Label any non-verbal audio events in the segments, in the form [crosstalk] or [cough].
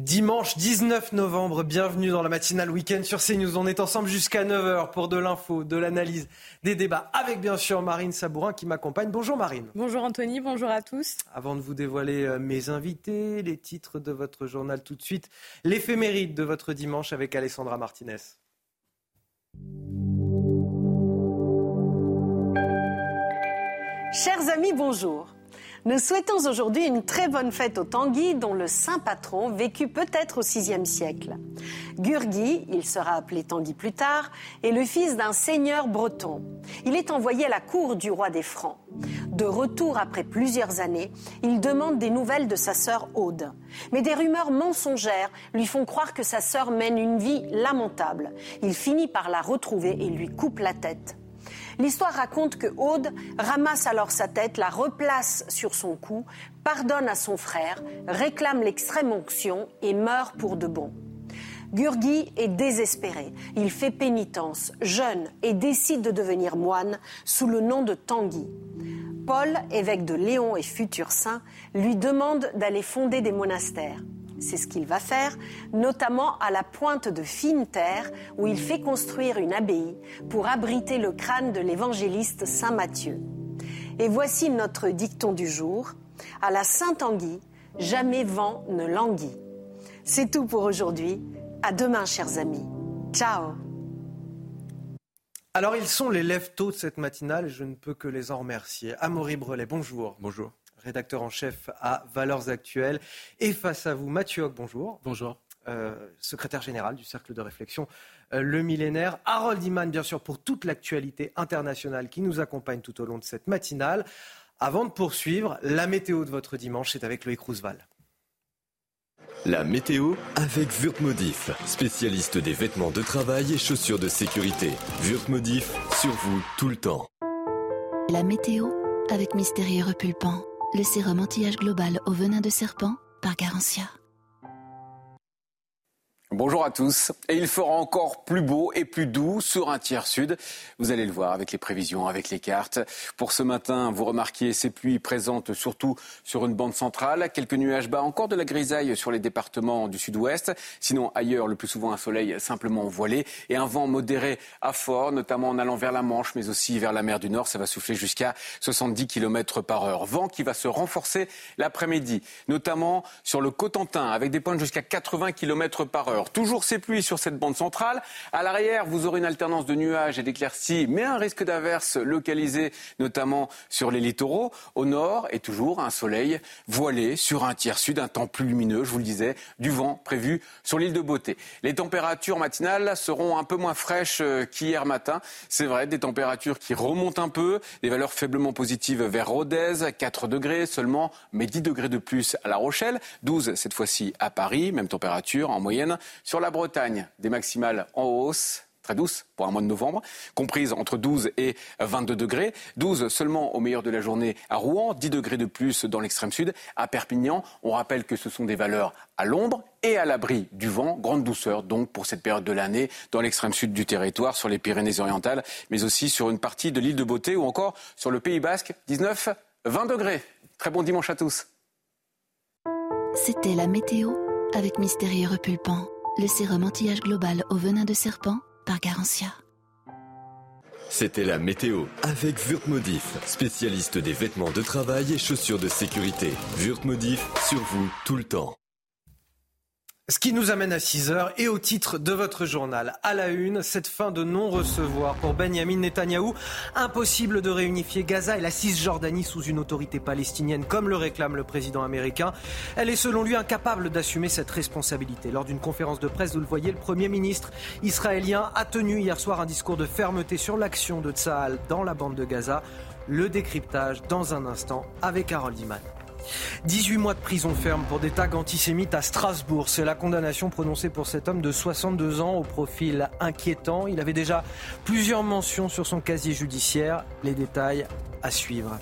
Dimanche 19 novembre, bienvenue dans la matinale week-end sur CNews. On est ensemble jusqu'à 9h pour de l'info, de l'analyse, des débats avec bien sûr Marine Sabourin qui m'accompagne. Bonjour Marine. Bonjour Anthony, bonjour à tous. Avant de vous dévoiler euh, mes invités, les titres de votre journal tout de suite, l'éphéméride de votre dimanche avec Alessandra Martinez. Chers amis, bonjour. Nous souhaitons aujourd'hui une très bonne fête au Tanguy, dont le saint patron vécut peut-être au VIe siècle. Gurgui, il sera appelé Tanguy plus tard, est le fils d'un seigneur breton. Il est envoyé à la cour du roi des Francs. De retour après plusieurs années, il demande des nouvelles de sa sœur Aude. Mais des rumeurs mensongères lui font croire que sa sœur mène une vie lamentable. Il finit par la retrouver et lui coupe la tête. L'histoire raconte que Aude ramasse alors sa tête, la replace sur son cou, pardonne à son frère, réclame l'extrême onction et meurt pour de bon. Gurgi est désespéré. Il fait pénitence, jeune, et décide de devenir moine sous le nom de Tanguy. Paul, évêque de Léon et futur saint, lui demande d'aller fonder des monastères. C'est ce qu'il va faire, notamment à la pointe de Fine Terre, où il fait construire une abbaye pour abriter le crâne de l'évangéliste Saint Matthieu. Et voici notre dicton du jour. À la Saint-Anguille, jamais vent ne languit. C'est tout pour aujourd'hui. À demain, chers amis. Ciao. Alors, ils sont les lève-tôt de cette matinale et je ne peux que les en remercier. Amaury Brelet, bonjour. Bonjour rédacteur en chef à Valeurs Actuelles. Et face à vous, Mathieu Hoc, bonjour. Bonjour. Euh, secrétaire général du Cercle de réflexion euh, Le Millénaire. Harold Iman, bien sûr, pour toute l'actualité internationale qui nous accompagne tout au long de cette matinale. Avant de poursuivre, la météo de votre dimanche, c'est avec Loïc Roosevelt. La météo avec Wurtmodif, spécialiste des vêtements de travail et chaussures de sécurité. Wurtmodif, sur vous tout le temps. La météo avec Mystérieux Repulpant le sérum anti-âge global au venin de serpent par Garantia. Bonjour à tous. Et il fera encore plus beau et plus doux sur un tiers sud. Vous allez le voir avec les prévisions, avec les cartes. Pour ce matin, vous remarquez ces pluies présentes surtout sur une bande centrale. Quelques nuages bas, encore de la grisaille sur les départements du sud-ouest. Sinon, ailleurs, le plus souvent un soleil simplement voilé et un vent modéré à fort, notamment en allant vers la Manche, mais aussi vers la mer du Nord. Ça va souffler jusqu'à 70 km par heure. Vent qui va se renforcer l'après-midi, notamment sur le Cotentin, avec des pointes jusqu'à 80 km par heure. Toujours ces pluies sur cette bande centrale. À l'arrière, vous aurez une alternance de nuages et d'éclaircies, mais un risque d'averse localisé, notamment sur les littoraux. Au nord, et toujours un soleil voilé sur un tiers sud, un temps plus lumineux, je vous le disais, du vent prévu sur l'île de Beauté. Les températures matinales seront un peu moins fraîches qu'hier matin. C'est vrai, des températures qui remontent un peu, des valeurs faiblement positives vers Rodez, 4 degrés seulement, mais 10 degrés de plus à La Rochelle, 12 cette fois-ci à Paris, même température en moyenne sur la Bretagne, des maximales en hausse très douces pour un mois de novembre, comprises entre 12 et 22 degrés. 12 seulement au meilleur de la journée à Rouen, 10 degrés de plus dans l'extrême sud. À Perpignan, on rappelle que ce sont des valeurs à l'ombre et à l'abri du vent. Grande douceur donc pour cette période de l'année dans l'extrême sud du territoire, sur les Pyrénées-Orientales, mais aussi sur une partie de l'île de Beauté ou encore sur le Pays Basque, 19, 20 degrés. Très bon dimanche à tous. C'était la météo avec Mystérieux Repulpant le sérum anti-âge global au venin de serpent par Garantia. C'était la météo avec Wurtmodif, spécialiste des vêtements de travail et chaussures de sécurité. Wurtmodif, sur vous tout le temps. Ce qui nous amène à 6 heures et au titre de votre journal. À la une, cette fin de non-recevoir pour Benjamin Netanyahou. Impossible de réunifier Gaza et la Cisjordanie sous une autorité palestinienne comme le réclame le président américain. Elle est selon lui incapable d'assumer cette responsabilité. Lors d'une conférence de presse, vous le voyez, le Premier ministre israélien a tenu hier soir un discours de fermeté sur l'action de Tsahal dans la bande de Gaza. Le décryptage dans un instant avec Harold Iman. 18 mois de prison ferme pour des tags antisémites à Strasbourg. C'est la condamnation prononcée pour cet homme de 62 ans au profil inquiétant. Il avait déjà plusieurs mentions sur son casier judiciaire. Les détails à suivre.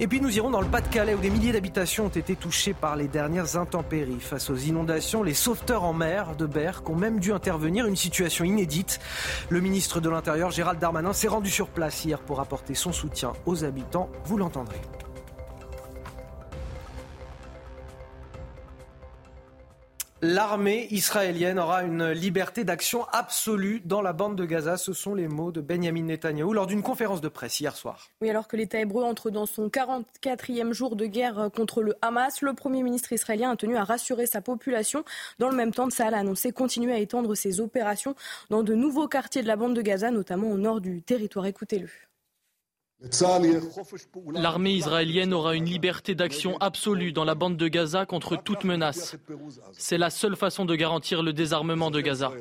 Et puis nous irons dans le Pas-de-Calais où des milliers d'habitations ont été touchées par les dernières intempéries. Face aux inondations, les sauveteurs en mer de Berck ont même dû intervenir, une situation inédite. Le ministre de l'Intérieur, Gérald Darmanin, s'est rendu sur place hier pour apporter son soutien aux habitants. Vous l'entendrez. L'armée israélienne aura une liberté d'action absolue dans la bande de Gaza. Ce sont les mots de Benjamin Netanyahou lors d'une conférence de presse hier soir. Oui, alors que l'État hébreu entre dans son 44e jour de guerre contre le Hamas, le Premier ministre israélien a tenu à rassurer sa population. Dans le même temps, Tsahal a annoncé continuer à étendre ses opérations dans de nouveaux quartiers de la bande de Gaza, notamment au nord du territoire. Écoutez-le. L'armée israélienne aura une liberté d'action absolue dans la bande de Gaza contre toute menace. C'est la seule façon de garantir le désarmement de Gaza.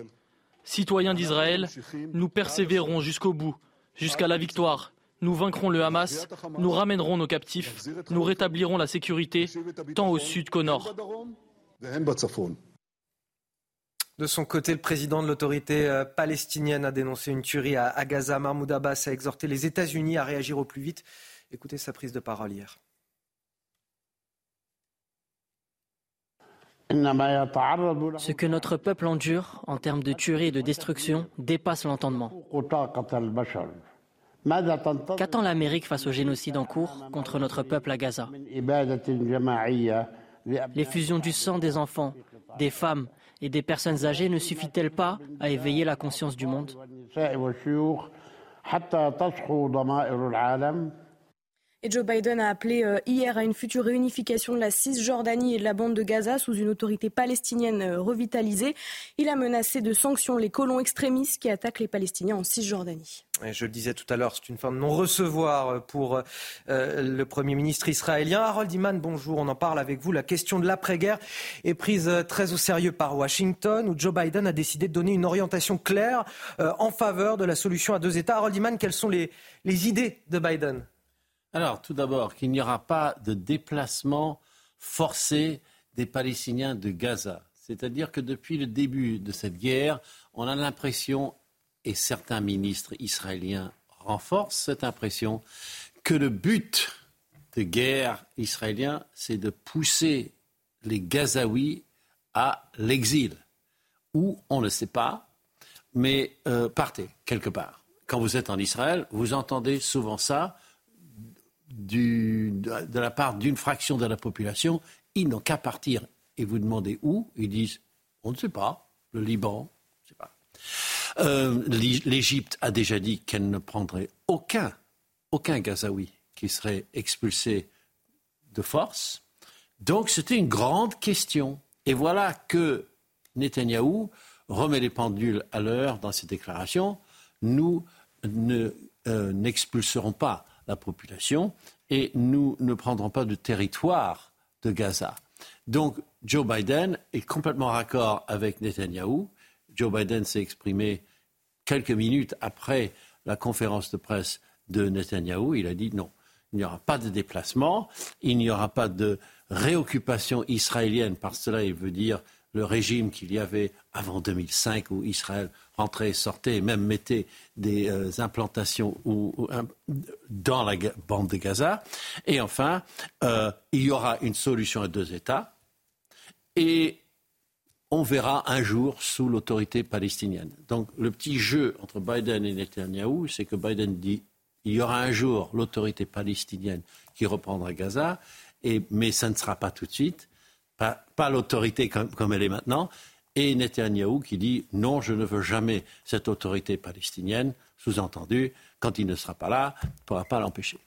Citoyens d'Israël, nous persévérons jusqu'au bout, jusqu'à la victoire. Nous vaincrons le Hamas, nous ramènerons nos captifs, nous rétablirons la sécurité tant au sud qu'au nord. De son côté, le président de l'autorité euh, palestinienne a dénoncé une tuerie à Gaza. Mahmoud Abbas a exhorté les États-Unis à réagir au plus vite. Écoutez sa prise de parole hier. Ce que notre peuple endure en termes de tuerie et de destruction dépasse l'entendement. Qu'attend l'Amérique face au génocide en cours contre notre peuple à Gaza? L'effusion du sang des enfants, des femmes et des personnes âgées ne suffit-elle pas à éveiller la conscience du monde? Joe Biden a appelé euh, hier à une future réunification de la Cisjordanie et de la bande de Gaza sous une autorité palestinienne euh, revitalisée. Il a menacé de sanctions les colons extrémistes qui attaquent les Palestiniens en Cisjordanie. je le disais tout à l'heure, c'est une fin de non-recevoir pour euh, le Premier ministre israélien. Harold Iman, bonjour, on en parle avec vous. La question de l'après-guerre est prise très au sérieux par Washington, où Joe Biden a décidé de donner une orientation claire en faveur de la solution à deux États. Harold Iman, quelles sont les idées de Biden? Alors, tout d'abord, qu'il n'y aura pas de déplacement forcé des Palestiniens de Gaza. C'est-à-dire que depuis le début de cette guerre, on a l'impression, et certains ministres israéliens renforcent cette impression, que le but de guerre israélien, c'est de pousser les Gazaouis à l'exil. Ou, on ne sait pas, mais euh, partez quelque part. Quand vous êtes en Israël, vous entendez souvent ça de la part d'une fraction de la population, ils n'ont qu'à partir. Et vous demandez où Ils disent on ne sait pas. Le Liban, on ne sait pas. Euh, L'Égypte a déjà dit qu'elle ne prendrait aucun, aucun Gazaoui qui serait expulsé de force. Donc c'était une grande question. Et voilà que Netanyahou remet les pendules à l'heure dans ses déclarations. Nous euh, n'expulserons pas la population et nous ne prendrons pas de territoire de Gaza. Donc Joe Biden est complètement raccord avec Netanyahou. Joe Biden s'est exprimé quelques minutes après la conférence de presse de Netanyahou. Il a dit non, il n'y aura pas de déplacement, il n'y aura pas de réoccupation israélienne. Par cela, il veut dire le régime qu'il y avait avant 2005 où Israël rentrait, sortait et même mettait des euh, implantations dans la bande de Gaza. Et enfin, euh, il y aura une solution à deux États et on verra un jour sous l'autorité palestinienne. Donc le petit jeu entre Biden et Netanyahou, c'est que Biden dit il y aura un jour l'autorité palestinienne qui reprendra Gaza, et, mais ça ne sera pas tout de suite pas, l'autorité comme, elle est maintenant, et Netanyahou qui dit non, je ne veux jamais cette autorité palestinienne, sous-entendu, quand il ne sera pas là, on ne pourra pas l'empêcher.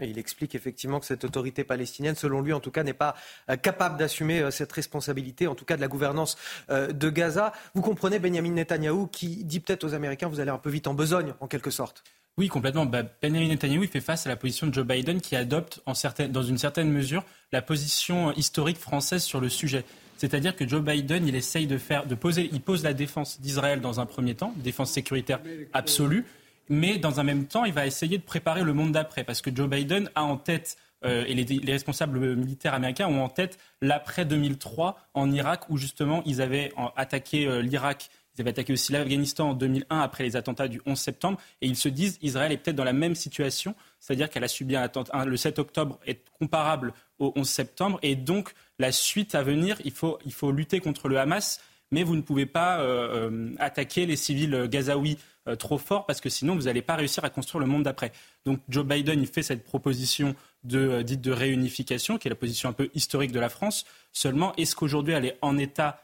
il explique effectivement que cette autorité palestinienne, selon lui en tout cas, n'est pas euh, capable d'assumer euh, cette responsabilité, en tout cas de la gouvernance euh, de Gaza. Vous comprenez Benjamin Netanyahou qui dit peut-être aux Américains, vous allez un peu vite en besogne, en quelque sorte. Oui, complètement. Bah, Benjamin Netanyahu fait face à la position de Joe Biden qui adopte dans une certaine mesure la position historique française sur le sujet. C'est-à-dire que Joe Biden, il essaye de faire, de poser, il pose la défense d'Israël dans un premier temps, défense sécuritaire absolue, mais dans un même temps, il va essayer de préparer le monde d'après, parce que Joe Biden a en tête euh, et les, responsables militaires américains ont en tête l'après 2003 en Irak, où justement ils avaient attaqué euh, l'Irak. Ils avaient attaqué aussi l'Afghanistan en 2001 après les attentats du 11 septembre. Et ils se disent Israël est peut-être dans la même situation, c'est-à-dire qu'elle a subi un attentat. Le 7 octobre est comparable au 11 septembre. Et donc, la suite à venir, il faut, il faut lutter contre le Hamas. Mais vous ne pouvez pas euh, attaquer les civils gazaouis euh, trop fort parce que sinon vous n'allez pas réussir à construire le monde d'après. Donc Joe Biden il fait cette proposition euh, dite de réunification qui est la position un peu historique de la France. Seulement, est-ce qu'aujourd'hui elle est en état,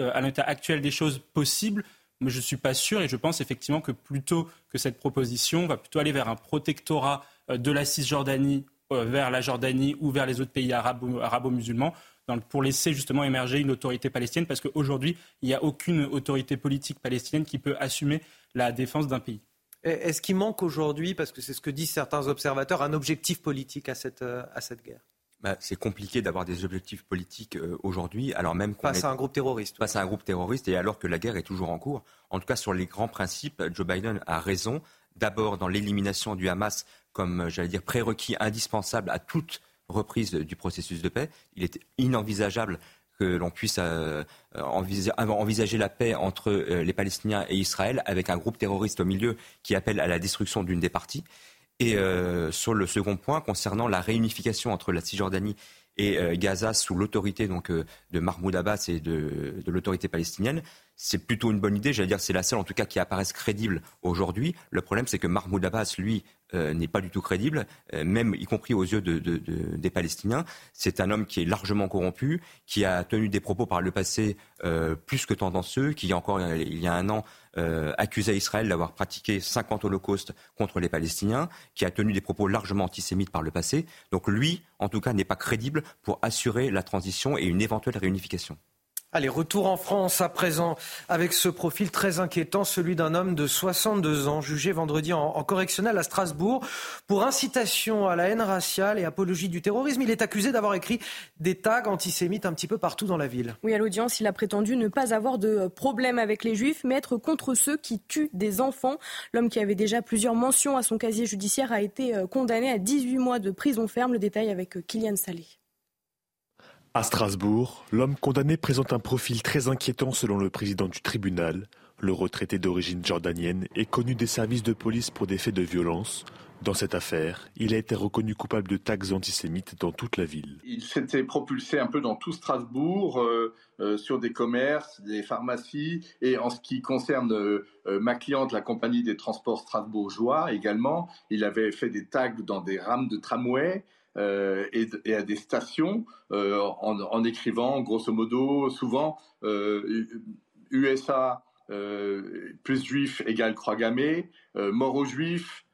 euh, à l'état actuel des choses possibles je ne suis pas sûr et je pense effectivement que plutôt que cette proposition va plutôt aller vers un protectorat de la Cisjordanie vers la Jordanie ou vers les autres pays arabo-musulmans pour laisser justement émerger une autorité palestinienne parce qu'aujourd'hui, il n'y a aucune autorité politique palestinienne qui peut assumer la défense d'un pays. Est-ce qu'il manque aujourd'hui, parce que c'est ce que disent certains observateurs, un objectif politique à cette, euh, à cette guerre? Bah, c'est compliqué d'avoir des objectifs politiques euh, aujourd'hui, alors même qu'on face à un groupe terroriste. Face à un groupe terroriste et alors que la guerre est toujours en cours. En tout cas, sur les grands principes, Joe Biden a raison. D'abord dans l'élimination du Hamas comme, j'allais dire, prérequis indispensable à toute reprise du processus de paix. Il est inenvisageable que l'on puisse euh, envisager la paix entre euh, les Palestiniens et Israël avec un groupe terroriste au milieu qui appelle à la destruction d'une des parties. Et euh, sur le second point, concernant la réunification entre la Cisjordanie et Gaza sous l'autorité donc de Mahmoud Abbas et de l'autorité palestinienne, c'est plutôt une bonne idée. J'allais dire, c'est la seule en tout cas qui apparaisse crédible aujourd'hui. Le problème, c'est que Mahmoud Abbas, lui, euh, n'est pas du tout crédible, euh, même y compris aux yeux des Palestiniens. C'est un homme qui est largement corrompu, qui a tenu des propos par le passé euh, plus que tendancieux, qui encore il y a un an accusait Israël d'avoir pratiqué 50 holocaustes contre les Palestiniens, qui a tenu des propos largement antisémites par le passé. Donc lui, en tout cas, n'est pas crédible pour assurer la transition et une éventuelle réunification. Allez, retour en France à présent avec ce profil très inquiétant, celui d'un homme de 62 ans jugé vendredi en, correctionnel à Strasbourg pour incitation à la haine raciale et apologie du terrorisme. Il est accusé d'avoir écrit des tags antisémites un petit peu partout dans la ville. Oui, à l'audience, il a prétendu ne pas avoir de problème avec les juifs, mais être contre ceux qui tuent des enfants. L'homme qui avait déjà plusieurs mentions à son casier judiciaire a été euh, condamné à 18 mois de prison ferme. Le détail avec euh, Kylian Salé. À Strasbourg, l'homme condamné présente un profil très inquiétant selon le président du tribunal. Le retraité d'origine jordanienne est connu des services de police pour des faits de violence. Dans cette affaire, il a été reconnu coupable de tags antisémites dans toute la ville. Il s'était propulsé un peu dans tout Strasbourg, euh, euh, sur des commerces, des pharmacies, et en ce qui concerne euh, ma cliente, la compagnie des transports strasbourgeois également, il avait fait des tags dans des rames de tramway. Euh, et, à des stations euh, en, écrivant grosso modo souvent USA euh, plus juif égale croix gammée, mort aux juifs.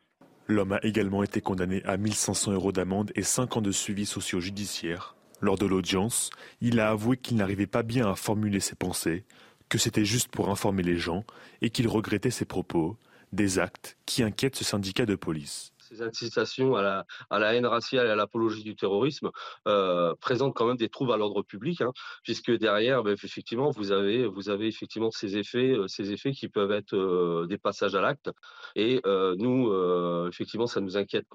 L'homme a également été condamné à 1500 euros d'amende et 5 ans de suivi socio-judiciaire. Lors de l'audience, il a avoué qu'il n'arrivait pas bien à formuler ses pensées, que c'était juste pour informer les gens et qu'il regrettait ses propos, des actes qui inquiètent ce syndicat de police ces incitations à la, haine raciale et à l'apologie du terrorisme euh, présentent quand même des troubles à l'ordre public, hein, puisque derrière, ben, effectivement, vous avez, effectivement ces effets, euh, ces effets qui peuvent être euh, des passages à l'acte. Et nous, effectivement, ça nous inquiète.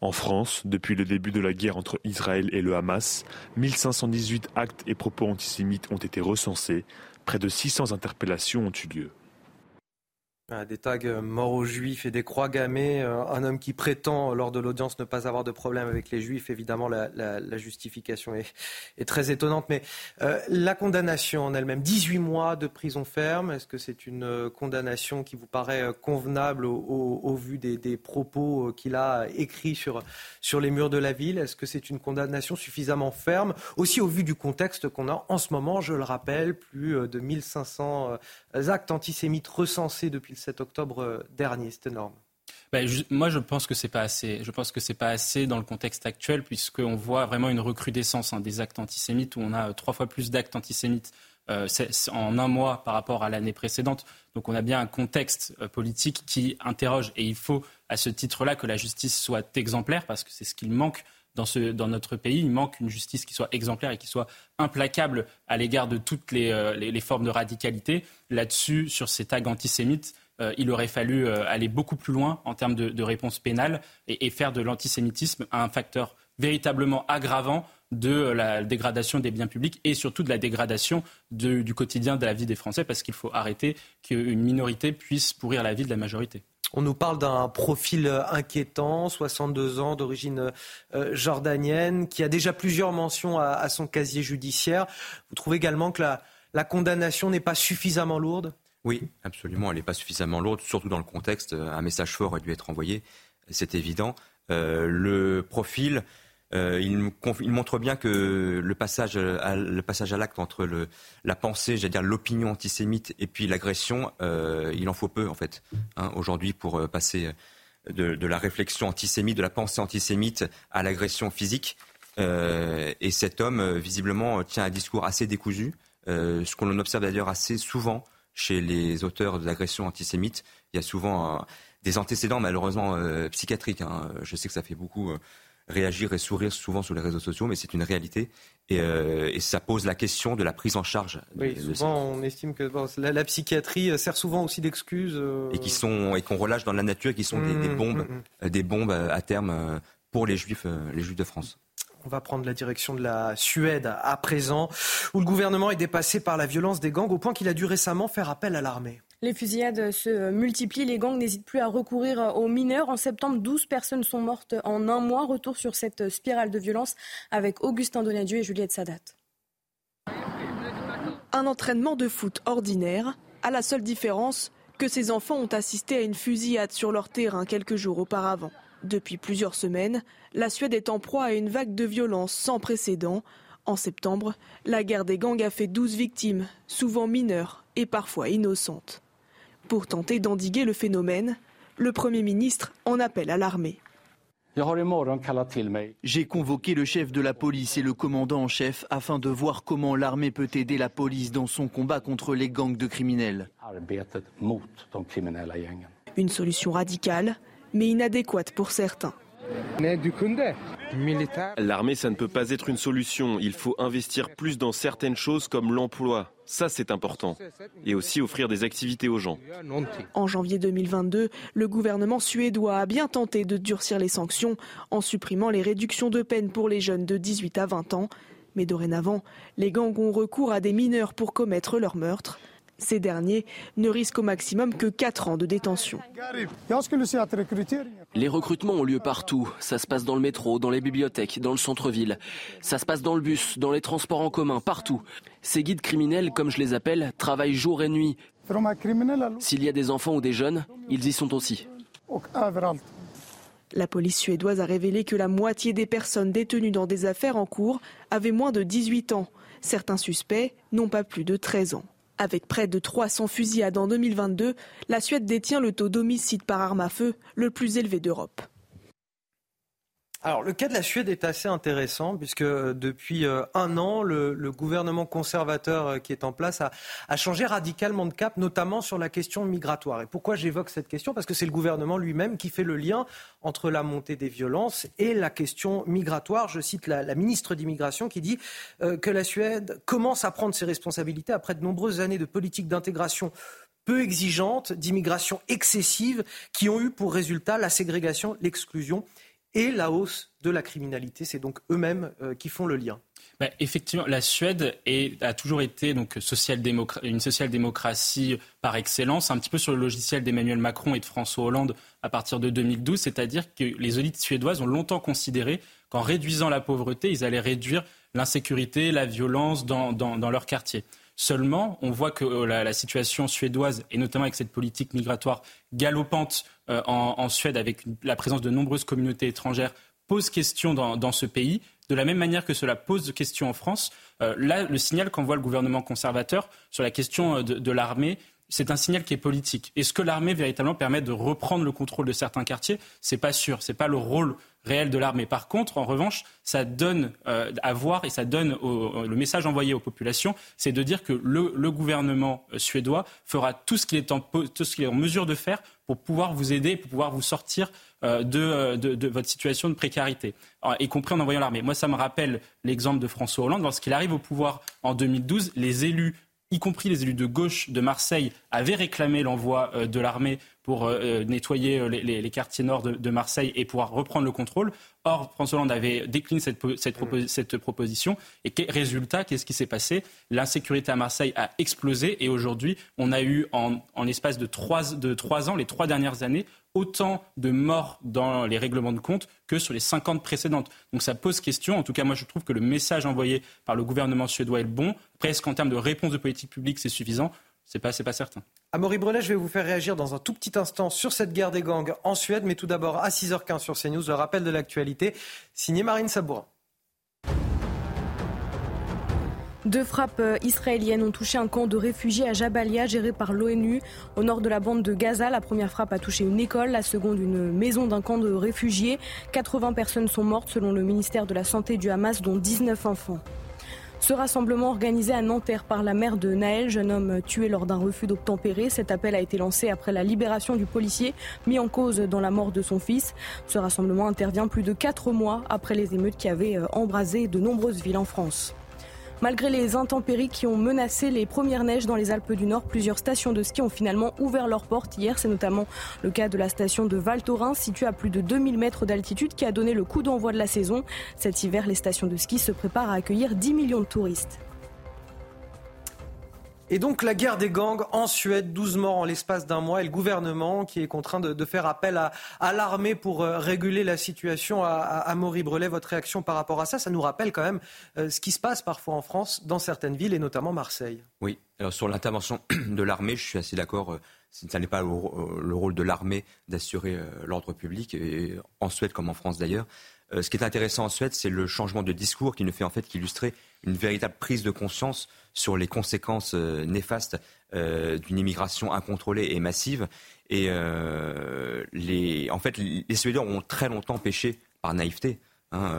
En France, depuis le début de la guerre entre Israël et le Hamas, 1518 actes et propos antisémites ont été recensés, près de 600 interpellations ont eu lieu. Des tags euh, morts aux juifs et des croix gammées. Euh, un homme qui prétend, lors de l'audience, ne pas avoir de problème avec les juifs. Évidemment, la, justification est, très étonnante. Mais euh, la condamnation en elle-même, 18 mois de prison ferme, est-ce que c'est une condamnation qui vous paraît convenable au, vu des, propos qu'il a écrits sur, sur les murs de la ville? Est-ce que c'est une condamnation suffisamment ferme? Aussi au vu du contexte qu'on a en ce moment, je le rappelle, plus de 1500 actes antisémites recensés depuis le 7 octobre euh, dernier. C'est énorme. Ben, moi, je pense que c'est pas assez. Je pense que c'est pas assez dans le contexte actuel, puisqu'on voit vraiment une recrudescence hein, des actes antisémites, où on a trois fois plus d'actes antisémites euh, en un mois par rapport à l'année précédente. Donc on a bien un contexte euh, politique qui interroge. Et il faut, à ce titre-là, que la justice soit exemplaire, parce que c'est ce qu'il manque dans, ce, dans, notre pays. Il manque une justice qui soit exemplaire et qui soit implacable à l'égard de toutes les, euh, les, les, formes de radicalité. Là-dessus, sur ces tags antisémites, il aurait fallu aller beaucoup plus loin en termes de, réponse pénale et, faire de l'antisémitisme un facteur véritablement aggravant de la dégradation des biens publics et surtout de la dégradation du quotidien de la vie des Français parce qu'il faut arrêter qu'une minorité puisse pourrir la vie de la majorité. On nous parle d'un profil inquiétant, 62 ans, d'origine euh, jordanienne, qui a déjà plusieurs mentions à, son casier judiciaire. Vous trouvez également que la, condamnation n'est pas suffisamment lourde? Oui, absolument, elle n'est pas suffisamment lourde, surtout dans le contexte. Un message fort aurait dû être envoyé, c'est évident. Euh, le profil euh, il, montre bien que le passage à, l'acte entre la pensée, j'allais dire l'opinion antisémite et puis l'agression, euh, il en faut peu en fait hein, aujourd'hui pour euh, passer de, de, la réflexion antisémite, de la pensée antisémite à l'agression physique. Euh, et cet homme, visiblement, tient un discours assez décousu, euh, ce qu'on observe d'ailleurs assez souvent chez les auteurs d'agressions antisémites. Il y a souvent des antécédents malheureusement psychiatriques. Hein. Je sais que ça fait beaucoup réagir et sourire souvent sur les réseaux sociaux, mais c'est une réalité. Et, euh, et, ça pose la question de la prise en charge. Oui, souvent on estime que la, psychiatrie sert souvent aussi d'excuse. Euh, et qui sont et qu'on relâche dans la nature, qui sont des, des, mmh, bombes, mmh, mmh. des bombes à terme pour les juifs, les juifs de France. On va prendre la direction de la Suède à présent, où le gouvernement est dépassé par la violence des gangs au point qu'il a dû récemment faire appel à l'armée. Les fusillades se multiplient, les gangs n'hésitent plus à recourir aux mineurs. En septembre, 12 personnes sont mortes en un mois. Retour sur cette spirale de violence avec Augustin Donadieu et Juliette Sadat. Un entraînement de foot ordinaire, à la seule différence que ces enfants ont assisté à une fusillade sur leur terrain quelques jours auparavant. Depuis plusieurs semaines, la Suède est en proie à une vague de violence sans précédent. En septembre, la guerre des gangs a fait 12 victimes, souvent mineures et parfois innocentes. Pour tenter d'endiguer le phénomène, le Premier ministre en appelle à l'armée. J'ai convoqué le chef de la police et le commandant en chef afin de voir comment l'armée peut aider la police dans son combat contre les gangs de criminels. Une solution radicale, mais inadéquate pour certains. L'armée, ça ne peut pas être une solution. Il faut investir plus dans certaines choses comme l'emploi. Ça, c'est important. Et aussi offrir des activités aux gens. En janvier 2022, le gouvernement suédois a bien tenté de durcir les sanctions en supprimant les réductions de peine pour les jeunes de 18 à 20 ans. Mais dorénavant, les gangs ont recours à des mineurs pour commettre leurs meurtres. Ces derniers ne risquent au maximum que 4 ans de détention. Les recrutements ont lieu partout. Ça se passe dans le métro, dans les bibliothèques, dans le centre-ville. Ça se passe dans le bus, dans les transports en commun, partout. Ces guides criminels, comme je les appelle, travaillent jour et nuit. S'il y a des enfants ou des jeunes, ils y sont aussi. La police suédoise a révélé que la moitié des personnes détenues dans des affaires en cours avaient moins de 18 ans. Certains suspects n'ont pas plus de 13 ans. Avec près de 300 fusillades en 2022, la Suède détient le taux d'homicide par arme à feu le plus élevé d'Europe. Alors, le cas de la Suède est assez intéressant puisque euh, depuis euh, un an, le, gouvernement conservateur euh, qui est en place a, changé radicalement de cap, notamment sur la question migratoire. Et pourquoi j'évoque cette question? Parce que c'est le gouvernement lui-même qui fait le lien entre la montée des violences et la question migratoire. Je cite la, ministre d'immigration qui dit que la Suède commence à prendre ses responsabilités après de nombreuses années de politique d'intégration peu exigeante, d'immigration excessive, qui ont eu pour résultat la ségrégation, l'exclusion et la hausse de la criminalité. C'est donc eux-mêmes euh, qui font le lien. Bah, effectivement, la Suède a toujours été une social-démocratie par excellence, un petit peu sur le logiciel d'Emmanuel Macron et de François Hollande à partir de 2012, c'est-à-dire que les élites suédoises ont longtemps considéré qu'en réduisant la pauvreté, ils allaient réduire l'insécurité, la violence dans, dans leur quartier. Seulement, on voit que euh, la, situation suédoise, et notamment avec cette politique migratoire galopante euh, en, Suède, avec la présence de nombreuses communautés étrangères, pose question dans, ce pays, de la même manière que cela pose question en France. Euh, là, le signal qu'envoie le gouvernement conservateur sur la question de, l'armée c'est un signal qui est politique. Est-ce que l'armée véritablement permet de reprendre le contrôle de certains quartiers? C'est pas sûr. C'est pas le rôle réel de l'armée. Par contre, en revanche, ça donne euh, à voir et ça donne le message envoyé aux populations, c'est de dire que le, gouvernement euh, suédois fera tout ce qu'il est, en, est en mesure de faire pour pouvoir vous aider, pour pouvoir vous sortir euh, de, de, votre situation de précarité, y compris en envoyant l'armée. Moi, ça me rappelle l'exemple de François Hollande. Lorsqu'il arrive au pouvoir en 2012, les élus y compris les élus de gauche de Marseille, avaient réclamé l'envoi euh, de l'armée pour euh, euh, nettoyer les, quartiers nord de, Marseille et pouvoir reprendre le contrôle. Or, François Hollande avait décliné cette, cette, proposition. Et résultat, qu'est-ce qui s'est passé? L'insécurité à Marseille a explosé et aujourd'hui, on a eu en, l'espace de trois, de trois ans, les trois dernières années, autant de morts dans les règlements de compte que sur les 50 précédentes. Donc ça pose question. En tout cas, moi, je trouve que le message envoyé par le gouvernement suédois est le bon. Presque en termes de réponse de politique publique, c'est suffisant. C'est pas, pas certain. Amaury Brelet, je vais vous faire réagir dans un tout petit instant sur cette guerre des gangs en Suède, mais tout d'abord à 6h15 sur CNews, le rappel de l'actualité, signé Marine Sabourin. Deux frappes euh, israéliennes ont touché un camp de réfugiés à Jabalia géré par l'ONU au nord de la bande de Gaza. La première frappe a touché une école, la seconde une maison d'un camp de réfugiés. 80 personnes sont mortes selon le ministère de la Santé du Hamas, dont 19 enfants. Ce rassemblement organisé à Nanterre par la mère de Naël, jeune homme tué lors d'un refus d'obtempérer. Cet appel a été lancé après la libération du policier mis en cause dans la mort de son fils. Ce rassemblement intervient plus de quatre mois après les émeutes qui avaient euh, embrasé de nombreuses villes en France. Malgré les intempéries qui ont menacé les premières neiges dans les Alpes du Nord, plusieurs stations de ski ont finalement ouvert leurs portes hier. C'est notamment le cas de la station de Val Thorens, située à plus de 2000 mètres d'altitude, qui a donné le coup d'envoi de la saison. Cet hiver, les stations de ski se préparent à accueillir 10 millions de touristes. Et donc la guerre des gangs en Suède, 12 morts en l'espace d'un mois, et le gouvernement qui est contraint de, faire appel à, l'armée pour euh, réguler la situation. À, à, Maury Brelet, votre réaction par rapport à ça, ça nous rappelle quand même euh, ce qui se passe parfois en France, dans certaines villes, et notamment Marseille. Oui, alors sur l'intervention [clears throat] de l'armée, je suis assez d'accord. Euh, ce n'est pas le rôle de l'armée d'assurer l'ordre public, en Suède comme en France d'ailleurs. Ce qui est intéressant en Suède, c'est le changement de discours qui ne fait en fait qu'illustrer une véritable prise de conscience sur les conséquences euh, néfastes euh, d'une immigration incontrôlée et massive. Et euh, les, en fait, les Suédois ont très longtemps péché par naïveté. Hein,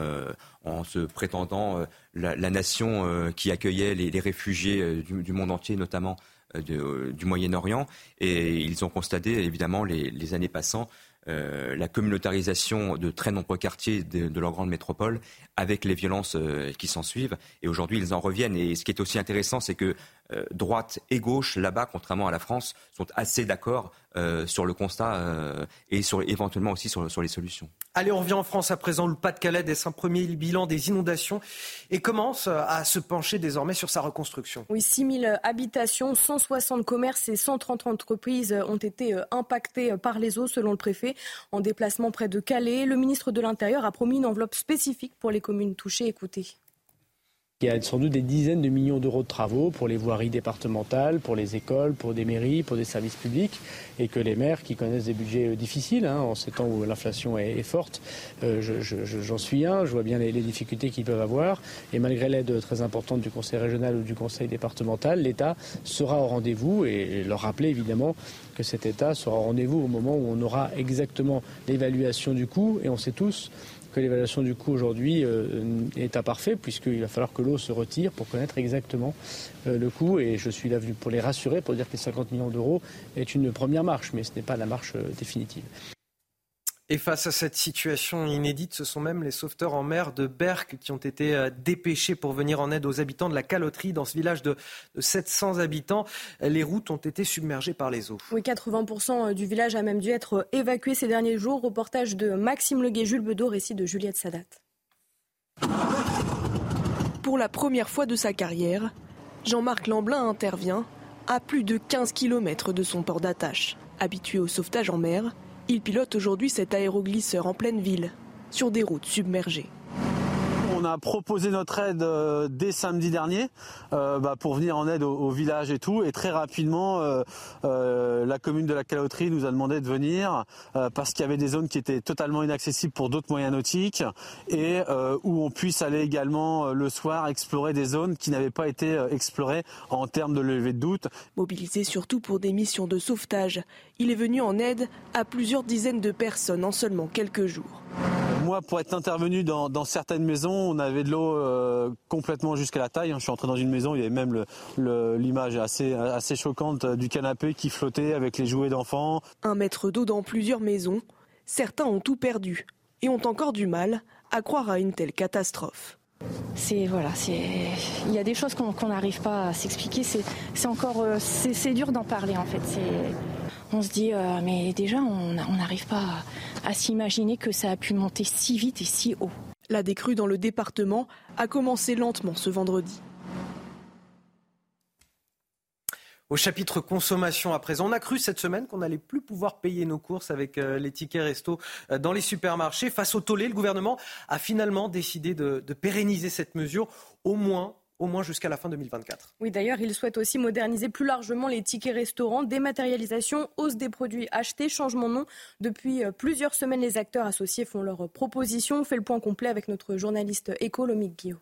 en se prétendant la, nation qui accueillait les, réfugiés du, monde entier, notamment du Moyen-Orient. Et ils ont constaté, évidemment, les années passant, euh, la communautarisation de très nombreux quartiers de, leur grande métropole avec les violences euh, qui s'en suivent. Et aujourd'hui, ils en reviennent. Et ce qui est aussi intéressant, c'est que euh, droite et gauche, là-bas, contrairement à la France, sont assez d'accord euh, sur le constat euh, et sur, éventuellement aussi sur, sur, les solutions. Allez, on revient en France à présent. Le Pas-de-Calais dès un premier bilan des inondations et commence à se pencher désormais sur sa reconstruction. Oui, 6 000 habitations, 160 commerces et 130 entreprises ont été impactées par les eaux, selon le préfet. En déplacement près de Calais, le ministre de l'Intérieur a promis une enveloppe spécifique pour les communes touchées. Écoutez. Il y a sans doute des dizaines de millions d'euros de travaux pour les voiries départementales, pour les écoles, pour des mairies, pour des services publics, et que les maires qui connaissent des budgets euh, difficiles, hein, en ces temps où l'inflation est, forte, euh, j'en suis un, je vois bien les, difficultés qu'ils peuvent avoir, et malgré l'aide très importante du Conseil régional ou du Conseil départemental, l'État sera au rendez-vous, et leur rappeler évidemment que cet État sera au rendez-vous au moment où on aura exactement l'évaluation du coût, et on sait tous que l'évaluation du coût aujourd'hui euh, est imparfaite puisqu'il va falloir que l'eau se retire pour connaître exactement euh, le coût. Et je suis là pour les rassurer, pour dire que les 50 millions d'euros est une première marche, mais ce n'est pas la marche euh, définitive. Et face à cette situation inédite, ce sont même les sauveteurs en mer de Berck qui ont été euh, dépêchés pour venir en aide aux habitants de la caloterie dans ce village de 700 habitants. Les routes ont été submergées par les eaux. Oui, 80% du village a même dû être évacué ces derniers jours. Reportage de Maxime Leguet, Jules Bedeau, récit de Juliette Sadat. Pour la première fois de sa carrière, Jean-Marc Lamblin intervient à plus de 15 km de son port d'attache. Habitué au sauvetage en mer, il pilote aujourd'hui cet aéroglisseur en pleine ville, sur des routes submergées. On a proposé notre aide euh, dès samedi dernier euh, bah, pour venir en aide au, village et tout. Et très rapidement, euh, la commune de la Caloterie nous a demandé de venir parce qu'il y avait des zones qui étaient totalement inaccessibles pour d'autres moyens nautiques et où on puisse aller également le soir explorer des zones qui n'avaient pas été explorées en termes de levée de doute. Mobilisé surtout pour des missions de sauvetage, il est venu en aide à plusieurs dizaines de personnes en seulement quelques jours. Moi, pour être intervenu dans, certaines maisons, on avait de l'eau euh, complètement jusqu'à la taille. Je suis entré dans une maison, il y avait même l'image assez, assez choquante du canapé qui flottait avec les jouets d'enfants. Un mètre d'eau dans plusieurs maisons. Certains ont tout perdu et ont encore du mal à croire à une telle catastrophe. C'est voilà, il y a des choses qu'on n'arrive pas à s'expliquer. C'est encore, euh, c'est dur d'en parler en fait. On se dit, euh, mais déjà, on n'arrive pas à, s'imaginer que ça a pu monter si vite et si haut. La décrue dans le département a commencé lentement ce vendredi. Au chapitre consommation à présent, on a cru cette semaine qu'on n'allait plus pouvoir payer nos courses avec euh, les tickets resto dans les supermarchés. Face au tollé, le gouvernement a finalement décidé de pérenniser cette mesure au moins au moins jusqu'à la fin 2024. Oui, d'ailleurs, il souhaite aussi moderniser plus largement les tickets restaurants, dématérialisation, hausse des produits achetés, changement de nom. Depuis euh, plusieurs semaines, les acteurs associés font leurs propositions. On fait le point complet avec notre journaliste économique Guillaume.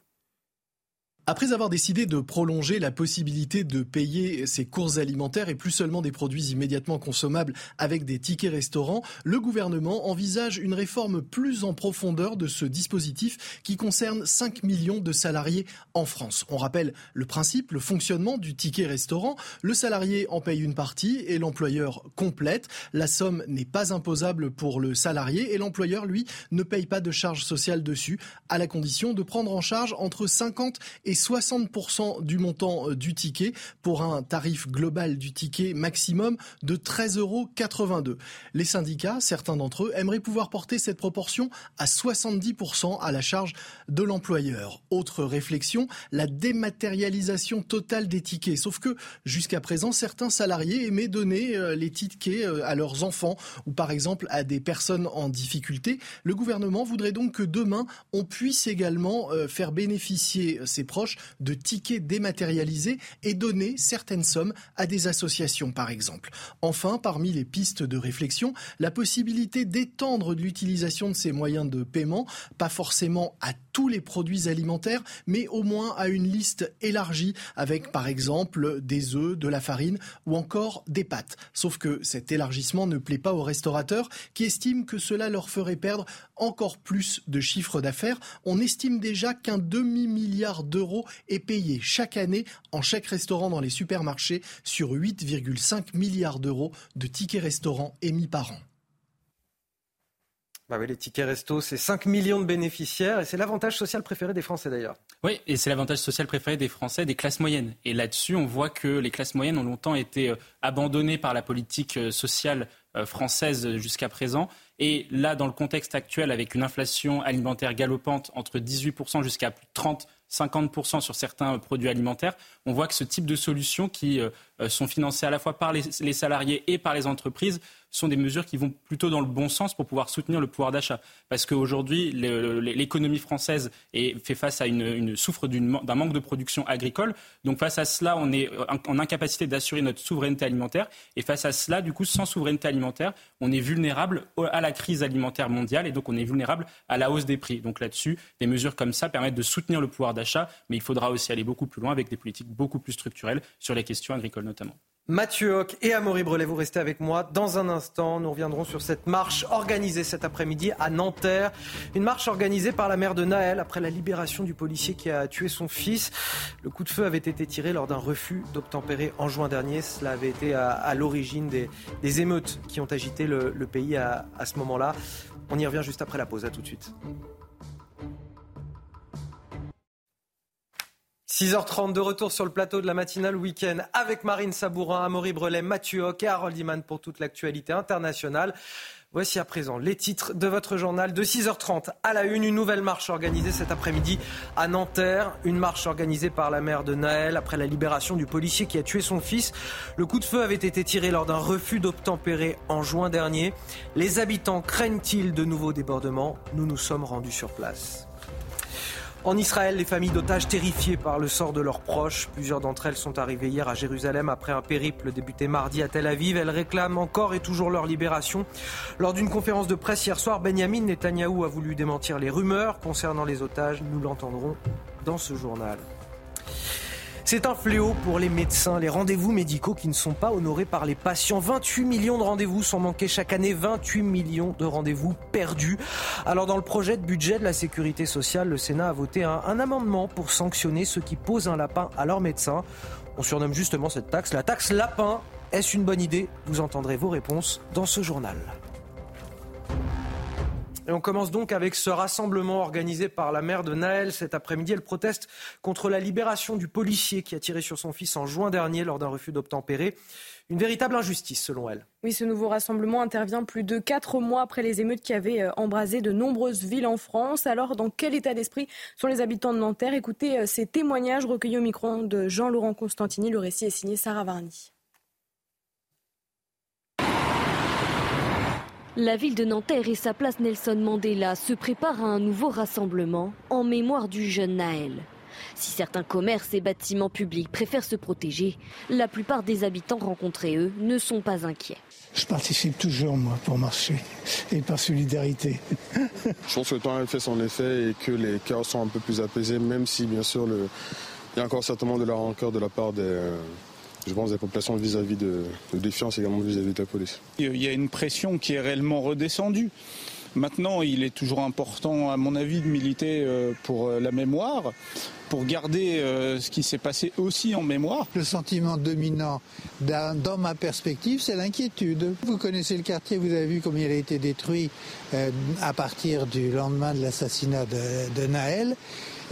Après avoir décidé de prolonger la possibilité de payer ses courses alimentaires et plus seulement des produits immédiatement consommables avec des tickets restaurants, le gouvernement envisage une réforme plus en profondeur de ce dispositif qui concerne 5 millions de salariés en France. On rappelle le principe, le fonctionnement du ticket restaurant. Le salarié en paye une partie et l'employeur complète. La somme n'est pas imposable pour le salarié et l'employeur, lui, ne paye pas de charges sociales dessus, à la condition de prendre en charge entre 50 et 60% du montant euh, du ticket pour un tarif global du ticket maximum de 13,82 euros. Les syndicats, certains d'entre eux, aimeraient pouvoir porter cette proportion à 70% à la charge de l'employeur. Autre réflexion, la dématérialisation totale des tickets. Sauf que jusqu'à présent, certains salariés aimaient donner euh, les tickets euh, à leurs enfants ou par exemple à des personnes en difficulté. Le gouvernement voudrait donc que demain, on puisse également faire bénéficier ses de tickets dématérialisés et donner certaines sommes à des associations, par exemple. Enfin, parmi les pistes de réflexion, la possibilité d'étendre l'utilisation de ces moyens de paiement, pas forcément à tous les produits alimentaires, mais au moins à une liste élargie avec, par exemple, des œufs, de la farine ou encore des pâtes. Sauf que cet élargissement ne plaît pas aux restaurateurs qui estiment que cela leur ferait perdre encore plus de chiffre d'affaires. On estime déjà qu'un demi-milliard d'euros est payé chaque année en chèque restaurant dans les supermarchés sur 8,5 milliards d'euros de tickets restaurants émis par an. Bah les tickets resto, c'est 5 millions de bénéficiaires et c'est l'avantage social préféré des Français d'ailleurs. Oui, et c'est l'avantage social préféré des Français, des classes moyennes. Et là-dessus, on voit que les classes moyennes ont longtemps été euh, abandonnées par la politique euh, sociale euh, française jusqu'à présent. Et là, dans le contexte actuel, avec une inflation alimentaire galopante entre 18% jusqu'à 30 50% sur certains produits alimentaires, on voit que ce type de solutions qui sont financées à la fois par les salariés et par les entreprises sont des mesures qui vont plutôt dans le bon sens pour pouvoir soutenir le pouvoir d'achat. Parce qu'aujourd'hui, l'économie française fait face à une, souffre d'un manque de production agricole. Donc face à cela, on est en incapacité d'assurer notre souveraineté alimentaire. Et face à cela, du coup, sans souveraineté alimentaire, on est vulnérable à la crise alimentaire mondiale et donc on est vulnérable à la hausse des prix. Donc là-dessus, des mesures comme ça permettent de soutenir le pouvoir d'achat, mais il faudra aussi aller beaucoup plus loin avec des politiques beaucoup plus structurelles sur les questions agricoles notamment. Mathieu Hoc et Amaury Brelet, vous restez avec moi. Dans un instant, nous reviendrons sur cette marche organisée cet après-midi à Nanterre. Une marche organisée par la mère de Naël après la libération du policier qui a tué son fils. Le coup de feu avait été tiré lors d'un refus d'obtempérer en juin dernier. Cela avait été à, l'origine des, émeutes qui ont agité le, pays à, à ce moment-là. On y revient juste après la pause. À tout de suite. 6h30 de retour sur le plateau de la matinale week-end avec Marine Sabourin, Amaury Brelet, Mathieu Hoc et Harold Iman pour toute l'actualité internationale. Voici à présent les titres de votre journal de 6h30 à la une. Une nouvelle marche organisée cet après-midi à Nanterre. Une marche organisée par la mère de Naël après la libération du policier qui a tué son fils. Le coup de feu avait été tiré lors d'un refus d'obtempérer en juin dernier. Les habitants craignent-ils de nouveaux débordements? Nous nous sommes rendus sur place. En Israël, les familles d'otages terrifiées par le sort de leurs proches. Plusieurs d'entre elles sont arrivées hier à Jérusalem après un périple débuté mardi à Tel Aviv. Elles réclament encore et toujours leur libération. Lors d'une conférence de presse hier soir, Benjamin Netanyahou a voulu démentir les rumeurs concernant les otages. Nous l'entendrons dans ce journal. C'est un fléau pour les médecins, les rendez-vous médicaux qui ne sont pas honorés par les patients. 28 millions de rendez-vous sont manqués chaque année, 28 millions de rendez-vous perdus. Alors dans le projet de budget de la sécurité sociale, le Sénat a voté un, amendement pour sanctionner ceux qui posent un lapin à leur médecin. On surnomme justement cette taxe la taxe lapin. Est-ce une bonne idée? Vous entendrez vos réponses dans ce journal. On commence donc avec ce rassemblement organisé par la mère de Naël cet après-midi. Elle proteste contre la libération du policier qui a tiré sur son fils en juin dernier lors d'un refus d'obtempérer. Une véritable injustice selon elle. Oui, ce nouveau rassemblement intervient plus de quatre mois après les émeutes qui avaient euh, embrasé de nombreuses villes en France. Alors, dans quel état d'esprit sont les habitants de Nanterre? Écoutez euh, ces témoignages recueillis au micro de Jean-Laurent Constantini. Le récit est signé Sarah Varny. La ville de Nanterre et sa place Nelson Mandela se préparent à un nouveau rassemblement en mémoire du jeune Naël. Si certains commerces et bâtiments publics préfèrent se protéger, la plupart des habitants rencontrés, eux, ne sont pas inquiets. Je participe toujours, moi, pour marcher et par solidarité. [laughs] Je pense que le temps a fait son effet et que les cœurs sont un peu plus apaisés, même si, bien sûr, le... il y a encore certainement de la rancœur de la part des, je pense, des populations vis-à-vis de, de, défiance également vis-à-vis de la police. Il y a une pression qui est réellement redescendue. Maintenant, il est toujours important, à mon avis, de militer pour la mémoire, pour garder ce qui s'est passé aussi en mémoire. Le sentiment dominant, dans ma perspective, c'est l'inquiétude. Vous connaissez le quartier, vous avez vu combien il a été détruit à partir du lendemain de l'assassinat de, de, Naël,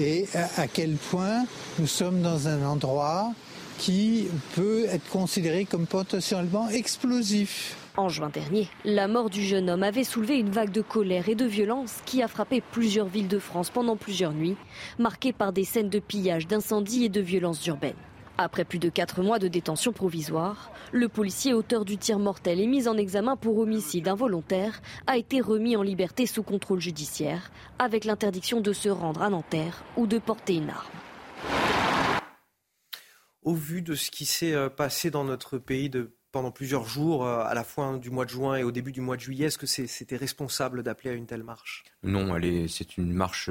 et à quel point nous sommes dans un endroit qui peut être considéré comme potentiellement explosif. En juin dernier, la mort du jeune homme avait soulevé une vague de colère et de violence qui a frappé plusieurs villes de France pendant plusieurs nuits, marquées par des scènes de pillage, d'incendies et de violences urbaines. Après plus de quatre mois de détention provisoire, le policier auteur du tir mortel et mis en examen pour homicide involontaire a été remis en liberté sous contrôle judiciaire, avec l'interdiction de se rendre à Nanterre ou de porter une arme au vu de ce qui s'est passé dans notre pays de, pendant plusieurs jours, à la fin du mois de juin et au début du mois de juillet, est-ce que c'était responsable d'appeler à une telle marche? Non, c'est une marche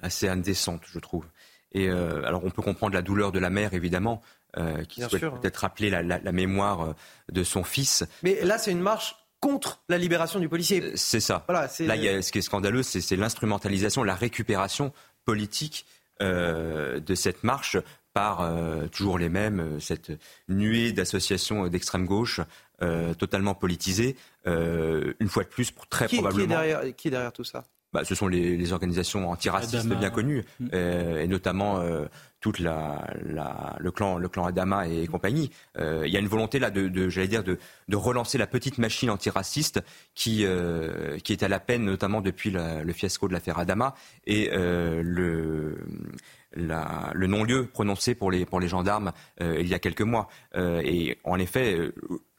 assez indécente, je trouve. Et euh, alors, on peut comprendre la douleur de la mère, évidemment, euh, qui Bien souhaite hein. peut-être rappeler la, la, la, mémoire de son fils. Mais là, c'est une marche contre la libération du policier. C'est ça. Voilà, là, y a, ce qui est scandaleux, c'est l'instrumentalisation, la récupération politique euh, de cette marche par euh, toujours les mêmes, euh, cette nuée d'associations d'extrême gauche euh, totalement politisées, une fois de plus, pour très qui, probablement. Qui est, derrière, qui est derrière tout ça? Bah, ce sont les, les organisations antiracistes Adama. bien connues, Mm. euh, et notamment euh, toute la, la, le clan, le clan Adama et compagnie. Euh, Il y a une volonté là de, de j'allais dire, de, de relancer la petite machine antiraciste qui, euh, qui est à la peine, notamment depuis la- le fiasco de l'affaire Adama et euh, le, la- le non-lieu prononcé pour les, pour les gendarmes euh, il y a quelques mois. Euh, et en effet. euh,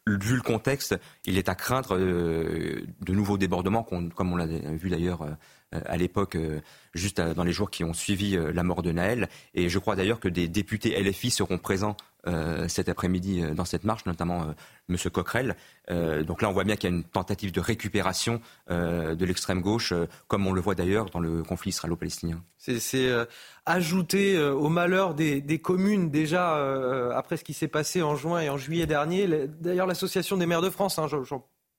Vu le contexte, il est à craindre de nouveaux débordements, comme on l'a vu d'ailleurs à l'époque, euh, juste à- dans les jours qui ont suivi euh, la mort de Naël. Et je crois d'ailleurs que des députés LFI seront présents euh, cet après-midi euh, dans cette marche, notamment euh, M. Coquerel. Euh, donc là, on voit bien qu'il y a une tentative de récupération euh, de l'extrême gauche, euh, comme on le voit d'ailleurs dans le conflit israélo-palestinien. C'est euh, ajouter euh, au malheur des, communes déjà euh, après ce qui s'est passé en juin et en juillet dernier. Le- D'ailleurs, l'association des maires de France, hein,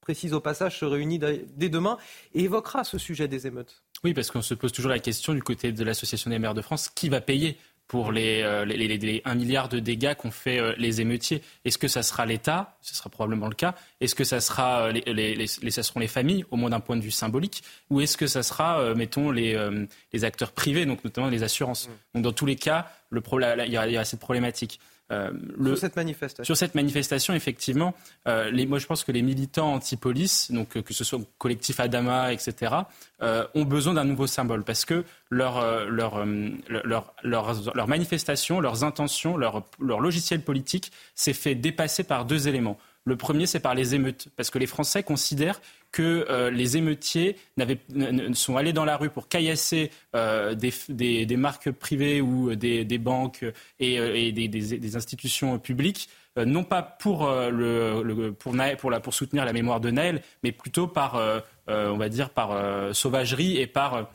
précise au passage, se réunit dès demain et évoquera ce sujet des émeutes. Oui, parce qu'on se pose toujours la question du côté de l'Association des maires de France, qui va payer pour les, euh, les, les- les 1 milliard de dégâts qu'ont fait euh, les émeutiers? Est-ce que ça sera l'État? Ce sera probablement le cas. Est-ce que ça sera euh, les, ça seront les familles, au moins d'un point de vue symbolique? Ou est-ce que ça sera, euh, mettons, les, les acteurs privés, donc notamment les assurances? Donc dans tous les cas, le il y, il y aura cette problématique. Euh, le- Sur cette manifestation. sur cette manifestation, effectivement, euh, les, moi je pense que les militants anti-police, donc euh, que ce soit collectif Adama, etc., ont besoin d'un nouveau symbole parce que leur, leur, euh, leur, leur, leur manifestation, leurs intentions, leur, leur logiciel politique s'est fait dépasser par deux éléments. Le premier, c'est par les émeutes, parce que les Français considèrent que euh, les émeutiers sont allés dans la rue pour caillasser euh, des, marques privées ou des, banques et, des, institutions publiques, non pas pour, le, pour, pour, soutenir la mémoire de Naël, mais plutôt par, on va dire, par sauvagerie et par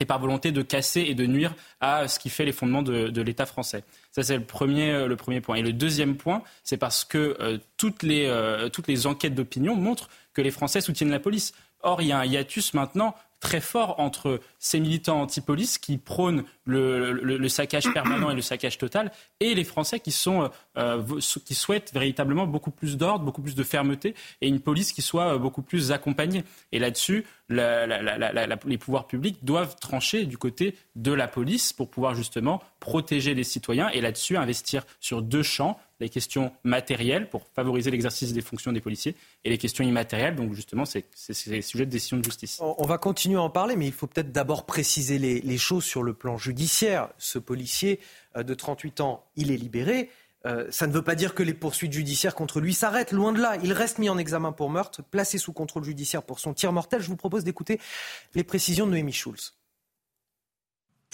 et par volonté de casser et de nuire à ce qui fait les fondements de, l'État français. Ça, c'est le premier, le premier point. Et le deuxième point, c'est parce que toutes, les, toutes les enquêtes d'opinion montrent que les Français soutiennent la police. Or, il y a un hiatus maintenant très fort entre ces militants anti-police qui prônent le, saccage permanent et le saccage total et les Français qui, sont, euh, qui souhaitent véritablement beaucoup plus d'ordre, beaucoup plus de fermeté et une police qui soit euh, beaucoup plus accompagnée. Et là-dessus, les pouvoirs publics doivent trancher du côté de la police pour pouvoir justement protéger les citoyens et là-dessus investir sur deux champs les questions matérielles pour favoriser l'exercice des fonctions des policiers et les questions immatérielles. Donc justement, c'est les sujets de décision de justice. On va continuer à en parler, mais il faut peut-être d'abord préciser les, choses sur le plan judiciaire. Ce policier euh, de 38 ans, il est libéré. Euh, ça ne veut pas dire que les poursuites judiciaires contre lui s'arrêtent, loin de là. Il reste mis en examen pour meurtre, placé sous contrôle judiciaire pour son tir mortel. Je vous propose d'écouter les précisions de Noémie Schulz.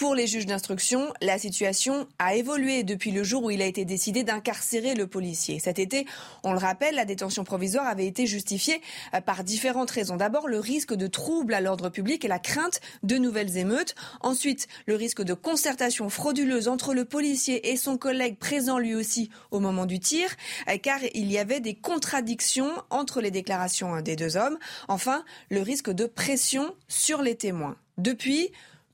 Pour les juges d'instruction, la situation a évolué depuis le jour où il a été décidé d'incarcérer le policier. Cet été, on le rappelle, la détention provisoire avait été justifiée euh, par différentes raisons. D'abord, le risque de trouble à l'ordre public et la crainte de nouvelles émeutes. Ensuite, le risque de concertation frauduleuse entre le policier et son collègue présent lui aussi au moment du tir, euh, car il y avait des contradictions entre les déclarations des deux hommes. Enfin, le risque de pression sur les témoins. Depuis,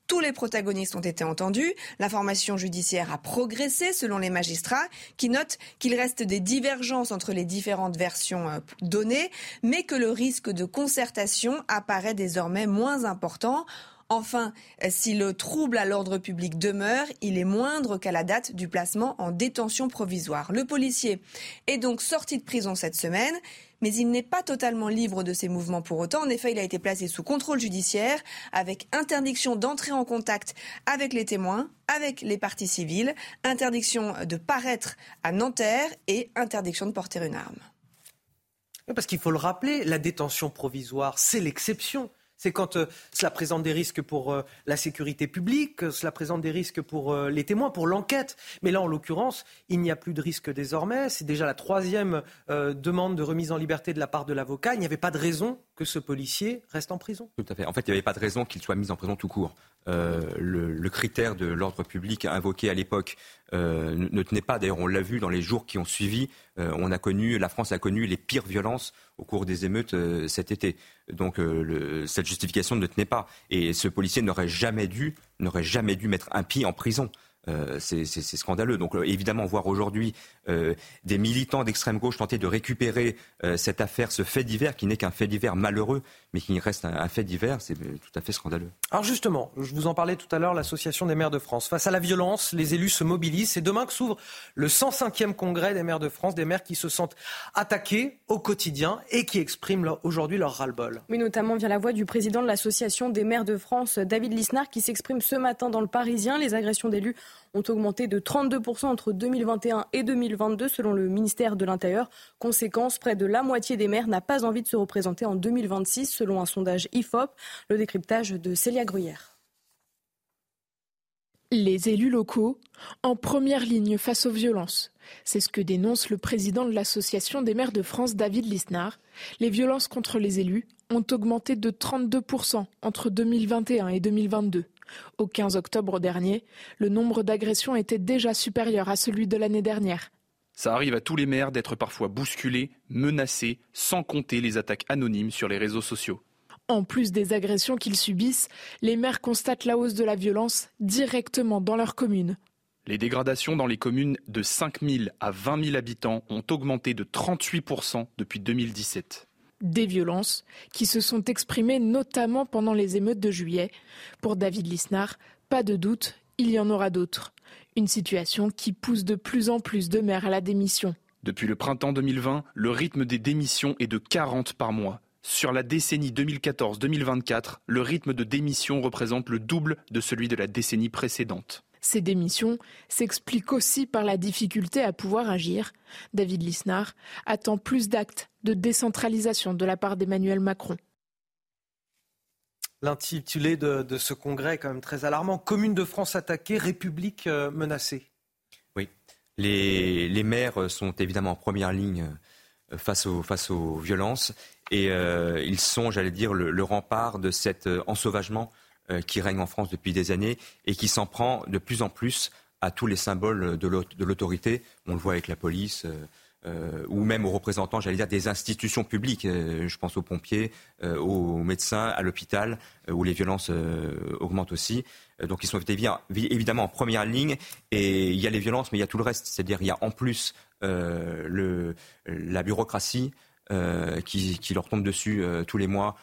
tous les protagonistes ont été entendus. L'information judiciaire a progressé selon les magistrats qui notent qu'il reste des divergences entre les différentes versions euh, données, mais que le risque de concertation apparaît désormais moins important. Enfin, si le trouble à l'ordre public demeure, il est moindre qu'à la date du placement en détention provisoire. Le policier est donc sorti de prison cette semaine mais il n'est pas totalement libre de ses mouvements pour autant. En effet, il a été placé sous contrôle judiciaire avec interdiction d'entrer en contact avec les témoins, avec les parties civiles, interdiction de paraître à Nanterre et interdiction de porter une arme. Parce qu'il faut le rappeler, la détention provisoire, c'est l'exception. C'est quand euh, cela présente des risques pour euh, la sécurité publique, cela présente des risques pour euh, les témoins, pour l'enquête. Mais là, en l'occurrence, il n'y a plus de risque désormais. C'est déjà la troisième demande de remise en liberté de la part de l'avocat. Il n'y avait pas de raison que ce policier reste en prison. Tout à fait. En fait, il n'y avait pas de raison qu'il soit mis en prison tout court. Le, critère de l'ordre public invoqué à l'époque ne tenait pas. D'ailleurs, on l'a vu dans les jours qui ont suivi. on a connu, la France a connu les pires violences au cours des émeutes cet été. Donc euh, cette justification ne tenait pas. Et ce policier n'aurait jamais dû, n'aurait jamais dû mettre un pied en prison. Euh, c'est scandaleux. Donc euh, évidemment, voir aujourd'hui euh, des militants d'extrême gauche tenter de récupérer cette affaire, ce fait divers, qui n'est qu'un fait divers malheureux, mais qui reste un, fait divers, c'est tout à fait scandaleux. Alors justement, je vous en parlais tout à l'heure, l'Association des maires de France. Face à la violence, les élus se mobilisent. C'est demain que s'ouvre le 105e congrès des maires de France, des maires qui se sentent attaqués au quotidien et qui expriment aujourd'hui leur ras-le-bol. Oui, notamment via la voix du président de l'Association des maires de France, David Lisnard, qui s'exprime ce matin dans le Parisien. Les agressions d'élus ont augmenté de 32% entre 2021 et 2022 selon le ministère de l'Intérieur. Conséquence, près de la moitié des maires n'a pas envie de se représenter en 2026 selon un sondage IFOP. Le décryptage de Célia Gruyère. Les élus locaux en première ligne face aux violences. C'est ce que dénonce le président de l'Association des maires de France, David Lisnard. Les violences contre les élus ont augmenté de 32% entre 2021 et 2022. Au 15 octobre dernier, le nombre d'agressions était déjà supérieur à celui de l'année dernière. Ça arrive à tous les maires d'être parfois bousculés, menacés, sans compter les attaques anonymes sur les réseaux sociaux. En plus des agressions qu'ils subissent, les maires constatent la hausse de la violence directement dans leur commune. Les dégradations dans les communes de 5 000 à 20 000 habitants ont augmenté de 38% depuis 2017 des violences qui se sont exprimées notamment pendant les émeutes de juillet. Pour David Lisnard, pas de doute, il y en aura d'autres. Une situation qui pousse de plus en plus de maires à la démission. Depuis le printemps 2020, le rythme des démissions est de 40 par mois. Sur la décennie 2014-2024, le rythme de démission représente le double de celui de la décennie précédente. Ces démissions s'expliquent aussi par la difficulté à pouvoir agir. David Lisnard attend plus d'actes de décentralisation de la part d'Emmanuel Macron. L'intitulé de, ce congrès est quand même très alarmant. Commune de France attaquée, République euh, menacée. Oui, les, maires sont évidemment en première ligne euh, face aux, face aux violences et euh, ils sont, j'allais dire, le, rempart de cet ensauvagement qui règne en France depuis des années et qui s'en prend de plus en plus à tous les symboles de l'autorité. On le voit avec la police, euh, ou même aux représentants, j'allais dire, des institutions publiques. Euh, je pense aux pompiers, euh, aux médecins, à l'hôpital, où les violences augmentent aussi. donc ils sont évidemment en première ligne. Et il y a les violences, mais il y a tout le reste. C'est-à-dire il y a en plus la bureaucratie. qui, leur tombe dessus tous les mois,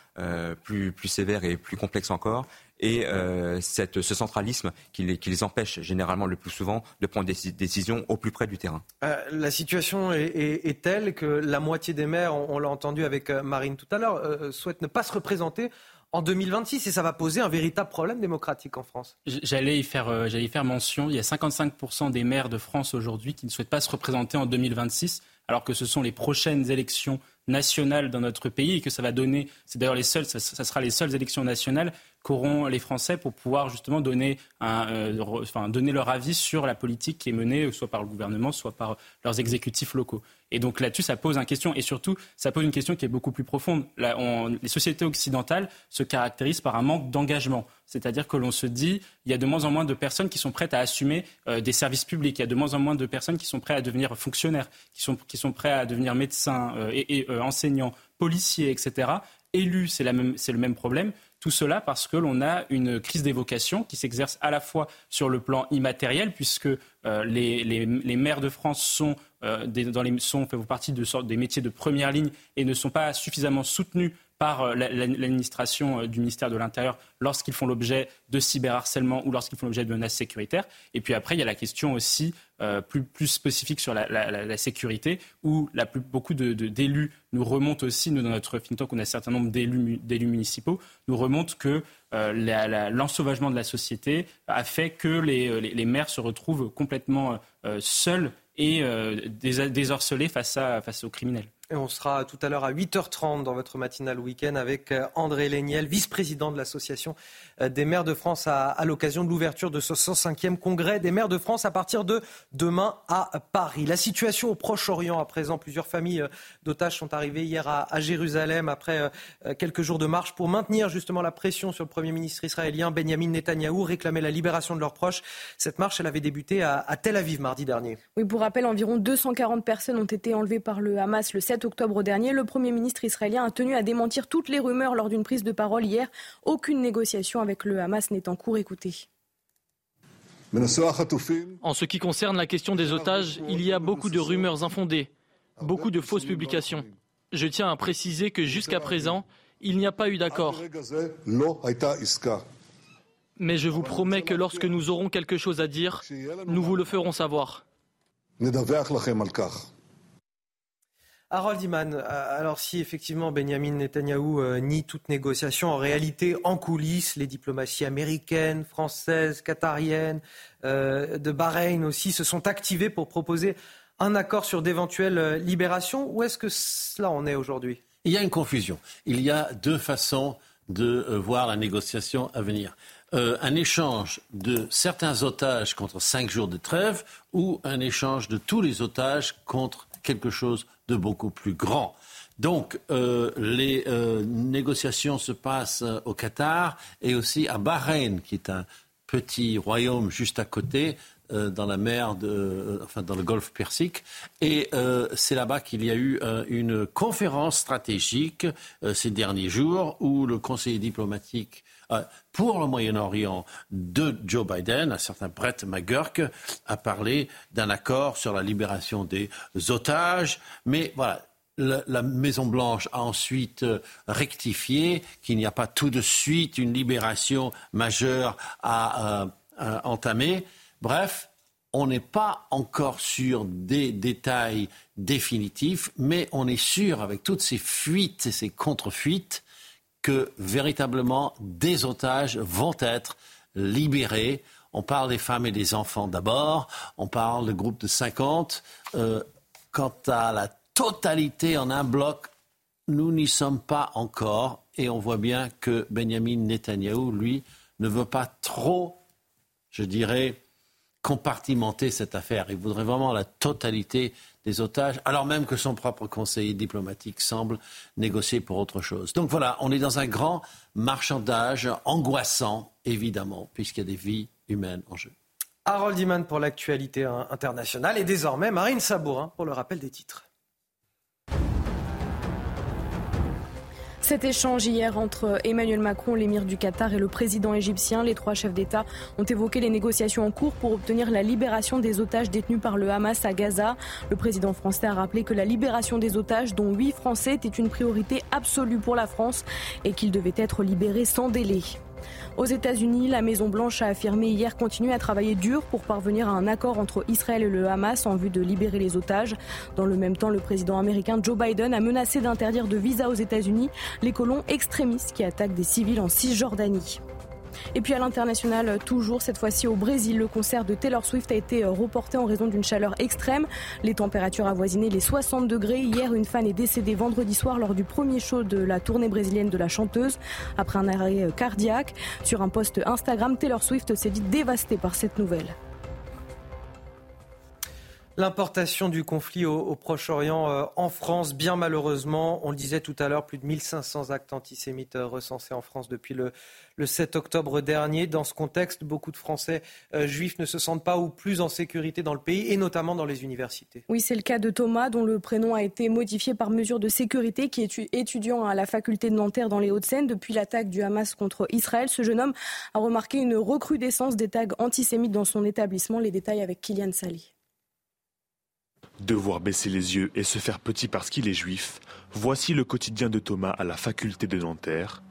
plus sévère et plus complexe encore et euh, cette, ce centralisme qui les, qui les, empêche généralement le plus souvent de prendre des décisions au plus près du terrain. Euh, la situation est, est, est, telle que la moitié des maires, on, l'a entendu avec euh, Marine tout à l'heure, euh, souhaitent ne pas se représenter en 2026 et ça va poser un véritable problème démocratique en France. J'allais y faire, j'allais y faire mention. Il y a 55% des maires de France aujourd'hui qui ne souhaitent pas se représenter en 2026 alors que ce sont les prochaines élections nationales dans notre pays et que ça va donner, c'est d'ailleurs les seules, ça, sera les seules élections nationales qu'auront les Français pour pouvoir justement donner, un, euh, enfin, donner leur avis sur la politique qui est menée soit par le gouvernement, soit par leurs exécutifs locaux. Et donc là-dessus, ça pose une question, et surtout, ça pose une question qui est beaucoup plus profonde. Les sociétés occidentales se caractérisent par un manque d'engagement. C'est-à-dire que l'on se dit, il y a de moins en moins de personnes qui sont prêtes à assumer euh, des services publics, il y a de moins en moins de personnes qui sont prêtes à devenir fonctionnaires, qui sont, qui sont prêts à devenir médecins euh, et enseignants, policiers, etc. Élus, c'est le même problème. Tout cela parce que l'on a une crise des vocations qui s'exerce à la fois sur le plan immatériel, puisque euh, les, maires de France euh, font partie de, des métiers de première ligne et ne sont pas suffisamment soutenus par euh, l'administration euh, du ministère de l'Intérieur lorsqu'ils font l'objet de cyberharcèlement ou lorsqu'ils font l'objet de menaces sécuritaires. Et puis après, il y a la question aussi euh, plus, plus, spécifique sur la, la, la sécurité, où la plus, beaucoup d'élus de, nous remontent aussi, nous dans notre tank, on a un certain nombre d'élus municipaux, nous remontent que euh, l'ensauvagement de la société a fait que les, les, les maires se retrouvent complètement seuls et désorcelés face, à, face aux criminels. Et on sera tout à l'heure à 8h30 dans votre matinale week-end avec euh, André Léniel, vice-président de l'Association euh, des maires de France à, l'occasion de l'ouverture de ce 105e congrès des maires de France à partir de demain à Paris. La situation au Proche-Orient à présent, plusieurs familles euh, d'otages sont arrivées hier à, Jérusalem après quelques jours de marche pour maintenir justement la pression sur le Premier ministre israélien Benjamin Netanyahou, réclamer la libération de leurs proches. Cette marche, elle avait débuté à, à Tel Aviv mardi dernier. Oui, pour rappel, environ 240 personnes ont été enlevées par le Hamas le 7 octobre dernier, le Premier ministre israélien a tenu à démentir toutes les rumeurs lors d'une prise de parole hier. Aucune négociation avec le Hamas n'est en cours. Écoutez. En ce qui concerne la question des otages, il y a beaucoup de rumeurs infondées, beaucoup de fausses publications. Je tiens à préciser que jusqu'à présent, il n'y a pas eu d'accord. Mais je vous promets que lorsque nous aurons quelque chose à dire, nous vous le ferons savoir. Harold Iman, euh, alors si effectivement Benjamin Netanyahou euh, nie toute négociation, en réalité, en coulisses, les diplomaties américaines, françaises, qatariennes, euh, de Bahreïn aussi se sont activées pour proposer un accord sur d'éventuelles libérations. Où est-ce que cela en est aujourd'hui? Il y a une confusion. Il y a deux façons de voir la négociation à venir. un échange de certains otages contre cinq jours de trêve ou un échange de tous les otages contre quelque chose de beaucoup plus grand. Donc, euh, les euh, négociations se passent euh, au Qatar et aussi à Bahreïn, qui est un petit royaume juste à côté, dans la mer, de, enfin dans le golfe Persique. Et c'est là-bas qu'il y a eu une conférence stratégique ces derniers jours où le conseiller diplomatique pour le Moyen-Orient de Joe Biden, un certain Brett McGurk, a parlé d'un accord sur la libération des otages. Mais voilà, la, Maison-Blanche a ensuite euh, rectifié qu'il n'y a pas tout de suite une libération majeure à, euh, à entamer. Bref, on n'est pas encore sur des détails définitifs, mais on est sûr, avec toutes ces fuites et ces contre-fuites, que véritablement des otages vont être libérés. On parle des femmes et des enfants d'abord, on parle de groupes de 50. Euh, quant à la totalité en un bloc, nous n'y sommes pas encore et on voit bien que Benjamin Netanyahou, lui, ne veut pas trop, je dirais, compartimenter cette affaire. Il voudrait vraiment la totalité des otages, alors même que son propre conseiller diplomatique semble négocier pour autre chose. Donc voilà, on est dans un grand marchandage angoissant, évidemment, puisqu'il y a des vies humaines en jeu. Harold Iman pour l'actualité internationale et désormais Marine Sabourin pour le rappel des titres. Cet échange hier entre Emmanuel Macron, l'émir du Qatar, et le président égyptien, les trois chefs d'État ont évoqué les négociations en cours pour obtenir la libération des otages détenus par le Hamas à Gaza. Le président français a rappelé que la libération des otages, dont huit Français, était une priorité absolue pour la France et qu'ils devaient être libérés sans délai. Aux États-Unis, la Maison-Blanche a affirmé hier continuer à travailler dur pour parvenir à un accord entre Israël et le Hamas en vue de libérer les otages. Dans le même temps, le président américain Joe Biden a menacé d'interdire de visa aux États-Unis les colons extrémistes qui attaquent des civils en Cisjordanie. Et puis à l'international, toujours cette fois-ci au Brésil, le concert de Taylor Swift a été euh, reporté en raison d'une chaleur extrême. Les températures avoisinaient les 60 degrés. Hier, une fan est décédée vendredi soir lors du premier show de la tournée brésilienne de la chanteuse après un arrêt euh, cardiaque. Sur un post Instagram, Taylor Swift s'est dit dévastée par cette nouvelle. L'importation du conflit au, Proche-Orient euh, en France, bien malheureusement, on le disait tout à l'heure, plus de 1500 actes antisémites euh, recensés en France depuis le, 7 octobre dernier. Dans ce contexte, beaucoup de Français euh, juifs ne se sentent pas ou plus en sécurité dans le pays, et notamment dans les universités. Oui, c'est le cas de Thomas, dont le prénom a été modifié par mesure de sécurité, qui est étudiant à la faculté de Nanterre dans les Hauts-de-Seine. Depuis l'attaque du Hamas contre Israël, ce jeune homme a remarqué une recrudescence des tags antisémites dans son établissement. Les détails avec Kylian Sally. Devoir baisser les yeux et se faire petit parce qu'il est juif, voici le quotidien de Thomas à la faculté de Nanterre.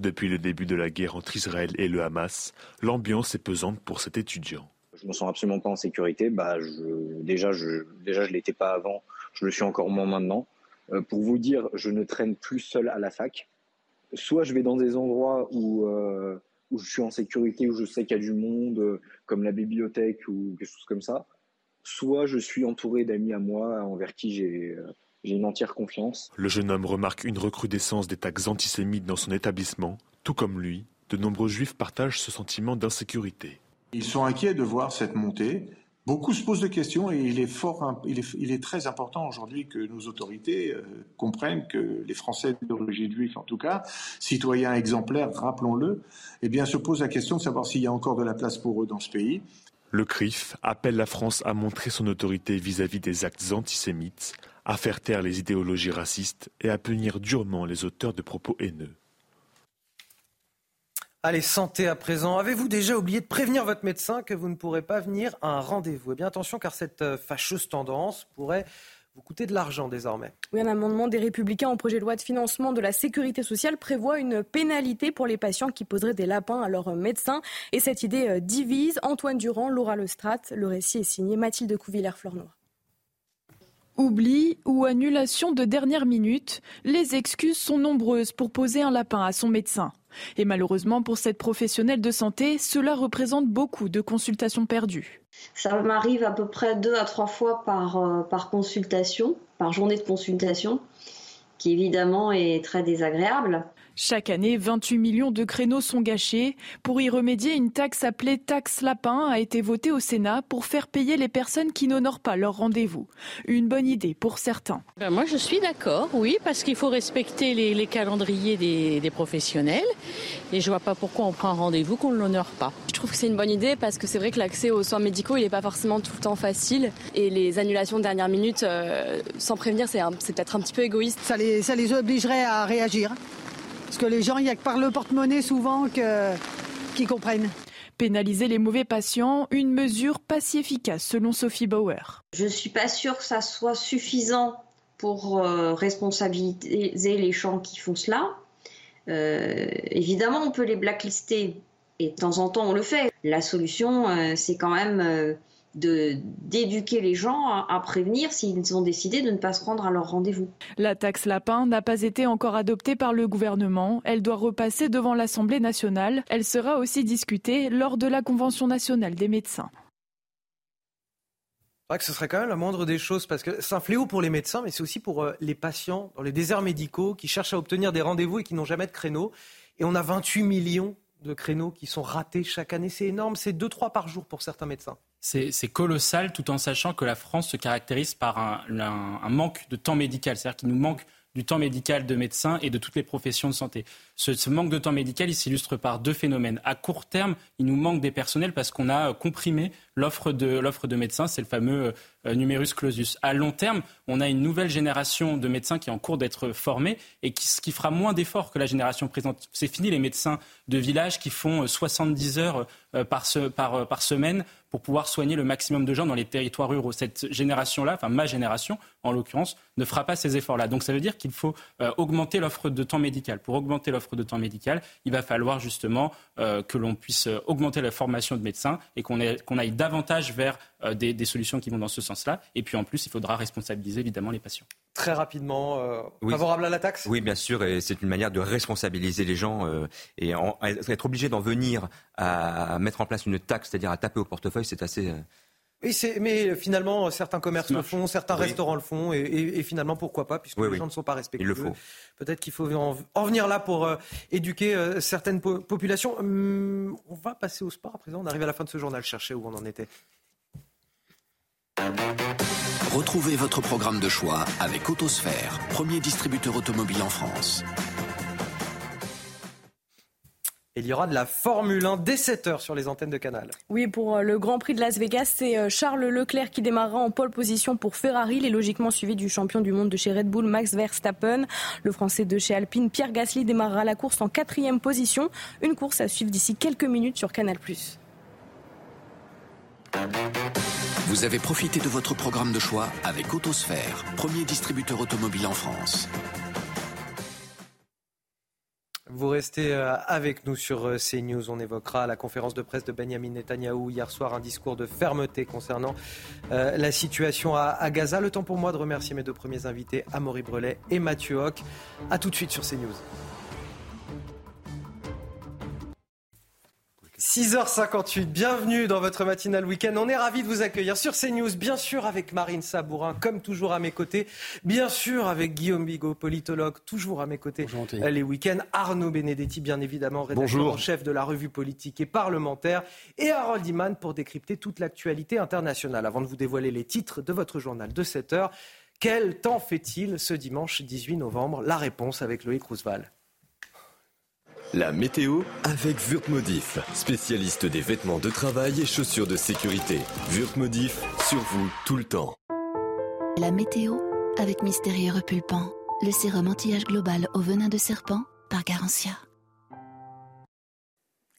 Depuis le début de la guerre entre Israël et le Hamas, l'ambiance est pesante pour cet étudiant. Je me sens absolument pas en sécurité. Bah, déjà, je déjà je l'étais pas avant. Je le suis encore moins maintenant. Euh, pour vous dire, je ne traîne plus seul à la fac. Soit je vais dans des endroits où euh, je suis en sécurité, où je sais qu'il y a du monde, euh, comme la bibliothèque ou quelque chose comme ça soit je suis entouré d'amis à moi envers qui euh, j'ai une entière confiance. Le jeune homme remarque une recrudescence des tags antisémites dans son établissement. Tout comme lui, de nombreux juifs partagent ce sentiment d'insécurité. Ils sont inquiets de voir cette montée. Beaucoup se posent des questions et il est, fort, il est, il est très important aujourd'hui que nos autorités euh, comprennent que les Français d'origine juive, en tout cas, citoyens exemplaires, rappelons-le, eh bien, se posent la question de savoir s'il y a encore de la place pour eux dans ce pays. Le CRIF appelle la France à montrer son autorité vis-à-vis des actes antisémites, à faire taire les idéologies racistes et à punir durement les auteurs de propos haineux. Allez, santé à présent. Avez-vous déjà oublié de prévenir votre médecin que vous ne pourrez pas venir à un rendez-vous? Eh bien attention car cette euh, fâcheuse tendance pourrait vous coûter de l'argent désormais. Oui, un amendement des Républicains au projet de loi de financement de la sécurité sociale prévoit une pénalité pour les patients qui poseraient des lapins à leur médecin. Et cette idée euh, divise. Antoine Durand, Laura Lestrade. Le récit est signé Mathilde Couvillère-Flornois. Oubli ou annulation de dernière minute, les excuses sont nombreuses pour poser un lapin à son médecin. Et malheureusement pour cette professionnelle de santé, cela représente beaucoup de consultations perdues. Ça m'arrive à peu près deux à trois fois par, euh, consultation, par journée de consultation, qui évidemment est très désagréable. Chaque année, 28 millions de créneaux sont gâchés. Pour y remédier, une taxe appelée taxe lapin a été votée au Sénat pour faire payer les personnes qui n'honorent pas leur rendez-vous. Une bonne idée pour certains. Ben moi, je suis d'accord, oui, parce qu'il faut respecter les, calendriers des, professionnels. Et je vois pas pourquoi on prend un rendez-vous qu'on ne l'honore pas. Je trouve que c'est une bonne idée parce que c'est vrai que l'accès aux soins médicaux, il n'est pas forcément tout le temps facile. Et les annulations de dernière minute, euh, sans prévenir, c'est peut-être un petit peu égoïste. Ça les, ça les obligerait à réagir. Parce que les gens, il n'y a que par le porte-monnaie souvent que, qui comprennent. Pénaliser les mauvais patients, une mesure pas si efficace selon Sophie Bauer. Je ne suis pas sûre que ça soit suffisant pour euh, responsabiliser les gens qui font cela. Euh, évidemment, on peut les blacklister et de temps en temps on le fait. La solution, euh, c'est quand même d'éduquer les gens à, prévenir s'ils ont décidé de ne pas se rendre à leur rendez-vous. La taxe lapin n'a pas été encore adoptée par le gouvernement. Elle doit repasser devant l'Assemblée nationale. Elle sera aussi discutée lors de la Convention nationale des médecins. C'est vrai que ce serait quand même la moindre des choses parce que c'est un fléau pour les médecins, mais c'est aussi pour euh, les patients dans les déserts médicaux qui cherchent à obtenir des rendez-vous et qui n'ont jamais de créneau. Et on a 28 millions de créneaux qui sont ratés chaque année. C'est énorme, c'est 2-3 par jour pour certains médecins. C'est colossal tout en sachant que la France se caractérise par un, manque de temps médical. C'est-à-dire qu'il nous manque du temps médical de médecins et de toutes les professions de santé. Ce, manque de temps médical, il s'illustre par deux phénomènes. À court terme, il nous manque des personnels parce qu'on a comprimé l'offre de, l'offre de médecins, c'est le fameux euh, numerus clausus. À long terme, on a une nouvelle génération de médecins qui est en cours d'être formés et qui, qui fera moins d'efforts que la génération présente. C'est fini les médecins de village qui font 70 euh, heures euh, par, par, par semaine pour pouvoir soigner le maximum de gens dans les territoires ruraux. Cette génération-là, enfin ma génération en l'occurrence, ne fera pas ces efforts-là. Donc ça veut dire qu'il faut augmenter l'offre de temps médical. Pour augmenter l'offre de temps médical, il va falloir justement euh, que l'on puisse euh, augmenter la formation de médecins et qu'on aille davantage vers euh, des, solutions qui vont dans ce sens-là. Et puis en plus, il faudra responsabiliser évidemment les patients. Très rapidement, favorable à la taxe? Oui, bien sûr, et c'est une manière de responsabiliser les gens et être obligé d'en venir à mettre en place une taxe, c'est-à-dire à taper au portefeuille, c'est assez oui, mais finalement, certains commerces le font, certains restaurants le font, et, finalement, pourquoi pas, puisque les gens ne sont pas respectueux. Il le faut. Peut-être qu'il faut en, venir là pour euh, éduquer euh, certaines populations. Hum, on va passer au sport à présent. On arrive à la fin de ce journal. Chercher où on en était. Retrouvez votre programme de choix avec Autosphère, premier distributeur automobile en France. Il y aura de la Formule 1 dès 7h sur les antennes de Canal. Oui, pour euh, le Grand Prix de Las Vegas, c'est euh, Charles Leclerc qui démarrera en pole position pour Ferrari. Il est logiquement suivi du champion du monde de chez Red Bull, Max Verstappen. Le Français de chez Alpine, Pierre Gasly, démarrera la course en quatrième position. Une course à suivre d'ici quelques minutes sur Canal+. Vous avez profité de votre programme de choix avec Autosphère, premier distributeur automobile en France. Vous restez euh, avec nous sur euh, CNews. On évoquera la conférence de presse de Benjamin Netanyahou hier soir, un discours de fermeté concernant euh, la situation à, Gaza. Le temps pour moi de remercier mes deux premiers invités, Amaury Brelet et Mathieu Hoc. A tout de suite sur CNews. 6h58, bienvenue dans votre matinale week-end. On est ravis de vous accueillir sur CNews, bien sûr avec Marine Sabourin, comme toujours à mes côtés, bien sûr avec Guillaume Bigot, politologue, toujours à mes côtés les week-ends, Arnaud Benedetti, bien évidemment, rédacteur en chef de la revue politique et parlementaire, et Harold Iman pour décrypter toute l'actualité internationale. Avant de vous dévoiler les titres de votre journal de 7h, quel temps fait-il ce dimanche 18 novembre? La réponse avec Loïc Roosevelt. La météo avec Wurtmodif, spécialiste des vêtements de travail et chaussures de sécurité. Wurtmodif, sur vous tout le temps. La météo avec Mystérieux Repulpant, le sérum anti-âge global au venin de serpent par Garantia.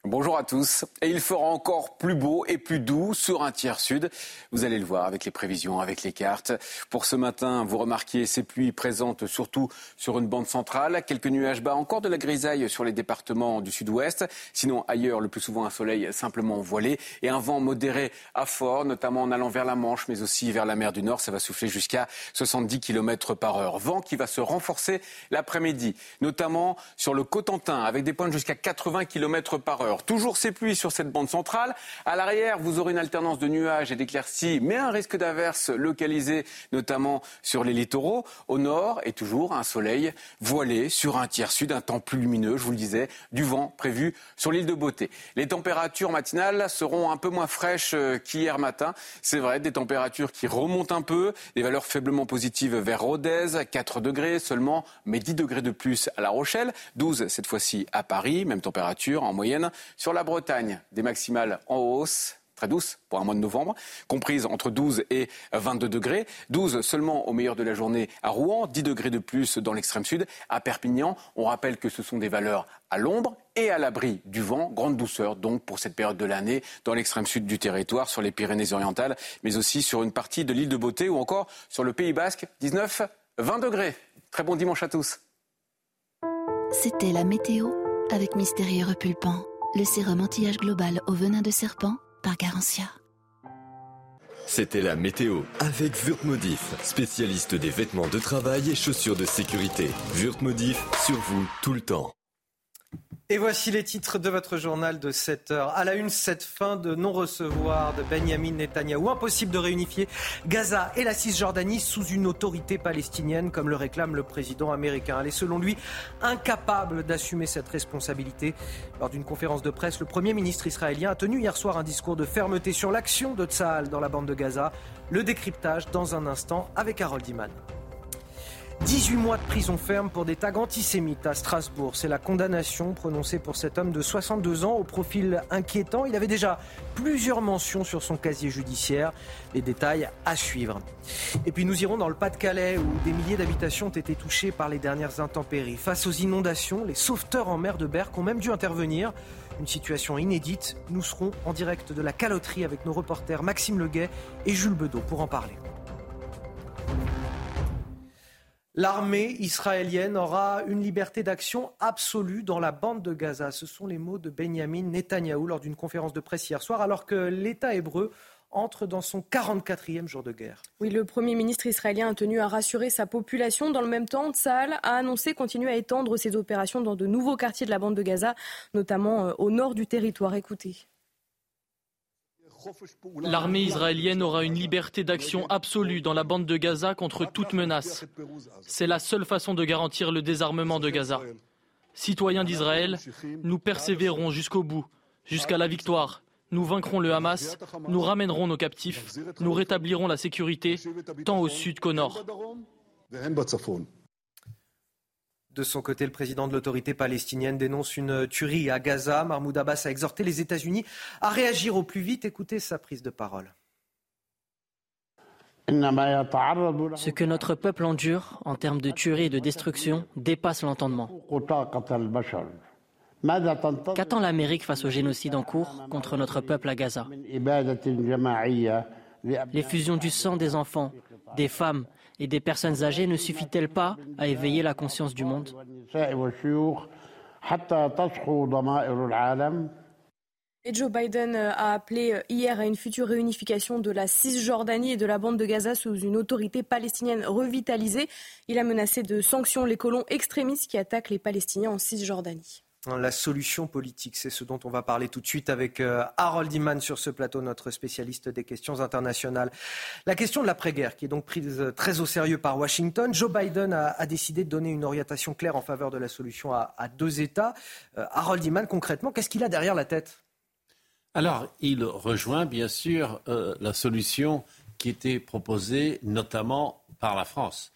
Bonjour à tous. Et il fera encore plus beau et plus doux sur un tiers sud. Vous allez le voir avec les prévisions, avec les cartes. Pour ce matin, vous remarquez ces pluies présentes surtout sur une bande centrale. Quelques nuages bas, encore de la grisaille sur les départements du sud-ouest. Sinon, ailleurs, le plus souvent un soleil simplement voilé et un vent modéré à fort, notamment en allant vers la Manche, mais aussi vers la mer du Nord. Ça va souffler jusqu'à 70 km par heure. Vent qui va se renforcer l'après-midi, notamment sur le Cotentin, avec des pointes jusqu'à 80 km par heure. Toujours ces pluies sur cette bande centrale. À l'arrière, vous aurez une alternance de nuages et d'éclaircies, mais un risque d'averse localisé, notamment sur les littoraux. Au nord, et toujours un soleil voilé sur un tiers sud, un temps plus lumineux, je vous le disais, du vent prévu sur l'île de Beauté. Les températures matinales seront un peu moins fraîches euh, qu'hier matin. C'est vrai, des températures qui remontent un peu, des valeurs faiblement positives vers Rodez, 4 degrés seulement, mais 10 degrés de plus à La Rochelle, 12 cette fois-ci à Paris, même température en moyenne. Sur la Bretagne, des maximales en hausse très douces pour un mois de novembre, comprises entre 12 et 22 degrés. 12 seulement au meilleur de la journée à Rouen, 10 degrés de plus dans l'extrême sud. À Perpignan, on rappelle que ce sont des valeurs à l'ombre et à l'abri du vent. Grande douceur donc pour cette période de l'année dans l'extrême sud du territoire, sur les Pyrénées-Orientales, mais aussi sur une partie de l'île de Beauté ou encore sur le Pays Basque, 19, 20 degrés. Très bon dimanche à tous. C'était la météo avec Mystérieux Repulpant le sérum anti-âge global au venin de serpent par Garantia. C'était la météo avec Wurtmodif, spécialiste des vêtements de travail et chaussures de sécurité. Wurtmodif, sur vous tout le temps. Et voici les titres de votre journal de 7 heures. À la une, cette fin de non-recevoir de Benjamin Netanyahou. Impossible de réunifier Gaza et la Cisjordanie sous une autorité palestinienne, comme le réclame le président américain. Elle est selon lui incapable d'assumer cette responsabilité. Lors d'une conférence de presse, le Premier ministre israélien a tenu hier soir un discours de fermeté sur l'action de Tsahal dans la bande de Gaza. Le décryptage dans un instant avec Harold Iman. 18 mois de prison ferme pour des tags antisémites à Strasbourg. C'est la condamnation prononcée pour cet homme de 62 ans au profil inquiétant. Il avait déjà plusieurs mentions sur son casier judiciaire. Les détails à suivre. Et puis nous irons dans le Pas-de-Calais où des milliers d'habitations ont été touchées par les dernières intempéries. Face aux inondations, les sauveteurs en mer de Berck ont même dû intervenir. Une situation inédite. Nous serons en direct de la caloterie avec nos reporters Maxime Leguet et Jules Bedeau pour en parler. L'armée israélienne aura une liberté d'action absolue dans la bande de Gaza. Ce sont les mots de Benjamin Netanyahou lors d'une conférence de presse hier soir, alors que l'État hébreu entre dans son 44e jour de guerre. Oui, le Premier ministre israélien a tenu à rassurer sa population. Dans le même temps, Tsahal a annoncé continuer à étendre ses opérations dans de nouveaux quartiers de la bande de Gaza, notamment euh, au nord du territoire. Écoutez. L'armée israélienne aura une liberté d'action absolue dans la bande de Gaza contre toute menace. C'est la seule façon de garantir le désarmement de Gaza. Citoyens d'Israël, nous persévérons jusqu'au bout, jusqu'à la victoire. Nous vaincrons le Hamas, nous ramènerons nos captifs, nous rétablirons la sécurité tant au sud qu'au nord. De son côté, le président de l'autorité palestinienne dénonce une tuerie à Gaza. Mahmoud Abbas a exhorté les États-Unis à réagir au plus vite. Écoutez sa prise de parole. Ce que notre peuple endure en termes de tuerie et de destruction dépasse l'entendement. Qu'attend l'Amérique face au génocide en cours contre notre peuple à Gaza L'effusion du sang des enfants, des femmes et des personnes âgées ne suffit-elle pas à éveiller la conscience du monde? Joe Biden euh, a appelé euh, hier à une future réunification de la Cisjordanie et de la bande de Gaza sous une autorité palestinienne revitalisée. Il a menacé de sanctions les colons extrémistes qui attaquent les Palestiniens en Cisjordanie. La solution politique, c'est ce dont on va parler tout de suite avec euh, Harold Iman sur ce plateau, notre spécialiste des questions internationales. La question de l'après-guerre, qui est donc prise euh, très au sérieux par Washington. Joe Biden a, décidé de donner une orientation claire en faveur de la solution à, deux États. Euh, Harold Iman, concrètement, qu'est-ce qu'il a derrière la tête? Alors, il rejoint bien sûr la solution qui était proposée notamment par la France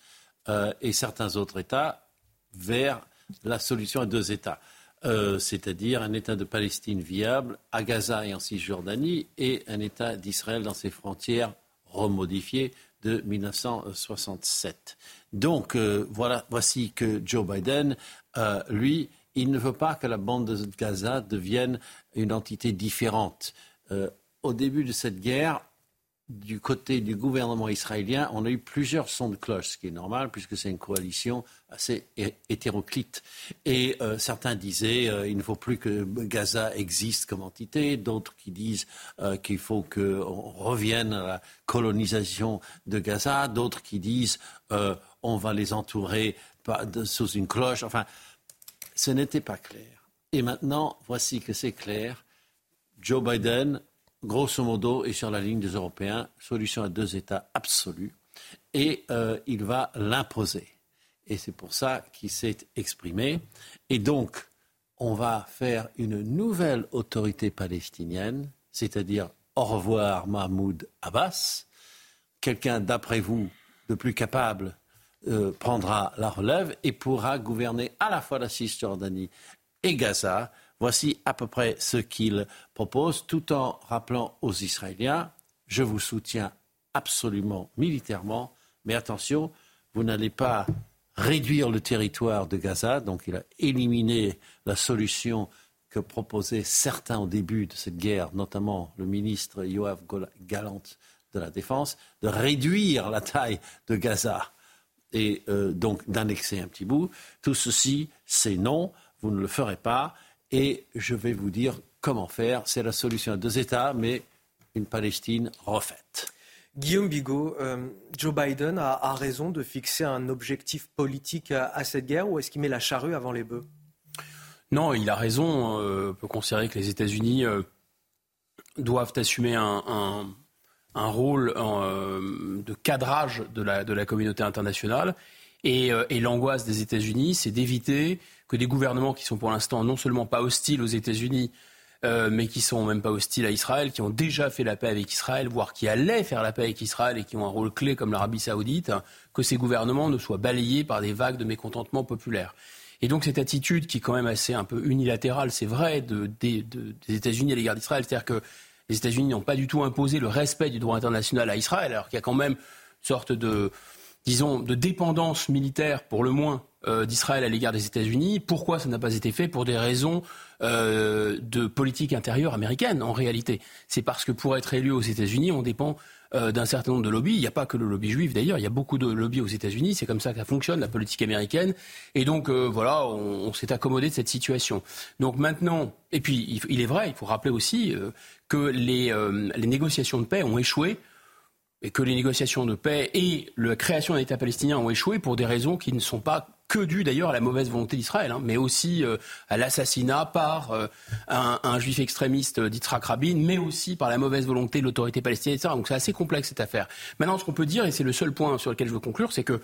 et certains autres États vers la solution à deux États. Euh, c'est-à-dire un État de Palestine viable à Gaza et en Cisjordanie, et un État d'Israël dans ses frontières remodifiées de 1967. Donc euh, voilà, voici que Joe Biden, euh, lui, il ne veut pas que la bande de Gaza devienne une entité différente. au début de cette guerre, du côté du gouvernement israélien, on a eu plusieurs sons de cloche, ce qui est normal puisque c'est une coalition assez hétéroclite. Et euh, certains disaient euh, il ne faut plus que Gaza existe comme entité, d'autres qui disent euh, qu'il faut qu'on revienne à la colonisation de Gaza, d'autres qui disent on va les entourer sous une cloche. Enfin, ce n'était pas clair. Et maintenant, voici que c'est clair. Joe Biden grosso modo, est sur la ligne des Européens, solution à deux États absolue, et euh, il va l'imposer. Et c'est pour ça qu'il s'est exprimé. Et donc, on va faire une nouvelle autorité palestinienne, c'est-à-dire au revoir Mahmoud Abbas. Quelqu'un d'après vous de plus capable euh, prendra la relève et pourra gouverner à la fois la Cisjordanie et Gaza Voici à peu près ce qu'il propose, tout en rappelant aux Israéliens, je vous soutiens absolument militairement, mais attention, vous n'allez pas réduire le territoire de Gaza, donc il a éliminé la solution que proposaient certains au début de cette guerre, notamment le ministre Yoav Galant de la Défense, de réduire la taille de Gaza et euh, donc d'annexer un petit bout. Tout ceci, c'est non, vous ne le ferez pas. Et je vais vous dire comment faire. C'est la solution à deux États, mais une Palestine refaite. Guillaume Bigot, euh, Joe Biden a, raison de fixer un objectif politique à, cette guerre ou est-ce qu'il met la charrue avant les bœufs? Non, il a raison. on peut considérer que les États-Unis doivent assumer un, rôle de cadrage de la, de la communauté internationale. Et, et l'angoisse des États-Unis, c'est d'éviter que des gouvernements qui sont pour l'instant non seulement pas hostiles aux États-Unis, euh, mais qui sont même pas hostiles à Israël, qui ont déjà fait la paix avec Israël, voire qui allaient faire la paix avec Israël et qui ont un rôle clé comme l'Arabie saoudite, que ces gouvernements ne soient balayés par des vagues de mécontentement populaire. Et donc cette attitude qui est quand même assez un peu unilatérale, c'est vrai, de, des États-Unis à l'égard d'Israël, c'est-à-dire que les États-Unis n'ont pas du tout imposé le respect du droit international à Israël, alors qu'il y a quand même une sorte de, disons, de dépendance militaire, pour le moins, euh, d'Israël à l'égard des États-Unis. Pourquoi ça n'a pas été fait Pour des raisons euh, de politique intérieure américaine, en réalité? C'est parce que pour être élu aux États-Unis, on dépend euh, d'un certain nombre de lobbies. Il n'y a pas que le lobby juif d'ailleurs, il y a beaucoup de lobbies aux États-Unis. C'est comme ça que ça fonctionne, la politique américaine. Et donc voilà, on, s'est accommodé de cette situation. Donc maintenant, et puis il, est vrai, il faut rappeler aussi que les, les négociations de paix ont échoué que les négociations de paix et la création d'un État palestinien ont échoué pour des raisons qui ne sont pas que dues d'ailleurs à la mauvaise volonté d'Israël, hein, mais aussi euh, à l'assassinat par euh, un, juif extrémiste euh, d'Yitzhak Rabin, mais aussi par la mauvaise volonté de l'autorité palestinienne, etc. Donc c'est assez complexe cette affaire. Maintenant, ce qu'on peut dire, et c'est le seul point sur lequel je veux conclure, c'est que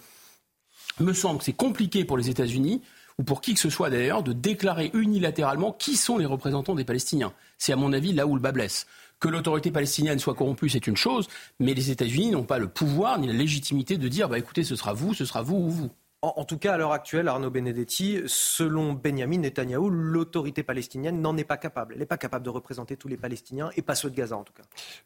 me semble que c'est compliqué pour les États-Unis ou pour qui que ce soit d'ailleurs, de déclarer unilatéralement qui sont les représentants des Palestiniens. C'est à mon avis là où le bas blesse. Que l'autorité palestinienne soit corrompue, c'est une chose, mais les États-Unis n'ont pas le pouvoir ni la légitimité de dire bah, écoutez, ce sera vous, ce sera vous ou vous. En, tout cas, à l'heure actuelle, Arnaud Benedetti, selon Benjamin Netanyahou, l'autorité palestinienne n'en est pas capable. Elle n'est pas capable de représenter tous les Palestiniens et pas ceux de Gaza en tout cas.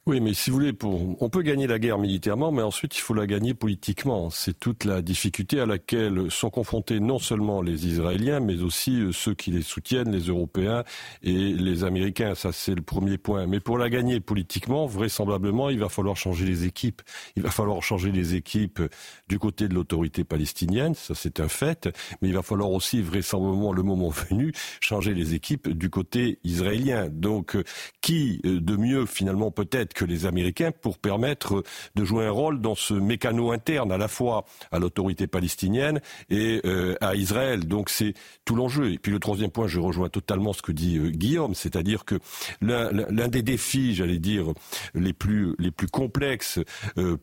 Oui, mais si vous voulez, on peut gagner la guerre militairement, mais ensuite il faut la gagner politiquement. C'est toute la difficulté à laquelle sont confrontés non seulement les Israéliens, mais aussi euh, ceux qui les soutiennent, les Européens et les Américains. Ça, c'est le premier point. Mais pour la gagner politiquement, vraisemblablement, il va falloir changer les équipes. Il va falloir changer les équipes du côté de l'autorité palestinienne ça c'est un fait, mais il va falloir aussi vraisemblablement le moment [laughs] venu changer les équipes du côté israélien. Donc euh, qui euh, de mieux finalement peut-être que les Américains pour permettre de jouer un rôle dans ce mécano interne à la fois à l'autorité palestinienne et euh, à Israël. Donc c'est tout l'enjeu. Et puis le troisième point, je rejoins totalement ce que dit Guillaume, c'est-à-dire que l'un des défis, j'allais dire, les plus les plus complexes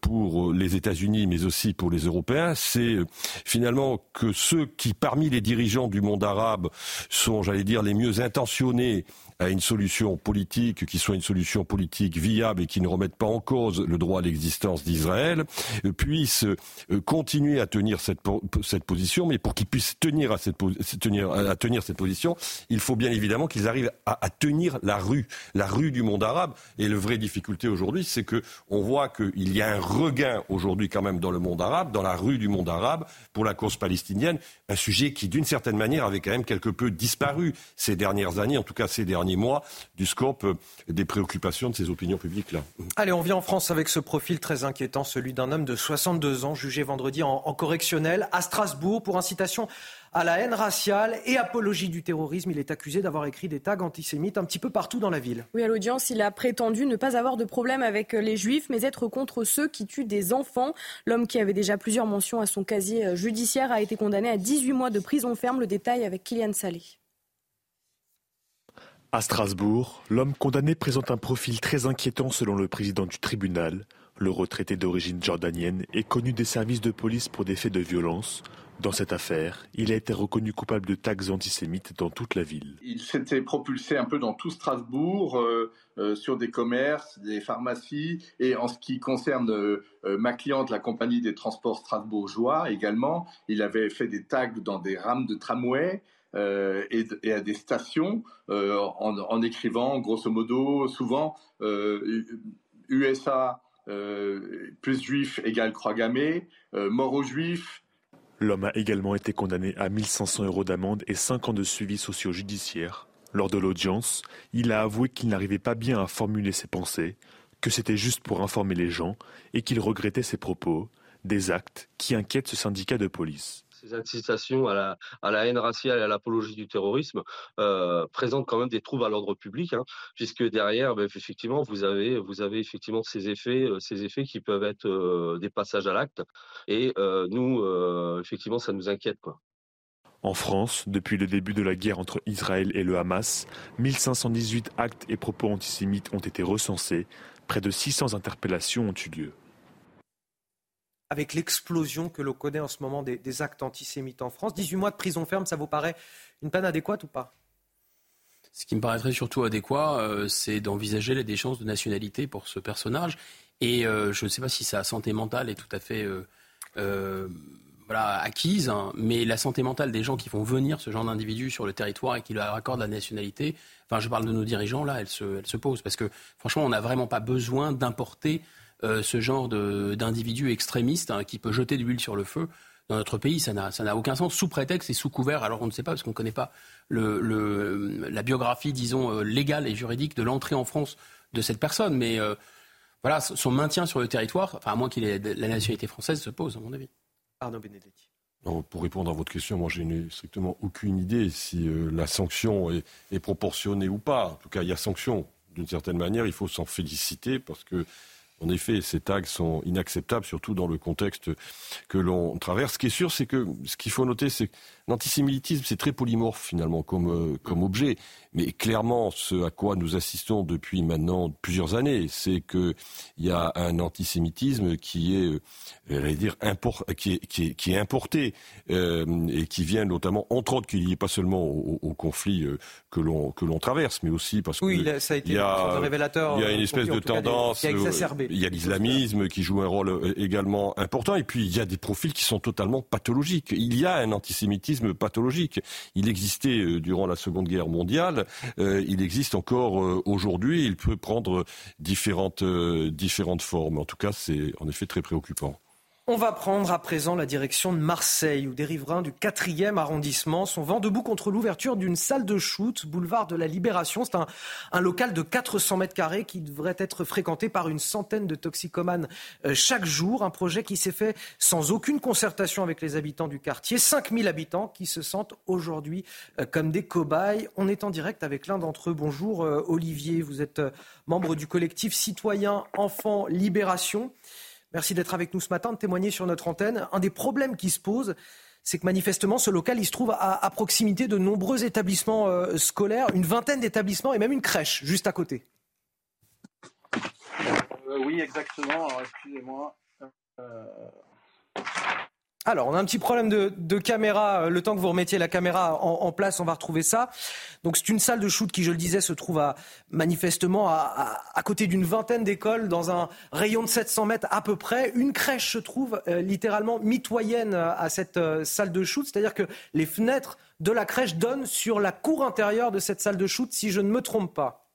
pour les États-Unis, mais aussi pour les Européens, c'est finalement que ceux qui, parmi les dirigeants du monde arabe, sont, j'allais dire, les mieux intentionnés à une solution politique qui soit une solution politique viable et qui ne remette pas en cause le droit à l'existence d'Israël, euh, puissent euh, continuer à tenir cette, cette position, mais pour qu'ils puissent tenir à, cette, tenir, à tenir cette position, il faut bien évidemment qu'ils arrivent à, à, tenir la rue, la rue du monde arabe. Et la vraie difficulté aujourd'hui, c'est que on voit qu'il y a un regain aujourd'hui quand même dans le monde arabe, dans la rue du monde arabe, pour la cause palestinienne, un sujet qui d'une certaine manière avait quand même quelque peu disparu ces dernières années, en tout cas ces derniers mois du scope euh, des préoccupations de ces opinions publiques-là. Allez, on vient en France avec ce profil très inquiétant, celui d'un homme de 62 ans jugé vendredi en, correctionnel à Strasbourg pour incitation à la haine raciale et apologie du terrorisme. Il est accusé d'avoir écrit des tags antisémites un petit peu partout dans la ville. Oui, à l'audience, il a prétendu ne pas avoir de problème avec les juifs, mais être contre ceux qui tuent des enfants. L'homme qui avait déjà plusieurs mentions à son casier judiciaire a été condamné à 18 mois de prison ferme. Le détail avec Kylian Salé. À Strasbourg, l'homme condamné présente un profil très inquiétant selon le président du tribunal. Le retraité d'origine jordanienne est connu des services de police pour des faits de violence. Dans cette affaire, il a été reconnu coupable de tags antisémites dans toute la ville. Il s'était propulsé un peu dans tout Strasbourg, euh, euh, sur des commerces, des pharmacies, et en ce qui concerne euh, ma cliente, la compagnie des transports strasbourgeois également, il avait fait des tags dans des rames de tramway. Euh, et, à des stations euh, en, écrivant grosso modo souvent USA euh, plus juif égale croix gammée, mort aux juifs. L'homme a également été condamné à 1500 euros d'amende et 5 ans de suivi socio-judiciaire. Lors de l'audience, il a avoué qu'il n'arrivait pas bien à formuler ses pensées, que c'était juste pour informer les gens et qu'il regrettait ses propos, des actes qui inquiètent ce syndicat de police ces incitations à la, haine raciale et à l'apologie du terrorisme euh, présentent quand même des troubles à l'ordre public, hein, puisque derrière, ben, effectivement, vous avez, effectivement ces effets, euh, ces effets qui peuvent être euh, des passages à l'acte. Et nous, effectivement, ça nous inquiète. En France, depuis le début de la guerre entre Israël et le Hamas, 1518 actes et propos antisémites ont été recensés. Près de 600 interpellations ont eu lieu. Avec l'explosion que l'on connaît en ce moment des, actes antisémites en France, 18 mois de prison ferme, ça vous paraît une peine adéquate ou pas? Ce qui me paraîtrait surtout adéquat, euh, c'est d'envisager les chances de nationalité pour ce personnage. Et euh, je ne sais pas si sa santé mentale est tout à fait euh, acquise, hein, mais la santé mentale des gens qui font venir ce genre d'individus sur le territoire et qui leur accordent la nationalité, enfin je parle de nos dirigeants, là, se, elle se pose. Parce que franchement, on n'a vraiment pas besoin d'importer euh, ce genre d'individus extrémistes hein, qui peut jeter de l'huile sur le feu dans notre pays. Ça n'a aucun sens, sous prétexte et sous couvert. Alors on ne sait pas, parce qu'on ne connaît pas le, la biographie, disons, euh, légale et juridique de l'entrée en France de cette personne. Mais euh, voilà, son maintien sur le territoire, enfin, à moins qu'il ait la nationalité française, se pose, à mon avis. Arnaud Benedetti. pour répondre à votre question, moi je n'ai strictement aucune idée si euh, la sanction est, proportionnée ou pas. En tout cas, il y a sanction. D'une certaine manière, il faut s'en féliciter parce que en effet, ces tags sont inacceptables, surtout dans le contexte que l'on traverse. Ce qui est sûr, c'est que ce qu'il faut noter, c'est l'antisémitisme, c'est très polymorphe finalement comme, euh, comme objet. Mais clairement, ce à quoi nous assistons depuis maintenant plusieurs années, c'est qu'il y a un antisémitisme qui est, euh, dire, import, qui, est, qui, est, qui est importé euh, et qui vient notamment, entre autres, qu'il n'y ait pas seulement au, conflit euh, que l'on que l'on traverse, mais aussi parce oui, que ça a été il y a, révélateur, il y a une espèce de tendance, il y a l'islamisme qui joue un rôle également important, et puis il y a des profils qui sont totalement pathologiques. Il y a un antisémitisme pathologique. Il existait durant la Seconde Guerre mondiale euh, il existe encore euh, aujourd'hui. Il peut prendre euh, différentes formes. En tout cas, c'est en effet très préoccupant. On va prendre à présent la direction de Marseille, où des riverains du 4e arrondissement sont vent debout contre l'ouverture d'une salle de shoot, boulevard de la Libération. C'est un, local de 400 mètres carrés qui devrait être fréquenté par une centaine de toxicomanes euh, chaque jour. Un projet qui s'est fait sans aucune concertation avec les habitants du quartier. 5000 habitants qui se sentent aujourd'hui euh, comme des cobayes. On est en direct avec l'un d'entre eux. Bonjour euh, Olivier, vous êtes membre du collectif citoyen Enfants Libération. Merci d'être avec nous ce matin, de témoigner sur notre antenne. Un des problèmes qui se posent, c'est que manifestement, ce local, il se trouve à, proximité de nombreux établissements euh, scolaires, une vingtaine d'établissements et même une crèche juste à côté. Euh, oui, exactement. excusez-moi. Euh, alors, on a un petit problème de, caméra. Le temps que vous remettiez la caméra en, place, on va retrouver ça. Donc, c'est une salle de shoot qui, je le disais, se trouve manifestement à, côté d'une vingtaine d'écoles, dans un rayon de 700 mètres à peu près. Une crèche se trouve euh, littéralement mitoyenne à cette euh, salle de shoot, c'est-à-dire que les fenêtres de la crèche donnent sur la cour intérieure de cette salle de shoot, si je ne me trompe pas.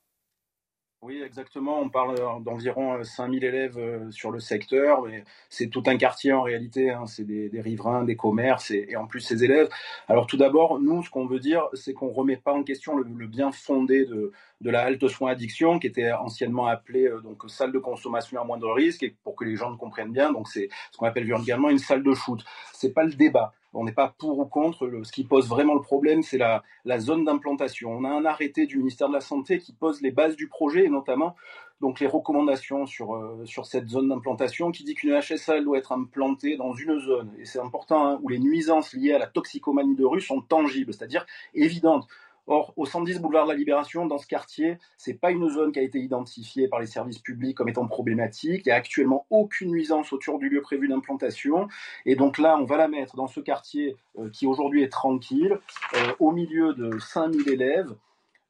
Oui, exactement. On parle d'environ 5000 euh, élèves euh, sur le secteur, c'est tout un quartier en réalité. Hein. C'est des, riverains, des commerces et, en plus ces élèves. Alors tout d'abord, nous, ce qu'on veut dire, c'est qu'on ne remet pas en question le, bien fondé de, la halte soins addiction, qui était anciennement appelée euh, donc salle de consommation à moindre risque, et pour que les gens le comprennent bien, donc c'est ce qu'on appelle vulgairement une salle de shoot. C'est pas le débat on n'est pas pour ou contre. ce qui pose vraiment le problème, c'est la, zone d'implantation. On a un arrêté du ministère de la Santé qui pose les bases du projet et notamment donc les recommandations sur, euh, sur cette zone d'implantation qui dit qu'une HSA doit être implantée dans une zone, et c'est important, hein, où les nuisances liées à la toxicomanie de rue sont tangibles, c'est-à-dire évidentes. Or, au 110 boulevard de la Libération, dans ce quartier, c'est pas une zone qui a été identifiée par les services publics comme étant problématique. Il n'y a actuellement aucune nuisance autour du lieu prévu d'implantation. Et donc là, on va la mettre dans ce quartier euh, qui aujourd'hui est tranquille, euh, au milieu de 5000 élèves.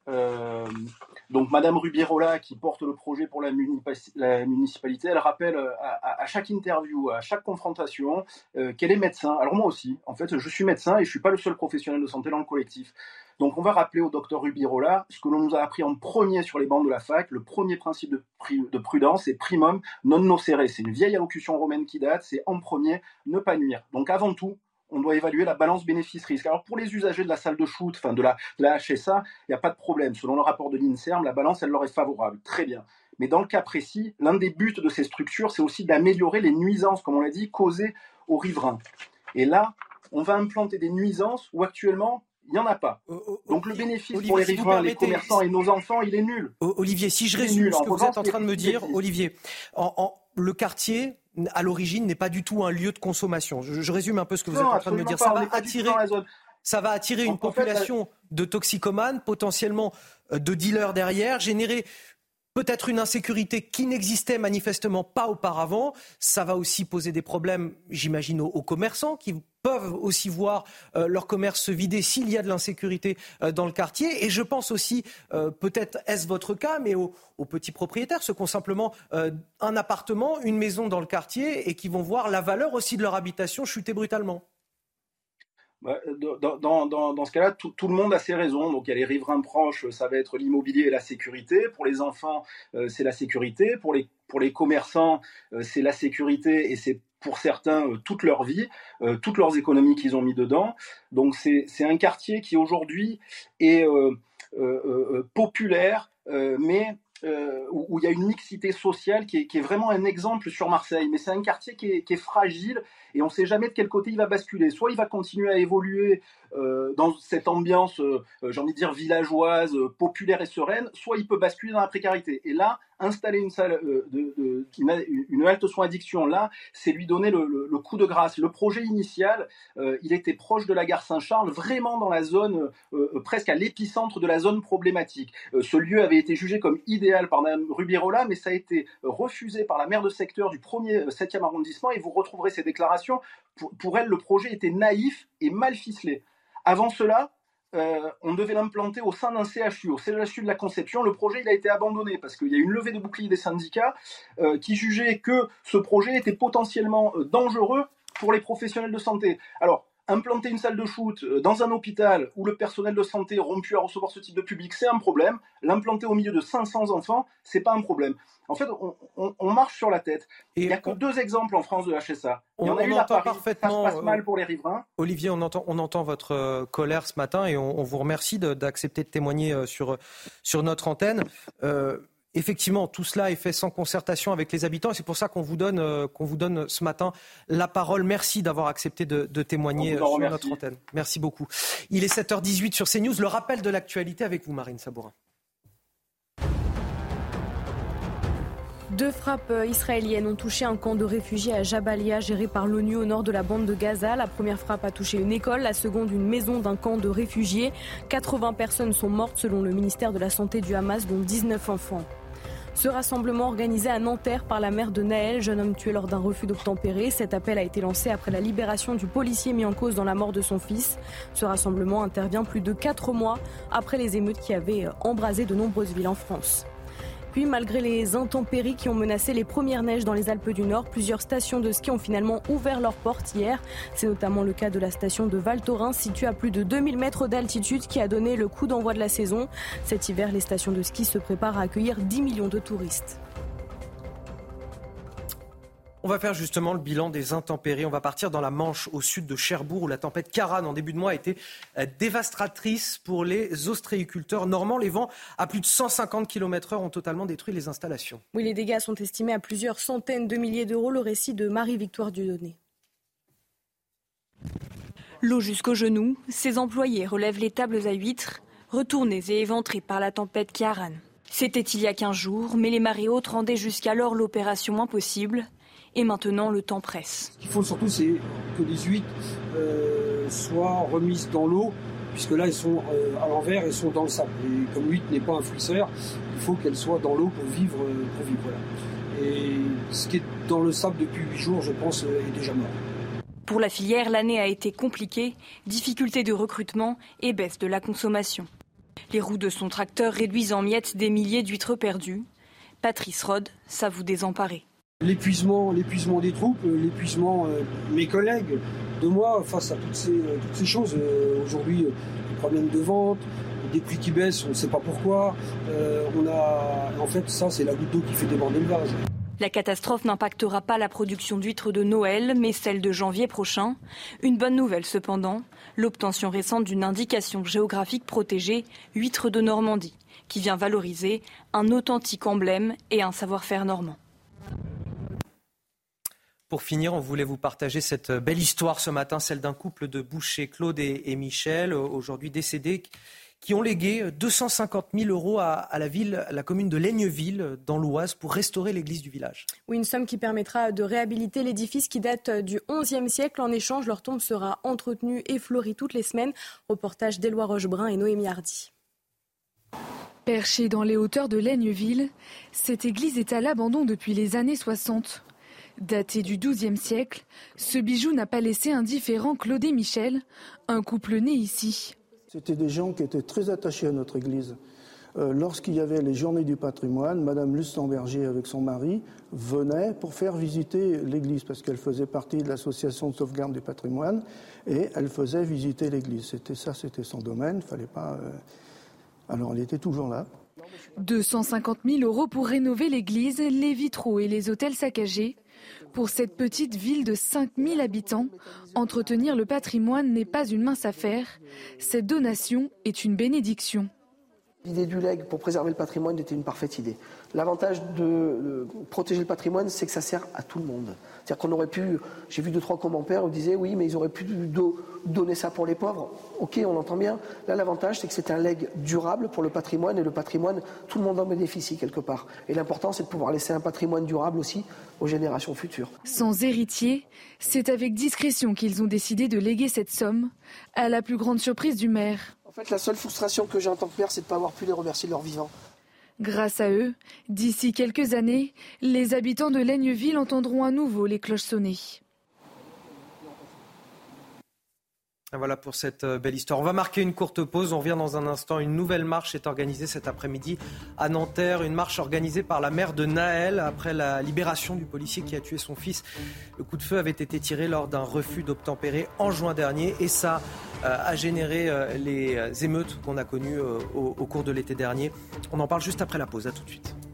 Euh, donc Madame Rubirola, qui porte le projet pour la, municipalité, elle rappelle à, chaque interview, à chaque confrontation, qu'elle est médecin. Alors moi aussi, en fait, je suis médecin et je suis pas le seul professionnel de santé dans le collectif. Donc on va rappeler au docteur Rubirola ce que l'on nous a appris en premier sur les bancs de la fac, le premier principe de, prudence, c'est primum non nocere. C'est une vieille allocution romaine qui date, c'est en premier ne pas nuire. Donc avant tout, on doit évaluer la balance bénéfice-risque. Alors pour les usagers de la salle de shoot, enfin de la, de la HSA, il n'y a pas de problème. Selon le rapport de l'INSERM, la balance, elle leur est favorable. Très bien. Mais dans le cas précis, l'un des buts de ces structures, c'est aussi d'améliorer les nuisances, comme on l'a dit, causées aux riverains. Et là, on va implanter des nuisances où actuellement, il n'y en a pas. Donc le bénéfice pour les riverains, les commerçants et nos enfants, il est nul. Olivier, si je résume ce que vous êtes en train de me dire, Olivier, en, le quartier, à l'origine, n'est pas du tout un lieu de consommation. Je, résume un peu ce que vous êtes en train de me dire. Ça va attirer. Ça va attirer une population de toxicomanes, potentiellement euh, de dealers derrière, générer peut-être une insécurité qui n'existait manifestement pas auparavant. Ça va aussi poser des problèmes, j'imagine, aux, commerçants qui peuvent aussi voir euh, leur commerce se vider s'il y a de l'insécurité euh, dans le quartier. Et je pense aussi, euh, peut-être est-ce votre cas, mais aux, petits propriétaires, ceux qui ont simplement un appartement, une maison dans le quartier et qui vont voir la valeur aussi de leur habitation chuter brutalement. Bah, dans, ce cas-là, tout, le monde a ses raisons. Donc il y a les riverains proches, ça va être l'immobilier et la sécurité. Pour les enfants, euh, c'est la sécurité. Pour les, pour les commerçants, euh, c'est la sécurité et c'est pour certains euh, toute leur vie, toutes leurs économies qu'ils ont mis dedans. Donc c'est un quartier qui aujourd'hui est populaire, mais où, il y a une mixité sociale qui est, vraiment un exemple sur Marseille. Mais c'est un quartier qui est, fragile et on ne sait jamais de quel côté il va basculer. Soit il va continuer à évoluer euh, dans cette ambiance, euh, j'ai envie de dire, villageoise, euh, populaire et sereine, soit il peut basculer dans la précarité. Et là, installer une salle une halte soins addiction là, c'est lui donner le, coup de grâce. Le projet initial, il était proche de la gare Saint-Charles, vraiment dans la zone, presque à l'épicentre de la zone problématique. ce lieu avait été jugé comme idéal par Mme Rubirola, mais ça a été refusé par la maire de secteur du 1er 7e arrondissement, et vous retrouverez ces déclarations. Pour elle, le projet était naïf et mal ficelé. Avant cela, euh, on devait l'implanter au sein d'un CHU, au CHU de la Conception. Le projet il a été abandonné parce qu'il y a eu une levée de bouclier des syndicats euh, qui jugeaient que ce projet était potentiellement euh, dangereux pour les professionnels de santé. Alors, implanter une salle de shoot euh, dans un hôpital où le personnel de santé rompu à recevoir ce type de public, c'est un problème. L'implanter au milieu de 500 enfants, c'est pas un problème. En fait, on, marche sur la tête. Il n'y a que deux exemples en France de HSA. on, a entend parfaitement. Ça se passe mal pour les riverains. Olivier, on entend, on entend votre euh, colère ce matin et on, vous remercie d'accepter de, témoigner euh, sur, sur notre antenne effectivement, tout cela est fait sans concertation avec les habitants et c'est pour ça qu'on vous donne, euh, qu'on vous donne ce matin la parole. Merci d'avoir accepté de, témoigner euh, sur notre antenne. Merci beaucoup. Il est 7h18 sur CNews. Le rappel de l'actualité avec vous, Marine Sabourin. Deux frappes israéliennes ont touché un camp de réfugiés à Jabalia géré par l'ONU au nord de la bande de Gaza. La première frappe a touché une école, la seconde une maison d'un camp de réfugiés. 80 personnes sont mortes selon le ministère de la Santé du Hamas, dont 19 enfants. Ce rassemblement organisé à Nanterre par la mère de Naël, jeune homme tué lors d'un refus d'obtempérer. Cet appel a été lancé après la libération du policier mis en cause dans la mort de son fils. Ce rassemblement intervient plus de quatre mois après les émeutes qui avaient embrasé de nombreuses villes en France malgré les intempéries qui ont menacé les premières neiges dans les Alpes du Nord, plusieurs stations de ski ont finalement ouvert leurs portes hier. C'est notamment le cas de la station de Val Thorens, située à plus de 2000 mètres d'altitude, qui a donné le coup d'envoi de la saison. Cet hiver, les stations de ski se préparent à accueillir 10 millions de touristes. On va faire justement le bilan des intempéries. On va partir dans la Manche, au sud de Cherbourg, où la tempête Karan, en début de mois, a été euh, dévastatrice pour les ostréiculteurs normands. Les vents à plus de 150 km/h ont totalement détruit les installations. Oui, les dégâts sont estimés à plusieurs centaines de milliers d'euros. Le récit de Marie-Victoire Dudonné. L'eau jusqu'aux genoux, ses employés relèvent les tables à huîtres, retournées et éventrées par la tempête Kiaran. C'était il y a 15 jours, mais les marées hautes rendaient jusqu'alors l'opération impossible. Et maintenant, le temps presse. Ce qu'il faut surtout, c'est que les huîtres euh, soient remises dans l'eau, puisque là, elles sont euh, à l'envers, elles sont dans le sable. Et comme l'huître n'est pas un fruisseur, il faut qu'elle soit dans l'eau pour vivre. Euh, pour vivre Et ce qui est dans le sable depuis huit jours, je pense, est déjà mort. Pour la filière, l'année a été compliquée, difficulté de recrutement et baisse de la consommation. Les roues de son tracteur réduisent en miettes des milliers d'huîtres perdues. Patrice Rod s'avoue désemparé. L'épuisement, l'épuisement des troupes, euh, l'épuisement de euh, mes collègues, de moi face à toutes ces, euh, choses. Aujourd'hui, des problèmes de vente, des prix qui baissent, on ne sait pas pourquoi. en fait, ça, c'est la goutte d'eau qui fait déborder le vase. La catastrophe n'impactera pas la production d'huîtres de Noël, mais celle de janvier prochain. Une bonne nouvelle cependant, l'obtention récente d'une indication géographique protégée, huîtres de Normandie, qui vient valoriser un authentique emblème et un savoir-faire normand. Pour finir, on voulait vous partager cette belle histoire ce matin, celle d'un couple de bouchers, Claude et, Michel, aujourd'hui décédés, qui ont légué 250 000 euros à, la ville, la commune de Laigneville, dans l'Oise, pour restaurer l'église du village. Oui, une somme qui permettra de réhabiliter l'édifice qui date du XIe siècle. En échange, leur tombe sera entretenue et fleurie toutes les semaines. Reportage d'Éloi Rochebrun et Noémie Hardy. Perchée dans les hauteurs de Laigneville, cette église est à l'abandon depuis les années 60. Daté du XIIe siècle, ce bijou n'a pas laissé indifférent Claude et Michel, un couple né ici. C'était des gens qui étaient très attachés à notre église. Euh, lorsqu'il y avait les journées du patrimoine, Madame Lustenberger avec son mari venait pour faire visiter l'église parce qu'elle faisait partie de l'association de sauvegarde du patrimoine et elle faisait visiter l'église. C'était ça, c'était son domaine. Fallait pas. Euh, alors elle était toujours là. 250 000 euros pour rénover l'église, les vitraux et les hôtels saccagés. Pour cette petite ville de 5 000 habitants, entretenir le patrimoine n'est pas une mince affaire. Cette donation est une bénédiction. L'idée du leg pour préserver le patrimoine était une parfaite idée. L'avantage de protéger le patrimoine, c'est que ça sert à tout le monde. C'est-à-dire qu'on aurait pu, j'ai vu deux, trois commentaires où disaient oui, mais ils auraient pu donner ça pour les pauvres. Ok, on entend bien. Là, l'avantage, c'est que c'est un leg durable pour le patrimoine et le patrimoine, tout le monde en bénéficie quelque part. Et l'important, c'est de pouvoir laisser un patrimoine durable aussi aux générations futures. Sans héritier, c'est avec discrétion qu'ils ont décidé de léguer cette somme, à la plus grande surprise du maire. Fait, la seule frustration que j'ai en tant que père, c'est de ne pas avoir pu les remercier de leur vivant. Grâce à eux, d'ici quelques années, les habitants de Laigneville entendront à nouveau les cloches sonner. Voilà pour cette euh, belle histoire. On va marquer une courte pause. On revient dans un instant. Une nouvelle marche est organisée cet après-midi à Nanterre. Une marche organisée par la mère de Naël après la libération du policier qui a tué son fils. Le coup de feu avait été tiré lors d'un refus d'obtempérer en juin dernier et ça euh, a généré euh, les émeutes qu'on a connues au cours de l'été dernier. On en parle juste après la pause. À tout de suite.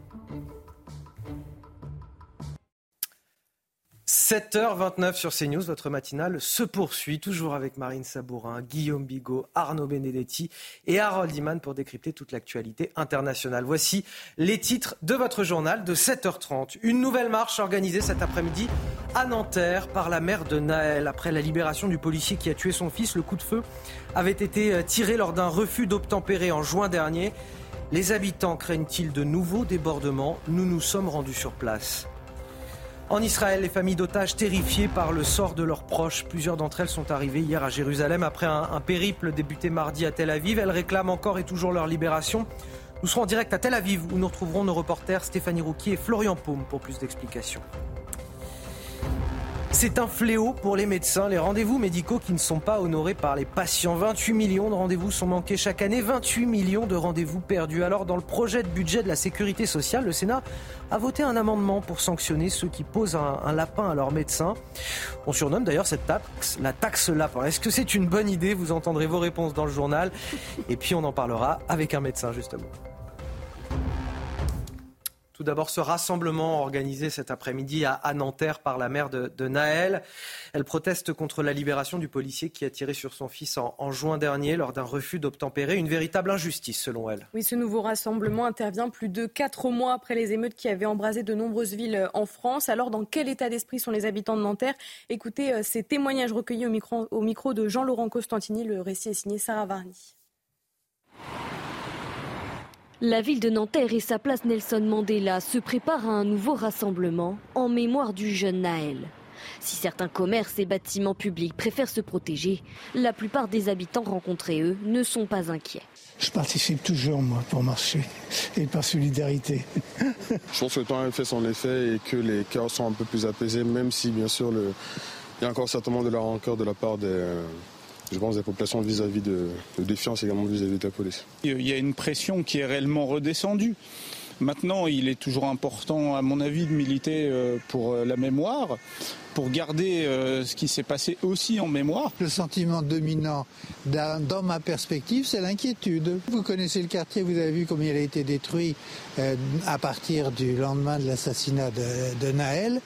7h29 sur CNews, votre matinale se poursuit, toujours avec Marine Sabourin, Guillaume Bigot, Arnaud Benedetti et Harold Iman pour décrypter toute l'actualité internationale. Voici les titres de votre journal de 7h30. Une nouvelle marche organisée cet après-midi à Nanterre par la mère de Naël. Après la libération du policier qui a tué son fils, le coup de feu avait été euh, tiré lors d'un refus d'obtempérer en juin dernier. Les habitants craignent-ils de nouveaux débordements? Nous nous sommes rendus sur place. En Israël, les familles d'otages terrifiées par le sort de leurs proches. Plusieurs d'entre elles sont arrivées hier à Jérusalem après un, périple débuté mardi à Tel Aviv. Elles réclament encore et toujours leur libération. Nous serons en direct à Tel Aviv où nous retrouverons nos reporters Stéphanie Rouquier et Florian Paume pour plus d'explications. C'est un fléau pour les médecins, les rendez-vous médicaux qui ne sont pas honorés par les patients. 28 millions de rendez-vous sont manqués chaque année, 28 millions de rendez-vous perdus. Alors dans le projet de budget de la sécurité sociale, le Sénat a voté un amendement pour sanctionner ceux qui posent un, lapin à leurs médecins. On surnomme d'ailleurs cette taxe la taxe lapin. Est-ce que c'est une bonne idée? Vous entendrez vos réponses dans le journal. Et puis on en parlera avec un médecin justement. Tout d'abord, ce rassemblement organisé cet après-midi à, Nanterre par la mère de, Naël. Elle proteste contre la libération du policier qui a tiré sur son fils en, juin dernier lors d'un refus d'obtempérer. Une véritable injustice, selon elle. Oui, ce nouveau rassemblement intervient plus de quatre mois après les émeutes qui avaient embrasé de nombreuses villes en France. Alors, dans quel état d'esprit sont les habitants de Nanterre? Écoutez euh, ces témoignages recueillis au micro, de Jean-Laurent Costantini. Le récit est signé Sarah Varni. La ville de Nanterre et sa place Nelson Mandela se préparent à un nouveau rassemblement en mémoire du jeune Naël. Si certains commerces et bâtiments publics préfèrent se protéger, la plupart des habitants rencontrés, eux, ne sont pas inquiets. Je participe toujours, moi, pour marcher et par solidarité. Je pense que le temps a fait son effet et que les cœurs sont un peu plus apaisés, même si, bien sûr, il y a encore certainement de la rancœur de la part des, je pense, des populations vis-à-vis de, défiance également vis-à-vis de la police. Il y a une pression qui est réellement redescendue. Maintenant, il est toujours important, à mon avis, de militer euh, pour euh, la mémoire, pour garder euh, ce qui s'est passé aussi en mémoire. Le sentiment dominant dans ma perspective, c'est l'inquiétude. Vous connaissez le quartier, vous avez vu combien il a été détruit à partir du lendemain de l'assassinat de, de Naël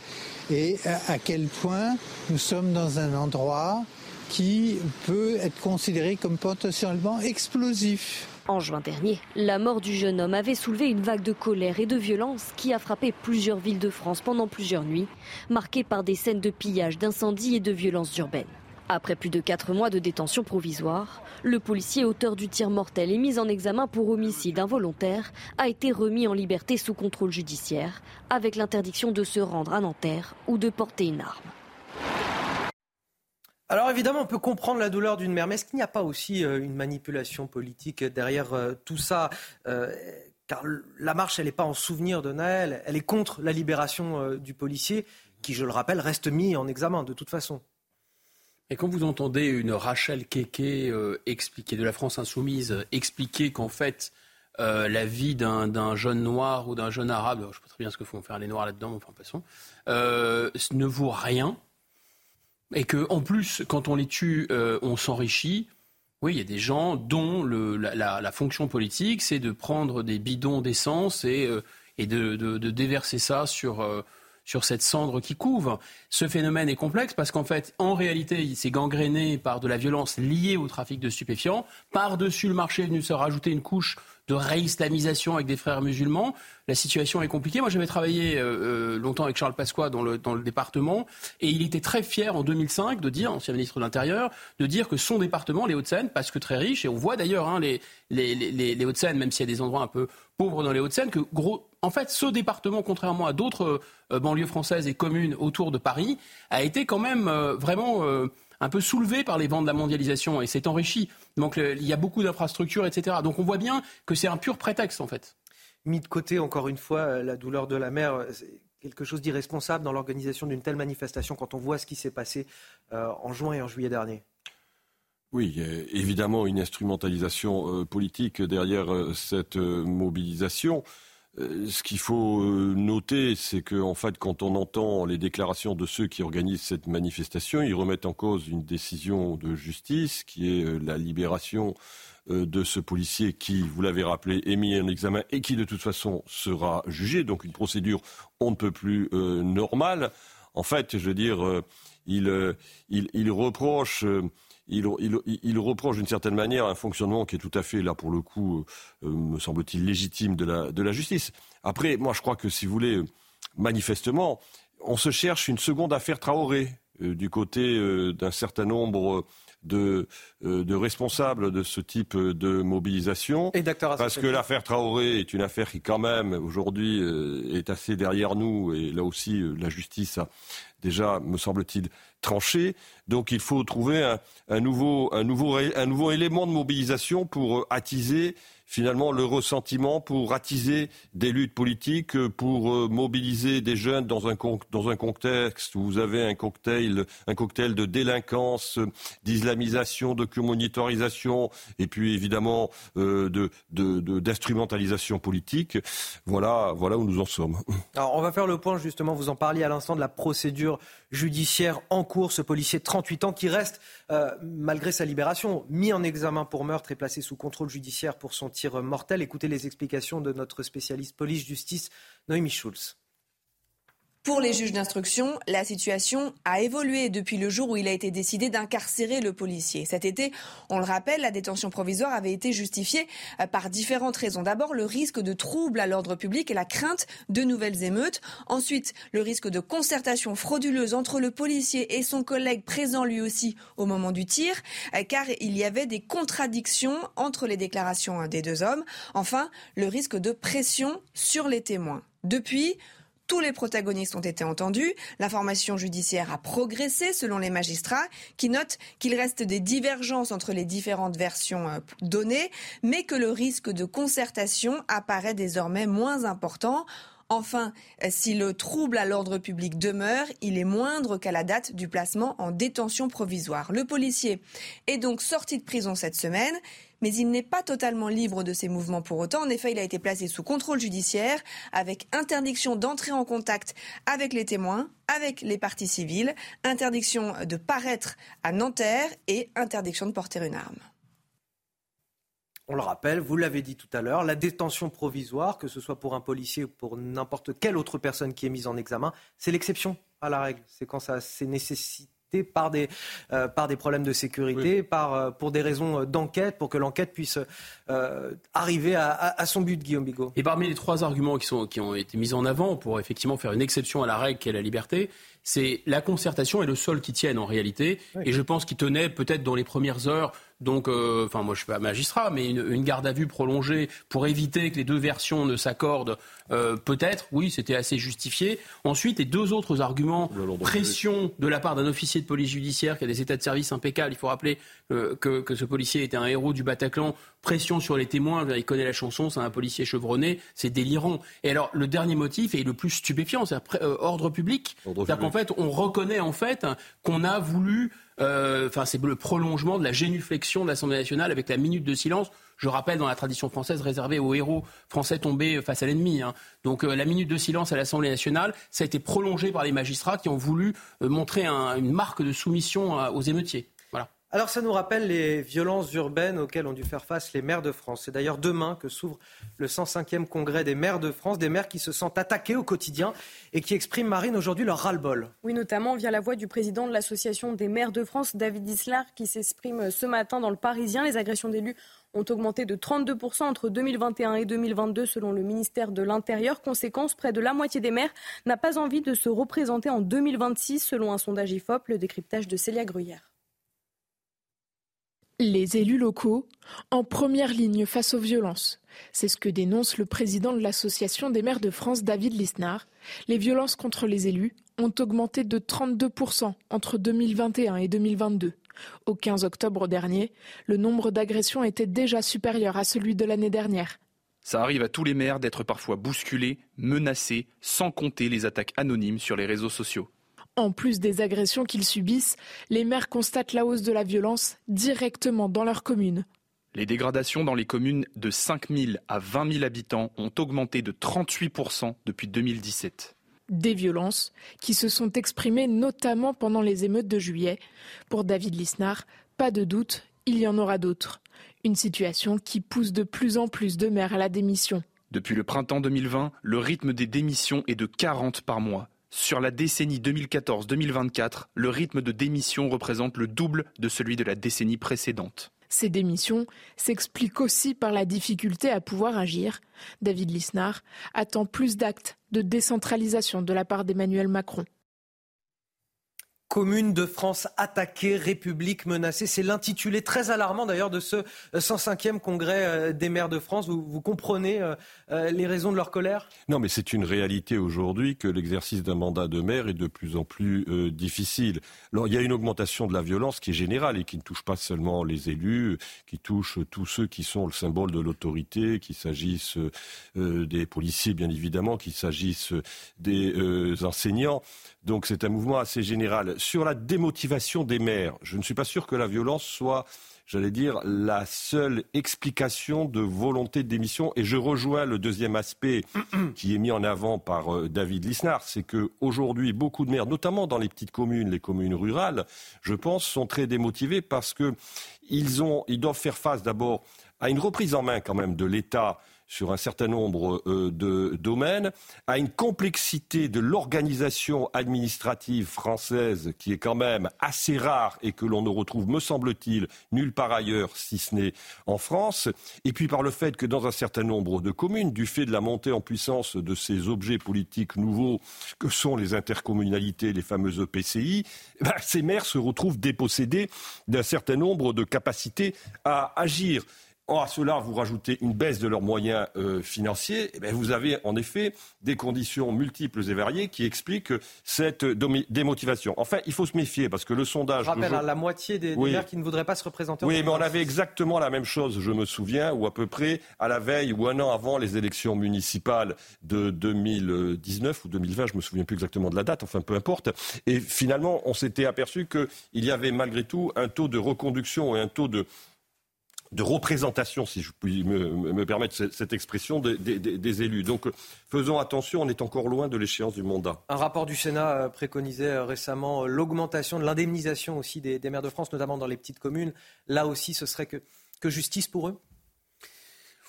et à quel point nous sommes dans un endroit qui peut être considéré comme potentiellement explosif. En juin dernier, la mort du jeune homme avait soulevé une vague de colère et de violence qui a frappé plusieurs villes de France pendant plusieurs nuits, marquées par des scènes de pillage, d'incendies et de violences urbaines. Après plus de 4 mois de détention provisoire, le policier auteur du tir mortel et mis en examen pour homicide involontaire a été remis en liberté sous contrôle judiciaire avec l'interdiction de se rendre à Nanterre ou de porter une arme. Alors évidemment, on peut comprendre la douleur d'une mère, mais est-ce qu'il n'y a pas aussi euh, une manipulation politique derrière euh, tout ça euh, Car la marche, elle n'est pas en souvenir de Naël, elle est contre la libération du policier, qui, je le rappelle, reste mis en examen de toute façon. Et quand vous entendez une Rachel Keke expliquer, de la France insoumise, expliquer qu'en fait, la vie d'un jeune noir ou d'un jeune arabe, je ne sais pas très bien ce que font faire les noirs là-dedans, enfin passons, ne vaut rien, et que en plus, quand on les tue, euh, on s'enrichit. Oui, il y a des gens dont la, fonction politique, c'est de prendre des bidons d'essence et, euh, de, déverser ça sur, euh, sur cette cendre qui couvre. Ce phénomène est complexe parce qu'en fait, en réalité, il s'est gangréné par de la violence liée au trafic de stupéfiants. Par-dessus le marché est venu se rajouter une couche de réislamisation avec des frères musulmans. La situation est compliquée. Moi, j'avais travaillé euh, euh, longtemps avec Charles Pasqua dans le, dans le département et il était très fier en 2005 de dire, ancien ministre de l'Intérieur, de dire que son département, les Hauts-de-Seine, parce que très riche, et on voit d'ailleurs hein, les, les, les, les Hauts-de-Seine, même s'il y a des endroits un peu pauvres dans les Hauts-de-Seine, que gros, en fait, ce département, contrairement à d'autres euh, banlieues françaises et communes autour de Paris, a été quand même vraiment un peu soulevé par les vents de la mondialisation et s'est enrichi. Donc il y a beaucoup d'infrastructures, etc. Donc on voit bien que c'est un pur prétexte en fait. Mis de côté, encore une fois, euh, la douleur de la mer, c'est quelque chose d'irresponsable dans l'organisation d'une telle manifestation quand on voit ce qui s'est passé euh, en juin et en juillet dernier. Oui, il y a évidemment une instrumentalisation euh, politique derrière cette mobilisation. Euh, ce qu'il faut euh, noter, c'est qu'en fait, quand on entend les déclarations de ceux qui organisent cette manifestation, ils remettent en cause une décision de justice qui est euh, la libération de ce policier qui, vous l'avez rappelé, est mis en examen et qui de toute façon sera jugé. Donc une procédure on ne peut plus normale. En fait, je veux dire, il, il, il, reproche d'une certaine manière un fonctionnement qui est tout à fait, là pour le coup, euh, me semble-t-il, légitime de la, justice. Après, moi je crois que si vous voulez, manifestement, on se cherche une seconde affaire Traoré euh, du côté euh, d'un certain nombre de, de, responsables de ce type de mobilisation. Et parce que l'affaire Traoré est une affaire qui, quand même, aujourd'hui, est assez derrière nous. Et là aussi, la justice a déjà, me semble-t-il, tranché. Donc il faut trouver un, nouveau, un, nouveau, un nouveau élément de mobilisation pour euh, attiser finalement le ressentiment pour attiser des luttes politiques, pour euh, mobiliser des jeunes dans un, dans un contexte où vous avez un cocktail, un cocktail de délinquance, d'islamisation, de communautarisation et puis évidemment euh, de, d'instrumentalisation de, politique. Voilà, voilà où nous en sommes. Alors on va faire le point justement, vous en parliez à l'instant de la procédure judiciaire en cours, ce policier de 38 ans qui reste, euh, malgré sa libération, mis en examen pour meurtre et placé sous contrôle judiciaire pour son tir mortel. Écoutez les explications de notre spécialiste police-justice, Noémie Schulz. Pour les juges d'instruction, la situation a évolué depuis le jour où il a été décidé d'incarcérer le policier. Cet été, on le rappelle, la détention provisoire avait été justifiée euh, par différentes raisons. D'abord, le risque de trouble à l'ordre public et la crainte de nouvelles émeutes. Ensuite, le risque de concertation frauduleuse entre le policier et son collègue présent lui aussi au moment du tir, euh, car il y avait des contradictions entre les déclarations euh, des deux hommes. Enfin, le risque de pression sur les témoins. Depuis, tous les protagonistes ont été entendus. L'information judiciaire a progressé selon les magistrats qui notent qu'il reste des divergences entre les différentes versions euh, données, mais que le risque de concertation apparaît désormais moins important. Enfin, si le trouble à l'ordre public demeure, il est moindre qu'à la date du placement en détention provisoire. Le policier est donc sorti de prison cette semaine mais il n'est pas totalement libre de ses mouvements pour autant. En effet, il a été placé sous contrôle judiciaire avec interdiction d'entrer en contact avec les témoins, avec les parties civiles, interdiction de paraître à Nanterre et interdiction de porter une arme. On le rappelle, vous l'avez dit tout à l'heure, la détention provisoire, que ce soit pour un policier ou pour n'importe quelle autre personne qui est mise en examen, c'est l'exception à la règle. C'est quand ça c'est nécessité par des, euh, par des problèmes de sécurité, par, euh, pour des raisons euh, d'enquête, pour que l'enquête puisse arriver à, son but, Guillaume Bigot. Et parmi les trois arguments qui, sont, qui ont été mis en avant pour effectivement faire une exception à la règle qui est la liberté, c'est la concertation et le sol qui tiennent en réalité. Et je pense qu'il tenait peut-être dans les premières heures donc, euh, enfin, moi je suis pas magistrat, mais une, garde à vue prolongée pour éviter que les deux versions ne s'accordent, euh, peut-être, oui, c'était assez justifié. Ensuite, les deux autres arguments, pression de la part d'un officier de police judiciaire qui a des états de service impeccables. Il faut rappeler euh, que, que, ce policier était un héros du Bataclan. Pression sur les témoins, il connaît la chanson, c'est un policier chevronné, c'est délirant. Et alors, le dernier motif est le plus stupéfiant, c'est ordre public. C'est-à-dire qu'en fait, on reconnaît en fait qu'on a voulu euh, enfin, c'est le prolongement de la génuflexion de l'Assemblée nationale avec la minute de silence. Je rappelle, dans la tradition française, réservée aux héros français tombés face à l'ennemi. Hein. Donc, euh, la minute de silence à l'Assemblée nationale, ça a été prolongé par les magistrats qui ont voulu euh, montrer une marque de soumission aux émeutiers. Alors ça nous rappelle les violences urbaines auxquelles ont dû faire face les maires de France. C'est d'ailleurs demain que s'ouvre le 105e congrès des maires de France, des maires qui se sentent attaqués au quotidien et qui expriment, Marine, aujourd'hui leur ras-le-bol. Oui, notamment via la voix du président de l'Association des maires de France, David Islar, qui s'exprime ce matin dans le Parisien. Les agressions d'élus ont augmenté de 32% entre 2021 et 2022 selon le ministère de l'Intérieur. Conséquence, près de la moitié des maires n'a pas envie de se représenter en 2026 selon un sondage IFOP, le décryptage de Célia Gruyère. Les élus locaux en première ligne face aux violences. C'est ce que dénonce le président de l'Association des maires de France, David Lisnard. Les violences contre les élus ont augmenté de 32% entre 2021 et 2022. Au 15 octobre dernier, le nombre d'agressions était déjà supérieur à celui de l'année dernière. Ça arrive à tous les maires d'être parfois bousculés, menacés, sans compter les attaques anonymes sur les réseaux sociaux. En plus des agressions qu'ils subissent, les maires constatent la hausse de la violence directement dans leur commune. Les dégradations dans les communes de 5 000 à 20 000 habitants ont augmenté de 38% depuis 2017. Des violences qui se sont exprimées notamment pendant les émeutes de juillet. Pour David Lisnard, pas de doute, il y en aura d'autres. Une situation qui pousse de plus en plus de maires à la démission. Depuis le printemps 2020, le rythme des démissions est de 40 par mois. Sur la décennie 2014-2024, le rythme de démission représente le double de celui de la décennie précédente. Ces démissions s'expliquent aussi par la difficulté à pouvoir agir. David Lisnard attend plus d'actes de décentralisation de la part d'Emmanuel Macron. Commune de France attaquée, République menacée. C'est l'intitulé très alarmant d'ailleurs de ce 105e congrès euh, des maires de France. Vous, comprenez euh, euh, les raisons de leur colère? Non, mais c'est une réalité aujourd'hui que l'exercice d'un mandat de maire est de plus en plus difficile. Il y a une augmentation de la violence qui est générale et qui ne touche pas seulement les élus, qui touche tous ceux qui sont le symbole de l'autorité, qu'il s'agisse des policiers bien évidemment, qu'il s'agisse des enseignants. Donc c'est un mouvement assez général. Sur la démotivation des maires, je ne suis pas sûr que la violence soit j'allais dire, la seule explication de volonté de démission. Et je rejoins le deuxième aspect qui est mis en avant par euh, David Lisnard, c'est que aujourd'hui, beaucoup de maires, notamment dans les petites communes, les communes rurales, je pense, sont très démotivés parce que ils, ont, ils doivent faire face d'abord à une reprise en main quand même de l'État sur un certain nombre euh, de domaines, à une complexité de l'organisation administrative française qui est quand même assez rare et que l'on ne retrouve, me semble-t-il, nulle part ailleurs, si ce n'est en France, et puis par le fait que dans un certain nombre de communes, du fait de la montée en puissance de ces objets politiques nouveaux que sont les intercommunalités, les fameuses PCI, eh ben, ces maires se retrouvent dépossédés d'un certain nombre de capacités à agir. Or, à cela, vous rajoutez une baisse de leurs moyens euh, financiers, et eh vous avez en effet des conditions multiples et variées qui expliquent cette démotivation. Enfin, il faut se méfier parce que le sondage. Je rappelle, hein, la moitié des, maires qui ne voudraient pas se représenter. Oui, mais on avait exactement la même chose, je me souviens, ou à peu près à la veille ou un an avant les élections municipales de 2019 ou 2020, je me souviens plus exactement de la date, enfin peu importe. Et finalement, on s'était aperçu qu'il y avait malgré tout un taux de reconduction et un taux de de représentation, si je puis me, permettre cette, expression, des, élus. Donc faisons attention, on est encore loin de l'échéance du mandat. Un rapport du Sénat euh, préconisait euh, récemment euh, l'augmentation de l'indemnisation aussi des, maires de France, notamment dans les petites communes. Là aussi, ce serait que, que justice pour eux?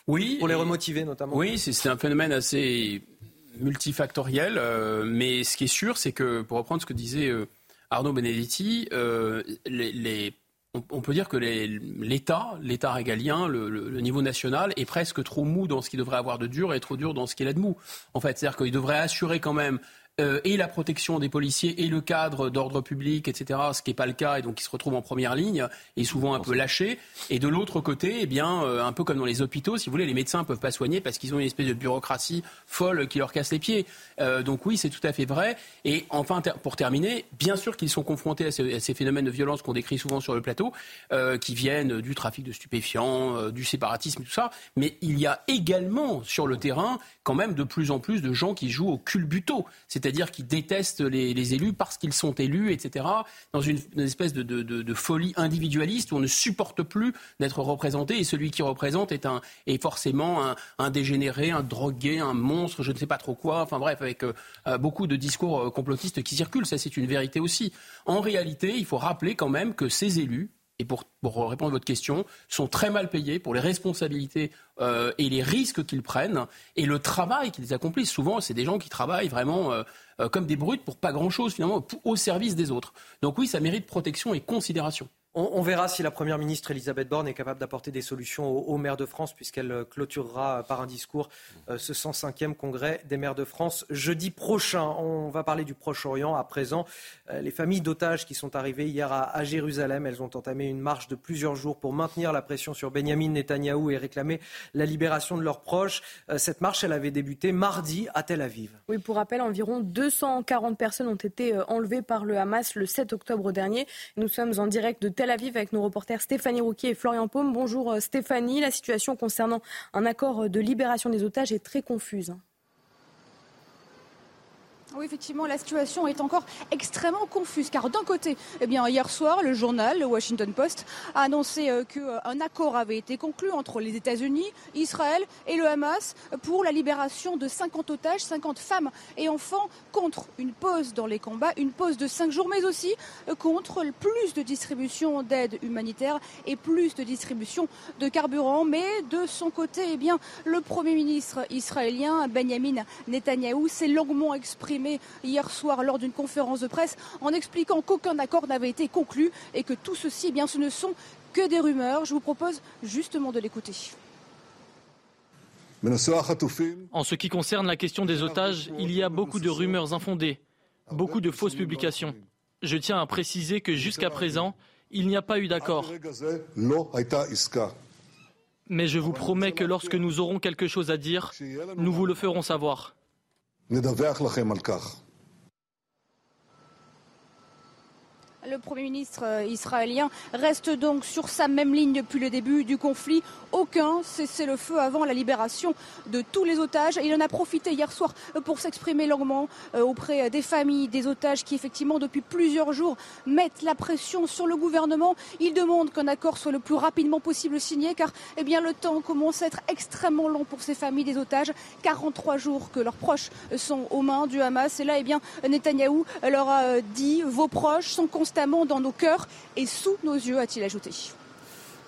Oui. Pour les remotiver notamment? Oui, c'est un phénomène assez multifactoriel. mais ce qui est sûr, c'est que, pour reprendre ce que disait Arnaud Benedetti, les on, peut dire que l'État, l'État régalien, le, niveau national est presque trop mou dans ce qu'il devrait avoir de dur et trop dur dans ce qu'il a de mou. En fait, c'est-à-dire qu'il devrait assurer quand même euh, et la protection des policiers et le cadre d'ordre public, etc., ce qui n'est pas le cas, et donc ils se retrouvent en première ligne, et souvent un peu lâchés. Et de l'autre côté, eh bien, euh, un peu comme dans les hôpitaux, si vous voulez, les médecins ne peuvent pas soigner parce qu'ils ont une espèce de bureaucratie folle qui leur casse les pieds. Euh, donc oui, c'est tout à fait vrai. Et enfin, pour terminer, bien sûr qu'ils sont confrontés à ces, phénomènes de violence qu'on décrit souvent sur le plateau, qui viennent du trafic de stupéfiants, du séparatisme, tout ça. Mais il y a également sur le terrain quand même de plus en plus de gens qui jouent au culbuto, c'est-à-dire qui détestent les, élus parce qu'ils sont élus, etc., dans une, espèce de, folie individualiste où on ne supporte plus d'être représenté et celui qui représente est, un, est forcément un, dégénéré, un drogué, un monstre, je ne sais pas trop quoi, enfin bref, avec euh, euh, beaucoup de discours euh, complotistes qui circulent, ça c'est une vérité aussi. En réalité, il faut rappeler quand même que ces élus, et pour, répondre à votre question, sont très mal payés pour les responsabilités euh, et les risques qu'ils prennent et le travail qu'ils accomplissent. Souvent, c'est des gens qui travaillent vraiment euh, euh, comme des brutes pour pas grand-chose, finalement, au service des autres. Donc oui, ça mérite protection et considération. On, verra si la Première ministre Elisabeth Borne est capable d'apporter des solutions aux, maires de France, puisqu'elle euh, clôturera par un discours euh, ce 105e congrès des maires de France jeudi prochain. On va parler du Proche-Orient à présent. Euh, les familles d'otages qui sont arrivées hier à, Jérusalem, elles ont entamé une marche de plusieurs jours pour maintenir la pression sur Benjamin Netanyahou et réclamer la libération de leurs proches. cette marche, elle avait débuté mardi à Tel Aviv. Oui, pour rappel, environ 240 personnes ont été enlevées par le Hamas le 7 octobre dernier. Nous sommes en direct de Tel Aviv avec nos reporters Stéphanie Rouquier et Florian Paume. Bonjour euh, Stéphanie. La situation concernant un accord de libération des otages est très confuse. Oui, effectivement, la situation est encore extrêmement confuse. Car d'un côté, eh hier soir, le journal, le Washington Post, a annoncé euh, qu'un euh, accord avait été conclu entre les États-Unis, Israël et le Hamas pour la libération de 50 otages, 50 femmes et enfants contre une pause dans les combats, une pause de 5 jours, mais aussi euh, contre plus de distribution d'aide humanitaire et plus de distribution de carburant. Mais de son côté, eh le Premier ministre israélien, Benjamin Netanyahou, s'est longuement exprimé hier soir lors d'une conférence de presse en expliquant qu'aucun accord n'avait été conclu et que tout ceci, eh bien, ce ne sont que des rumeurs. Je vous propose justement de l'écouter. En ce qui concerne la question des otages, il y a beaucoup de rumeurs infondées, beaucoup de fausses publications. Je tiens à préciser que jusqu'à présent, il n'y a pas eu d'accord. Mais je vous promets que lorsque nous aurons quelque chose à dire, nous vous le ferons savoir. נדווח לכם על כך. Le Premier ministre euh, israélien reste donc sur sa même ligne depuis le début du conflit. Aucun cessez-le-feu avant la libération de tous les otages. il en a profité hier soir pour s'exprimer longuement euh, auprès des familles des otages qui, effectivement, depuis plusieurs jours, mettent la pression sur le gouvernement. Il demande qu'un accord soit le plus rapidement possible signé car eh le temps commence à être extrêmement long pour ces familles des otages. 43 jours que leurs proches sont aux mains du Hamas. Et là, eh bien, leur a dit vos proches sont constamment dans nos cœurs et sous nos yeux, a-t-il ajouté.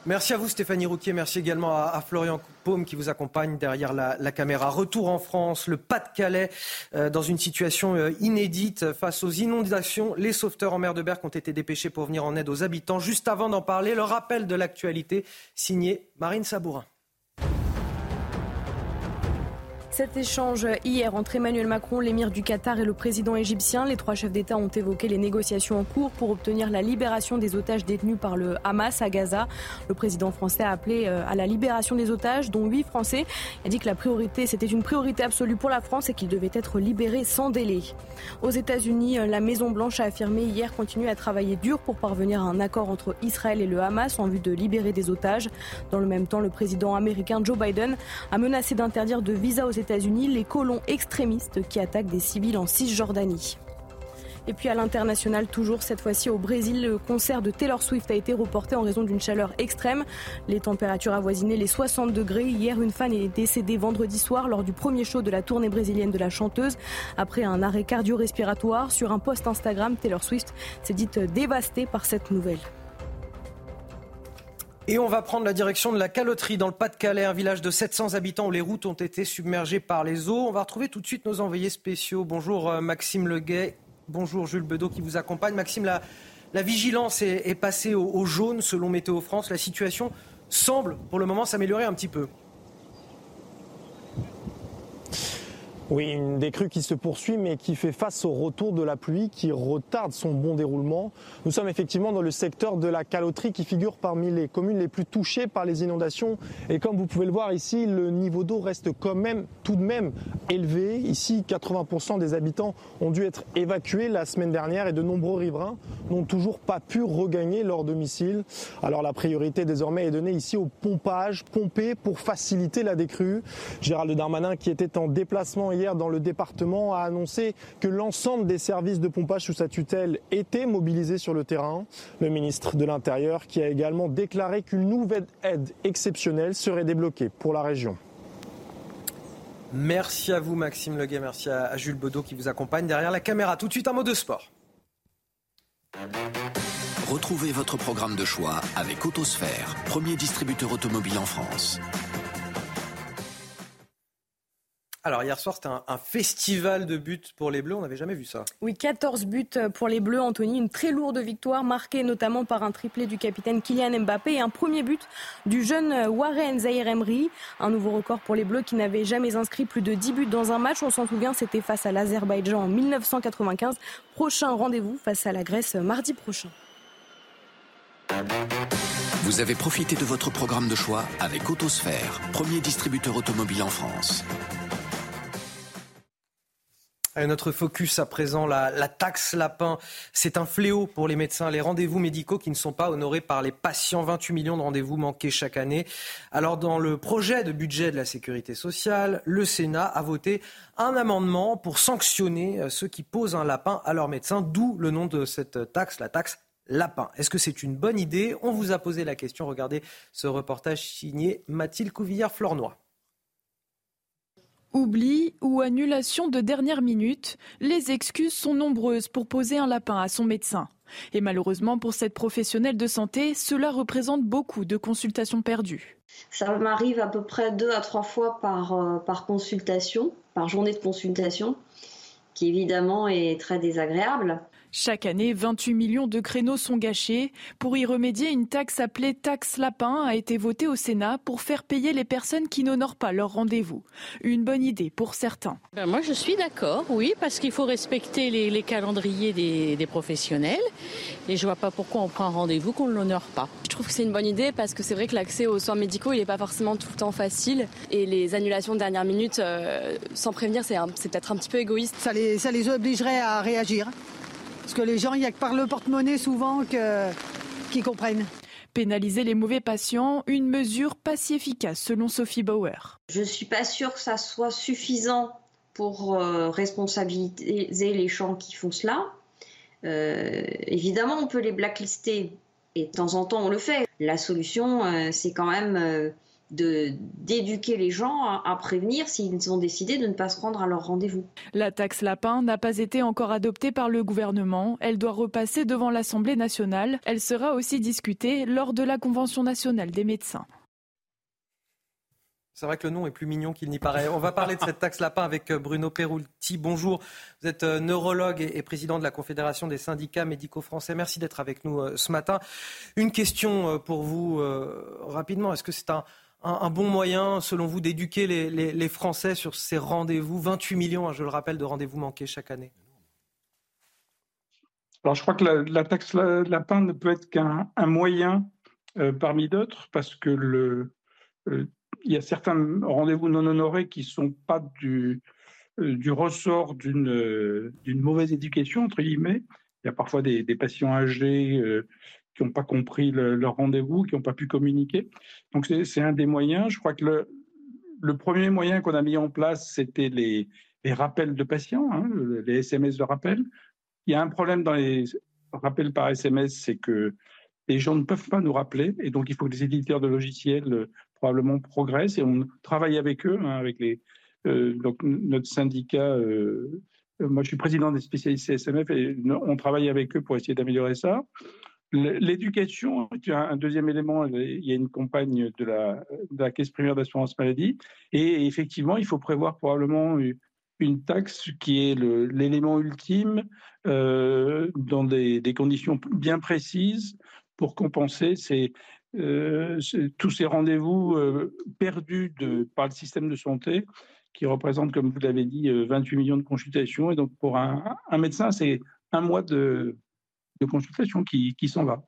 Merci à vous Stéphanie Rouquier, merci également à, Florian Paume qui vous accompagne derrière la, caméra. Retour en France, le Pas-de-Calais, euh, dans une situation euh, inédite face aux inondations. Les sauveteurs en mer de Berck ont été dépêchés pour venir en aide aux habitants. Juste avant d'en parler, le rappel de l'actualité signé Marine Sabourin. Cet échange hier entre Emmanuel Macron, l'émir du Qatar et le président égyptien, les trois chefs d'État ont évoqué les négociations en cours pour obtenir la libération des otages détenus par le Hamas à Gaza. Le président français a appelé euh, à la libération des otages, dont huit Français. Il a dit que la priorité, c'était une priorité absolue pour la France et qu'ils devaient être libérés sans délai. Aux États-Unis, euh, la Maison Blanche a affirmé hier continuer à travailler dur pour parvenir à un accord entre Israël et le Hamas en vue de libérer des otages. Dans le même temps, le président américain Joe Biden a menacé d'interdire de visa aux États-Unis les colons extrémistes qui attaquent des civils en Cisjordanie. Et puis à l'international, toujours cette fois-ci au Brésil, le concert de Taylor Swift a été reporté en raison d'une chaleur extrême. Les températures avoisinaient les 60 degrés. Hier, une fan est décédée vendredi soir lors du premier show de la tournée brésilienne de la chanteuse. Après un arrêt cardio-respiratoire, sur un post Instagram, Taylor Swift s'est dite dévastée par cette nouvelle. Et on va prendre la direction de la Caloterie dans le Pas-de-Calais, un village de 700 habitants où les routes ont été submergées par les eaux. On va retrouver tout de suite nos envoyés spéciaux. Bonjour euh, Maxime Leguet, bonjour Jules Bedeau qui vous accompagne. Maxime, la, la vigilance est, passée au, jaune selon Météo France. La situation semble pour le moment s'améliorer un petit peu. Oui, une décrue qui se poursuit mais qui fait face au retour de la pluie qui retarde son bon déroulement. Nous sommes effectivement dans le secteur de la caloterie qui figure parmi les communes les plus touchées par les inondations. Et comme vous pouvez le voir ici, le niveau d'eau reste quand même tout de même élevé. Ici, 80% des habitants ont dû être évacués la semaine dernière et de nombreux riverains n'ont toujours pas pu regagner leur domicile. Alors la priorité désormais est donnée ici au pompage, pomper pour faciliter la décrue. Gérald Darmanin qui était en déplacement dans le département, a annoncé que l'ensemble des services de pompage sous sa tutelle étaient mobilisés sur le terrain. Le ministre de l'Intérieur qui a également déclaré qu'une nouvelle aide exceptionnelle serait débloquée pour la région. Merci à vous Maxime Leguet, merci à Jules Bedeau qui vous accompagne derrière la caméra. Tout de suite un mot de sport. Retrouvez votre programme de choix avec Autosphère, premier distributeur automobile en France. Alors hier soir, c'était un, festival de buts pour les Bleus. On n'avait jamais vu ça. Oui, 14 buts pour les Bleus, Anthony. Une très lourde victoire marquée notamment par un triplé du capitaine Kylian Mbappé et un premier but du jeune Warren Zahir Emery. Un nouveau record pour les Bleus qui n'avaient jamais inscrit plus de 10 buts dans un match. On s'en souvient, c'était face à l'Azerbaïdjan en 1995. Prochain rendez-vous face à la Grèce mardi prochain. Vous avez profité de votre programme de choix avec Autosphère, premier distributeur automobile en France. Notre focus à présent, la, taxe lapin, c'est un fléau pour les médecins. Les rendez-vous médicaux qui ne sont pas honorés par les patients, 28 millions de rendez-vous manqués chaque année. Alors dans le projet de budget de la sécurité sociale, le Sénat a voté un amendement pour sanctionner euh, ceux qui posent un lapin à leurs médecins, d'où le nom de cette taxe, la taxe lapin. Est-ce que c'est une bonne idée? On vous a posé la question. Regardez ce reportage signé Mathilde Couvillard-Flornois. Oubli ou annulation de dernière minute, les excuses sont nombreuses pour poser un lapin à son médecin. Et malheureusement pour cette professionnelle de santé, cela représente beaucoup de consultations perdues. Ça m'arrive à peu près deux à trois fois par, euh, consultation, par journée de consultation, qui évidemment est très désagréable. Chaque année, 28 millions de créneaux sont gâchés. Pour y remédier, une taxe appelée taxe lapin a été votée au Sénat pour faire payer les personnes qui n'honorent pas leur rendez-vous. Une bonne idée pour certains. Ben moi, je suis d'accord, oui, parce qu'il faut respecter les, calendriers des, professionnels. Et je vois pas pourquoi on prend un rendez-vous qu'on ne l'honore pas. Je trouve que c'est une bonne idée parce que c'est vrai que l'accès aux soins médicaux, il n'est pas forcément tout le temps facile. Et les annulations de dernière minute, euh, sans prévenir, c'est peut-être un petit peu égoïste. Ça les, ça les obligerait à réagir. Parce que les gens, il n'y a que par le porte-monnaie souvent qu'ils comprennent. Pénaliser les mauvais patients, une mesure pas si efficace selon Sophie Bauer. Je ne suis pas sûre que ça soit suffisant pour euh, responsabiliser les gens qui font cela. Euh, évidemment, on peut les blacklister et de temps en temps on le fait. La solution, euh, c'est quand même d'éduquer les gens à, prévenir s'ils ont décidé de ne pas se rendre à leur rendez-vous. La taxe lapin n'a pas été encore adoptée par le gouvernement. Elle doit repasser devant l'Assemblée nationale. Elle sera aussi discutée lors de la Convention nationale des médecins. C'est vrai que le nom est plus mignon qu'il n'y paraît. On va parler de cette taxe lapin avec euh, Bruno Perulti. Bonjour, vous êtes euh, neurologue et président de la Confédération des syndicats médicaux français. Merci d'être avec nous euh, ce matin. Une question pour vous rapidement. Est-ce que c'est un, un, bon moyen, selon vous, d'éduquer les, Français sur ces rendez-vous 28 millions, hein, je le rappelle, de rendez-vous manqués chaque année. Alors, je crois que la, taxe lapin ne peut être qu'un moyen euh, parmi d'autres, parce que euh, y a certains rendez-vous non honorés qui ne sont pas du, euh, ressort d'une mauvaise éducation, entre guillemets. Il y a parfois des patients âgés qui n'ont pas compris leur rendez-vous, qui n'ont pas pu communiquer. Donc c'est un des moyens. Je crois que le, premier moyen qu'on a mis en place, c'était les, les, rappels de patients, hein, les SMS de rappel. Il y a un problème dans les rappels par SMS, c'est que les gens ne peuvent pas nous rappeler, et donc il faut que les éditeurs de logiciels euh, probablement progressent, et on travaille avec eux, hein, avec les, euh, donc notre syndicat. Euh, moi, je suis président des spécialistes CSMF et on travaille avec eux pour essayer d'améliorer ça. L'éducation, un deuxième élément, il y a une campagne de la, Caisse primaire d'assurance maladie. Et effectivement, il faut prévoir probablement une taxe qui est l'élément ultime euh, dans des, conditions bien précises pour compenser euh, tous ces rendez-vous euh, perdus par le système de santé qui représente, comme vous l'avez dit, 28 millions de consultations. Et donc, pour un, médecin, c'est un mois de, consultation qui s'en va.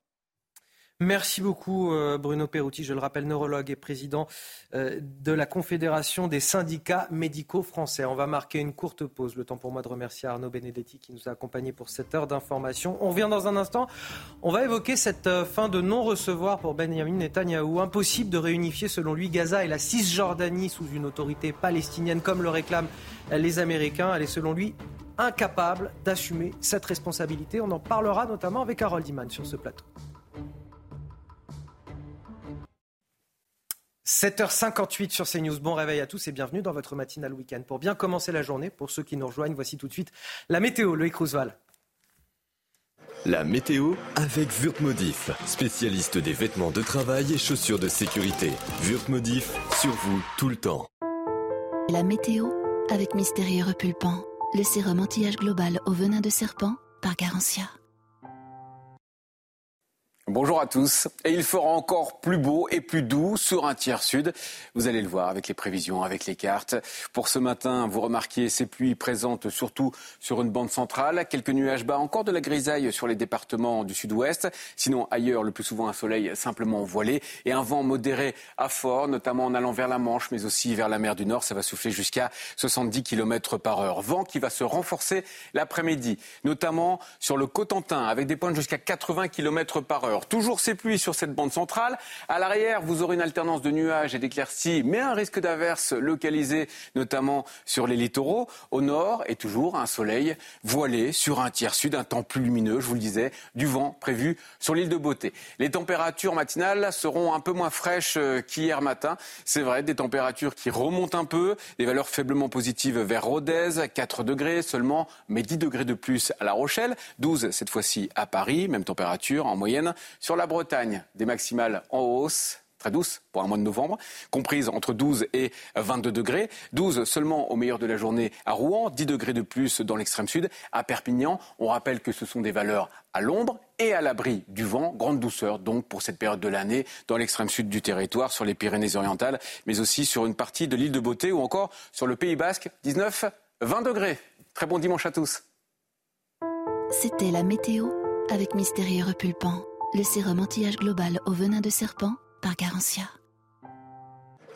Merci beaucoup euh, Bruno Peruti, je le rappelle, neurologue et président euh, de la Confédération des syndicats médicaux français. On va marquer une courte pause, le temps pour moi de remercier Arnaud Benedetti qui nous a accompagnés pour cette heure d'information. On revient dans un instant, on va évoquer cette euh, fin de non-recevoir pour Benjamin Netanyahou. Impossible de réunifier selon lui Gaza et la Cisjordanie sous une autorité palestinienne comme le réclament les Américains. Elle est selon lui incapable d'assumer cette responsabilité. On en parlera notamment avec Harold Iman sur ce plateau. 7h58 sur CNews. Bon réveil à tous et bienvenue dans votre matinale week-end. Pour bien commencer la journée, pour ceux qui nous rejoignent, voici tout de suite la météo. Loïc Roosevelt. La météo avec Wurtmodif, spécialiste des vêtements de travail et chaussures de sécurité. Wurtmodif, sur vous tout le temps. La météo avec Mystérieux Repulpant, le sérum anti-âge global au venin de serpent par Garantia. Bonjour à tous. Et il fera encore plus beau et plus doux sur un tiers sud. Vous allez le voir avec les prévisions, avec les cartes. Pour ce matin, vous remarquez ces pluies présentes surtout sur une bande centrale. Quelques nuages bas, encore de la grisaille sur les départements du sud-ouest. Sinon, ailleurs, le plus souvent un soleil simplement voilé et un vent modéré à fort, notamment en allant vers la Manche, mais aussi vers la mer du Nord. Ça va souffler jusqu'à 70 km par heure. Vent qui va se renforcer l'après-midi, notamment sur le Cotentin, avec des pointes jusqu'à 80 km par heure. Toujours ces pluies sur cette bande centrale. À l'arrière, vous aurez une alternance de nuages et d'éclaircies, mais un risque d'averse localisé, notamment sur les littoraux. Au nord, et toujours un soleil voilé sur un tiers sud, un temps plus lumineux, je vous le disais, du vent prévu sur l'île de Beauté. Les températures matinales seront un peu moins fraîches euh, qu'hier matin. C'est vrai, des températures qui remontent un peu, des valeurs faiblement positives vers Rodez, 4 degrés seulement, mais 10 degrés de plus à La Rochelle, 12 cette fois-ci à Paris, même température en moyenne. Sur la Bretagne, des maximales en hausse très douces pour un mois de novembre, comprises entre 12 et 22 degrés. 12 seulement au meilleur de la journée à Rouen, 10 degrés de plus dans l'extrême sud. À Perpignan, on rappelle que ce sont des valeurs à l'ombre et à l'abri du vent. Grande douceur donc pour cette période de l'année dans l'extrême sud du territoire, sur les Pyrénées-Orientales, mais aussi sur une partie de l'île de Beauté ou encore sur le Pays Basque, 19, 20 degrés. Très bon dimanche à tous. C'était la météo avec Mystérieux Repulpant le sérum anti-âge global au venin de serpent par Garantia.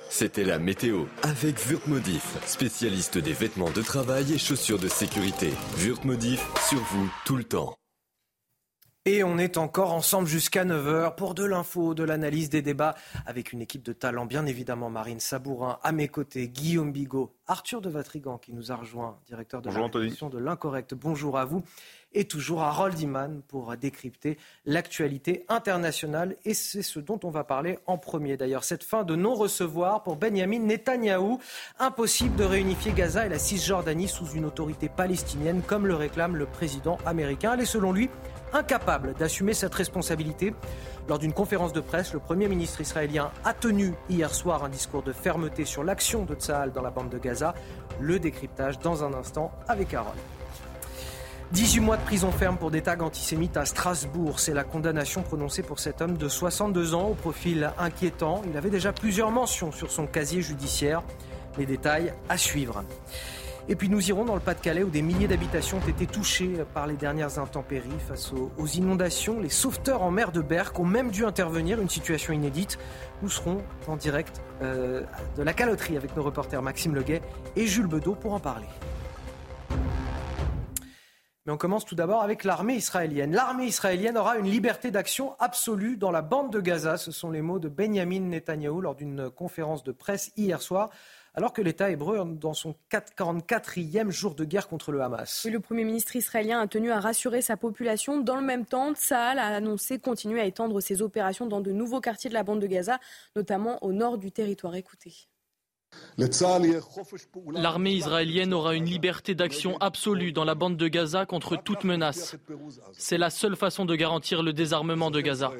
C'était la météo avec Wurtmodif, spécialiste des vêtements de travail et chaussures de sécurité. Wurtmodif, sur vous tout le temps. Et on est encore ensemble jusqu'à 9h pour de l'info, de l'analyse, des débats avec une équipe de talent, bien évidemment Marine Sabourin à mes côtés, Guillaume Bigot, Arthur de Vatrigan qui nous a rejoint, directeur de la de l'Incorrect. Bonjour à vous et toujours Harold Iman pour décrypter l'actualité internationale. Et c'est ce dont on va parler en premier. D'ailleurs, cette fin de non-recevoir pour Benjamin Netanyahou. Impossible de réunifier Gaza et la Cisjordanie sous une autorité palestinienne comme le réclame le président américain. Elle est selon lui incapable d'assumer cette responsabilité. Lors d'une conférence de presse, le Premier ministre israélien a tenu hier soir un discours de fermeté sur l'action de Tsahal dans la bande de Gaza. Le décryptage dans un instant avec Harold. 18 mois de prison ferme pour des tags antisémites à Strasbourg. C'est la condamnation prononcée pour cet homme de 62 ans au profil inquiétant. Il avait déjà plusieurs mentions sur son casier judiciaire. Les détails à suivre. Et puis nous irons dans le Pas-de-Calais où des milliers d'habitations ont été touchées par les dernières intempéries face aux, inondations. Les sauveteurs en mer de Berck ont même dû intervenir, une situation inédite. Nous serons en direct euh, de la caloterie avec nos reporters Maxime Leguet et Jules Bedeau pour en parler. Mais on commence tout d'abord avec l'armée israélienne. L'armée israélienne aura une liberté d'action absolue dans la bande de Gaza. Ce sont les mots de Benjamin Netanyahou lors d'une conférence de presse hier soir alors que l'État hébreu dans son 44e jour de guerre contre le Hamas. le Premier ministre israélien a tenu à rassurer sa population. Dans le même temps, Tsahal a annoncé continuer à étendre ses opérations dans de nouveaux quartiers de la bande de Gaza, notamment au nord du territoire. Écoutez. L'armée israélienne aura une liberté d'action absolue dans la bande de Gaza contre toute menace. C'est la seule façon de garantir le désarmement de Gaza.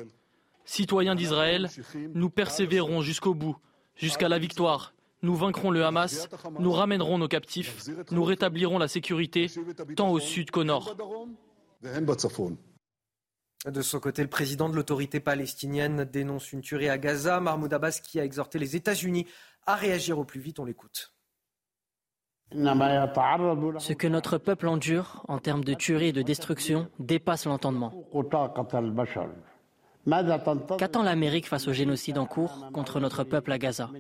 Citoyens d'Israël, nous persévérons jusqu'au bout, jusqu'à la victoire. Nous vaincrons le Hamas, nous ramènerons nos captifs, nous rétablirons la sécurité tant au sud qu'au nord. De son côté, le président de l'autorité palestinienne dénonce une tuerie à Gaza. Mahmoud Abbas qui a exhorté les États-Unis à réagir au plus vite. On l'écoute. Ce que notre peuple endure en termes de tuerie et de destruction dépasse l'entendement. Qu'attend l'Amérique face au génocide en cours contre notre peuple à Gaza?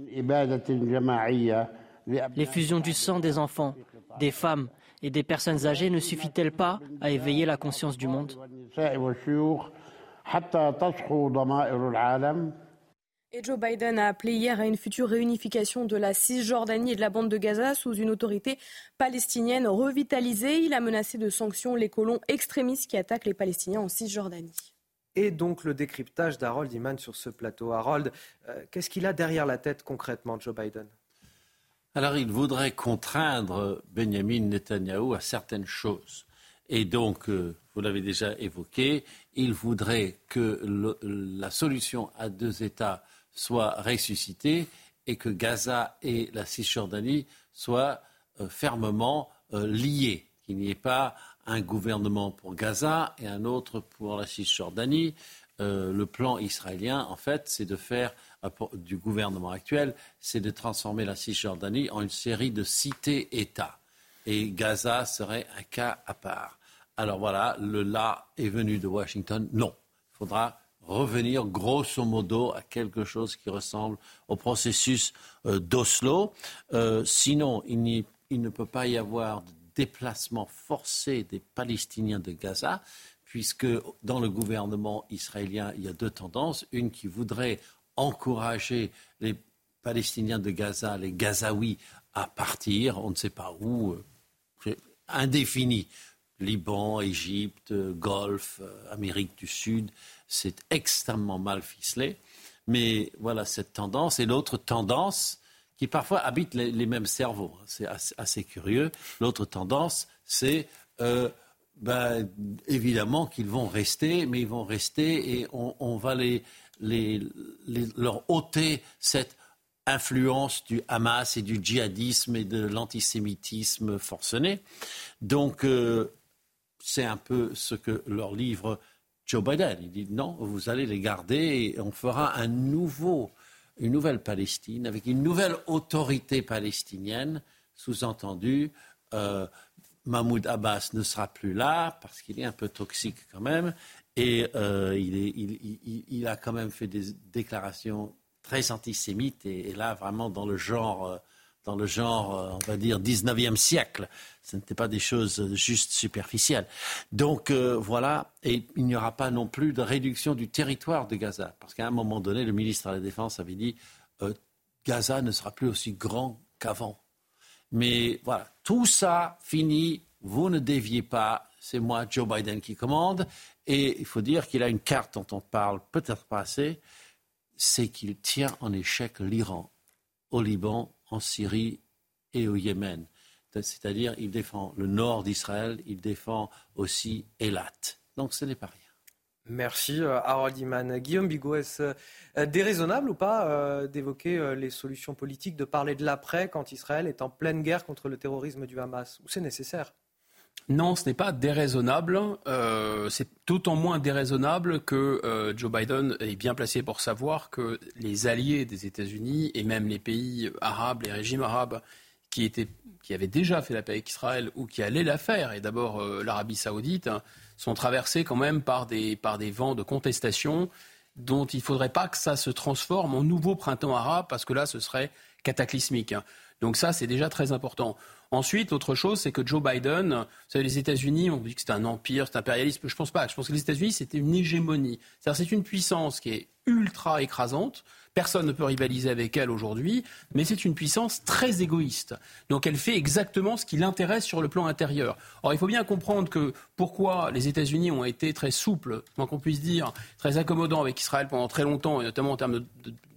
Les fusions du sang des enfants, des femmes et des personnes âgées ne suffit-elles pas à éveiller la conscience du monde? Et Joe Biden a appelé hier à une future réunification de la Cisjordanie et de la bande de Gaza sous une autorité palestinienne revitalisée. Il a menacé de sanctions les colons extrémistes qui attaquent les Palestiniens en Cisjordanie. Et donc le décryptage d'Harold Iman sur ce plateau. Harold, euh, qu'est-ce qu'il a derrière la tête concrètement, Joe Biden? Alors il voudrait contraindre Benjamin Netanyahu à certaines choses. Et donc, euh, vous l'avez déjà évoqué, il voudrait que la solution à deux États soit ressuscité et que Gaza et la Cisjordanie soient euh, fermement euh, liés, qu'il n'y ait pas un gouvernement pour Gaza et un autre pour la Cisjordanie. Euh, le plan israélien, en fait, c'est de faire du gouvernement actuel, c'est de transformer la Cisjordanie en une série de cités-États. Et Gaza serait un cas à part. Alors voilà, le là est venu de Washington. Non, il faudra revenir grosso modo à quelque chose qui ressemble au processus euh, d'Oslo. Euh, sinon, il, ne peut pas y avoir de déplacement forcé des Palestiniens de Gaza, puisque dans le gouvernement israélien, il y a deux tendances. Une qui voudrait encourager les Palestiniens de Gaza, les Gazaouis, à partir, on ne sait pas où, euh, indéfini. Liban, Égypte, Golfe, Amérique du Sud, c'est extrêmement mal ficelé. Mais voilà cette tendance. Et l'autre tendance, qui parfois habite les, mêmes cerveaux, hein, c'est assez, curieux, l'autre tendance, c'est euh, ben, évidemment qu'ils vont rester, mais ils vont rester et on, va les, leur ôter cette influence du Hamas et du djihadisme et de l'antisémitisme forcené. Donc, euh, c'est un peu ce que leur livre Joe Biden. Il dit non, vous allez les garder et on fera une nouvelle Palestine avec une nouvelle autorité palestinienne. Sous-entendu, euh, Mahmoud Abbas ne sera plus là parce qu'il est un peu toxique quand même et euh, il, a quand même fait des déclarations très antisémites et, là vraiment dans le genre. Euh, dans le genre, on va dire, 19e siècle. Ce n'était pas des choses juste superficielles. Donc euh, voilà, et il n'y aura pas non plus de réduction du territoire de Gaza, parce qu'à un moment donné, le ministre de la Défense avait dit euh, Gaza ne sera plus aussi grand qu'avant. Mais voilà, tout ça fini, vous ne déviez pas, c'est moi, Joe Biden, qui commande, et il faut dire qu'il a une carte dont on parle peut-être pas assez, c'est qu'il tient en échec l'Iran, au Liban, en Syrie et au Yémen. C'est-à-dire, il défend le nord d'Israël, il défend aussi Elat. Donc ce n'est pas rien. Merci euh, Harold Iman. Guillaume Bigot, est-ce euh, déraisonnable ou pas euh, d'évoquer les solutions politiques, de parler de l'après quand Israël est en pleine guerre contre le terrorisme du Hamas? Ou c'est nécessaire? Non, ce n'est pas déraisonnable. c'est d'autant moins déraisonnable que Joe Biden est bien placé pour savoir que les alliés des États-Unis et même les pays arabes, les régimes arabes qui étaient qui avaient déjà fait la paix avec Israël ou qui allaient la faire, et d'abord euh, l'Arabie saoudite, hein, sont traversés quand même par des, par des vents de contestation dont il ne faudrait pas que ça se transforme en nouveau printemps arabe, parce que là, ce serait cataclysmique. Hein. Donc ça, c'est déjà très important. Ensuite, l'autre chose, c'est que Joe Biden, vous savez, les États-Unis, on dit que c'est un empire, c'est impérialisme. Je pense pas. Je pense que les États-Unis, c'était une hégémonie. C'est-à-dire, c'est une puissance qui est ultra écrasante, Personne ne peut rivaliser avec elle aujourd'hui, mais c'est une puissance très égoïste. Donc elle fait exactement ce qui l'intéresse sur le plan intérieur. Or, il faut bien comprendre que pourquoi les États-Unis ont été très souples, moins qu'on puisse dire, très accommodants avec Israël pendant très longtemps, et notamment en termes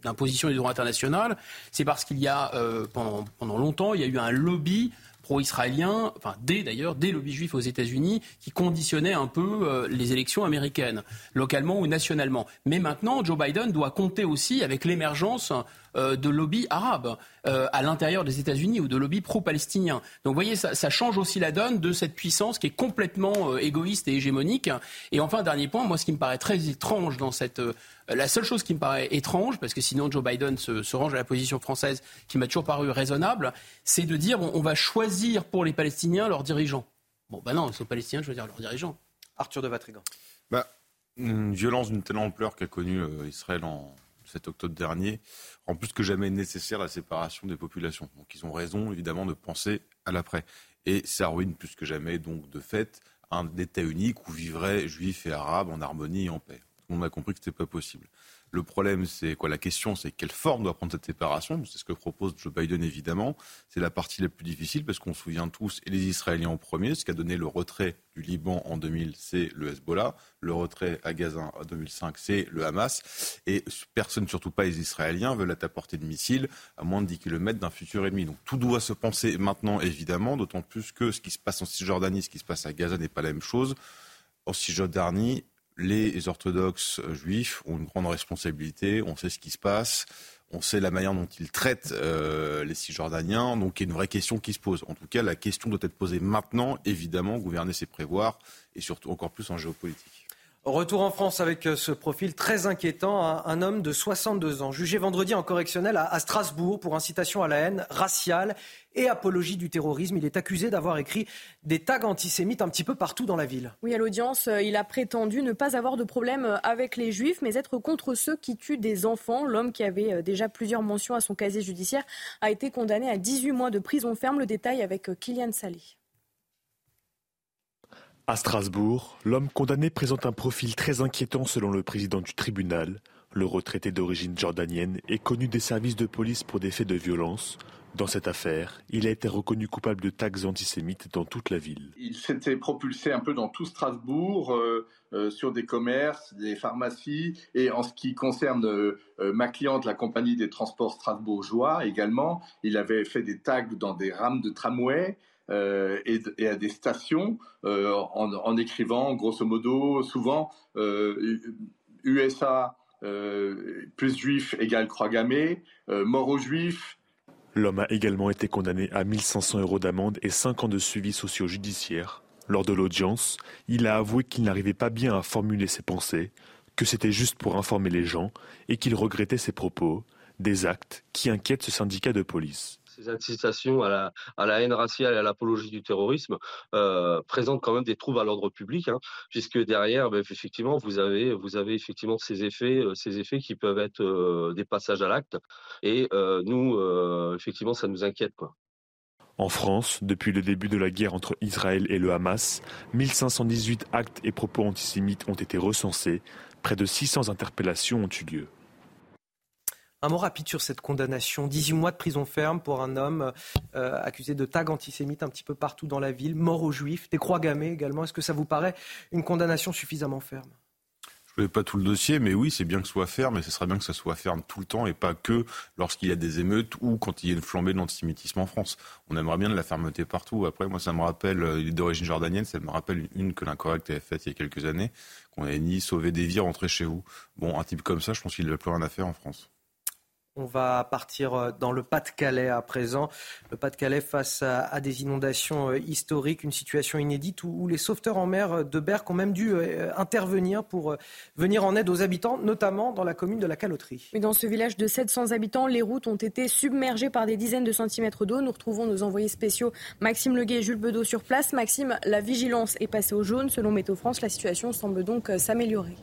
d'imposition du droit international, c'est parce qu'il y a, euh, pendant, pendant longtemps, il y a eu un lobby pro-israélien, enfin dès d'ailleurs, des lobbies juifs aux États-Unis, qui conditionnaient un peu euh, les élections américaines, localement ou nationalement. Mais maintenant, Joe Biden doit compter aussi avec l'émergence euh, de lobbies arabes euh, à l'intérieur des États-Unis ou de lobbies pro-palestiniens. Donc vous voyez, ça, ça, change aussi la donne de cette puissance qui est complètement euh, égoïste et hégémonique. Et enfin, dernier point, moi ce qui me paraît très étrange dans cette... la seule chose qui me paraît étrange, parce que sinon Joe Biden se, se range à la position française qui m'a toujours paru raisonnable, c'est de dire on, on va choisir choisir pour les Palestiniens leurs dirigeants. Bon, ben non, c'est aux Palestiniens de choisir leurs dirigeants. Arthur de Vatrigan. Bah, une violence d'une telle ampleur qu'a connue euh, Israël en 7 octobre dernier rend plus que jamais nécessaire la séparation des populations. Donc ils ont raison évidemment de penser à l'après. Et ça ruine plus que jamais donc de fait un État unique où vivraient juifs et arabes en harmonie et en paix. Monde a compris que ce n'était pas possible. Le problème, c'est quoi? La question, c'est quelle forme doit prendre cette séparation? C'est ce que propose Joe Biden, évidemment. C'est la partie la plus difficile parce qu'on se souvient tous, et les Israéliens en premier, ce qui a donné le retrait du Liban en 2000, c'est le Hezbollah. Le retrait à Gaza en 2005, c'est le Hamas. Et personne, surtout pas les Israéliens, veulent être à portée de missiles à moins de 10 km d'un futur ennemi. Donc tout doit se penser maintenant, évidemment, d'autant plus que ce qui se passe en Cisjordanie, ce qui se passe à Gaza n'est pas la même chose. En Cisjordanie, les orthodoxes juifs ont une grande responsabilité, on sait ce qui se passe, on sait la manière dont ils traitent euh, les Cisjordaniens, donc il y a une vraie question qui se pose. En tout cas, la question doit être posée maintenant, évidemment, gouverner c'est prévoir, et surtout encore plus en géopolitique. Retour en France avec euh, ce profil très inquiétant. Un homme de 62 ans, jugé vendredi en correctionnel à Strasbourg pour incitation à la haine raciale et apologie du terrorisme. Il est accusé d'avoir écrit des tags antisémites un petit peu partout dans la ville. Oui, à l'audience, euh, il a prétendu ne pas avoir de problème euh, avec les juifs, mais être contre ceux qui tuent des enfants. L'homme qui avait déjà plusieurs mentions à son casier judiciaire a été condamné à 18 mois de prison ferme. Le détail avec Kylian Salé. À Strasbourg, l'homme condamné présente un profil très inquiétant selon le président du tribunal. Le retraité d'origine jordanienne est connu des services de police pour des faits de violence. Dans cette affaire, il a été reconnu coupable de tags antisémites dans toute la ville. Il s'était propulsé un peu dans tout Strasbourg, euh, euh, sur des commerces, des pharmacies, et en ce qui concerne euh, ma cliente, la compagnie des transports strasbourgeois également, il avait fait des tags dans des rames de tramway. Euh, et, à des stations euh, en, écrivant grosso modo souvent USA euh, plus juif égale croix gammée, mort aux juifs. L'homme a également été condamné à 1500 euros d'amende et 5 ans de suivi socio-judiciaire. Lors de l'audience, il a avoué qu'il n'arrivait pas bien à formuler ses pensées, que c'était juste pour informer les gens et qu'il regrettait ses propos, des actes qui inquiètent ce syndicat de police ces incitations à la, haine raciale et à l'apologie du terrorisme euh, présentent quand même des troubles à l'ordre public, hein, puisque derrière, ben, effectivement, vous avez, effectivement ces effets, euh, ces effets qui peuvent être euh, des passages à l'acte. Et nous, effectivement, ça nous inquiète. En France, depuis le début de la guerre entre Israël et le Hamas, 1518 actes et propos antisémites ont été recensés. Près de 600 interpellations ont eu lieu. Un mot rapide sur cette condamnation. 18 mois de prison ferme pour un homme euh, accusé de tag antisémite un petit peu partout dans la ville, mort aux juifs, des croix gammées également. Est-ce que ça vous paraît une condamnation suffisamment ferme? Je ne pas tout le dossier, mais oui, c'est bien que ce soit ferme, et ce serait bien que ça soit ferme tout le temps, et pas que lorsqu'il y a des émeutes ou quand il y a une flambée de l'antisémitisme en France. On aimerait bien de la fermeté partout. Après, moi, ça me rappelle, euh, il est d'origine jordanienne, ça me rappelle une que l'incorrect avait faite il y a quelques années, qu'on avait ni sauvé des vies, rentrer chez vous. Bon, un type comme ça, je pense qu'il n'a plus rien à faire en France. On va partir euh, dans le Pas-de-Calais à présent. Le Pas-de-Calais face à, des inondations euh, historiques, une situation inédite où, les sauveteurs en mer de Berck ont même dû euh, intervenir pour venir en aide aux habitants, notamment dans la commune de la Caloterie. dans ce village de 700 habitants, les routes ont été submergées par des dizaines de centimètres d'eau. Nous retrouvons nos envoyés spéciaux Maxime Leguet et Jules Bedeau sur place. Maxime, la vigilance est passée au jaune. Selon Météo France, la situation semble donc s'améliorer.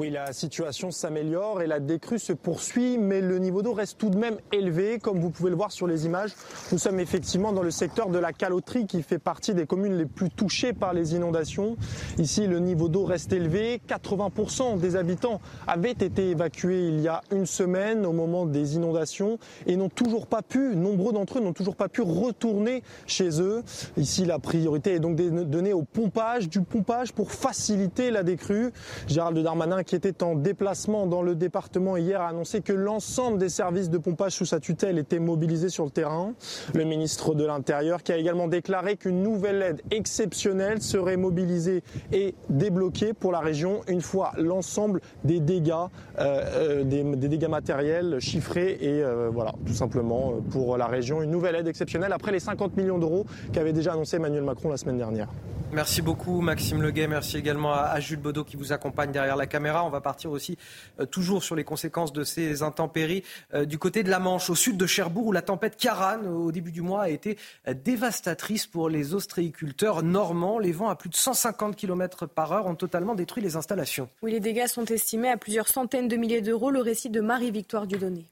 Oui, la situation s'améliore et la décrue se poursuit, mais le niveau d'eau reste tout de même élevé. Comme vous pouvez le voir sur les images, nous sommes effectivement dans le secteur de la caloterie qui fait partie des communes les plus touchées par les inondations. Ici, le niveau d'eau reste élevé. 80% des habitants avaient été évacués il y a une semaine au moment des inondations et n'ont toujours pas pu, nombreux d'entre eux n'ont toujours pas pu retourner chez eux. Ici, la priorité est donc donnée au pompage, du pompage pour faciliter la décrue. Gérald Darmanin qui était en déplacement dans le département hier, a annoncé que l'ensemble des services de pompage sous sa tutelle étaient mobilisés sur le terrain. Le ministre de l'Intérieur qui a également déclaré qu'une nouvelle aide exceptionnelle serait mobilisée et débloquée pour la région une fois l'ensemble des dégâts, euh, euh, des, dégâts matériels chiffrés et euh, voilà, tout simplement pour la région une nouvelle aide exceptionnelle après les 50 millions d'euros qu'avait déjà annoncé Emmanuel Macron la semaine dernière. Merci beaucoup Maxime Leguet, merci également à Jules Baudot qui vous accompagne derrière la caméra. Caméras. On va partir aussi euh, toujours sur les conséquences de ces intempéries euh, du côté de la Manche, au sud de Cherbourg, où la tempête Karan, au début du mois, a été dévastatrice pour les ostréiculteurs normands. Les vents à plus de 150 km par heure ont totalement détruit les installations. Oui, les dégâts sont estimés à plusieurs centaines de milliers d'euros. Le récit de Marie-Victoire Dudonné.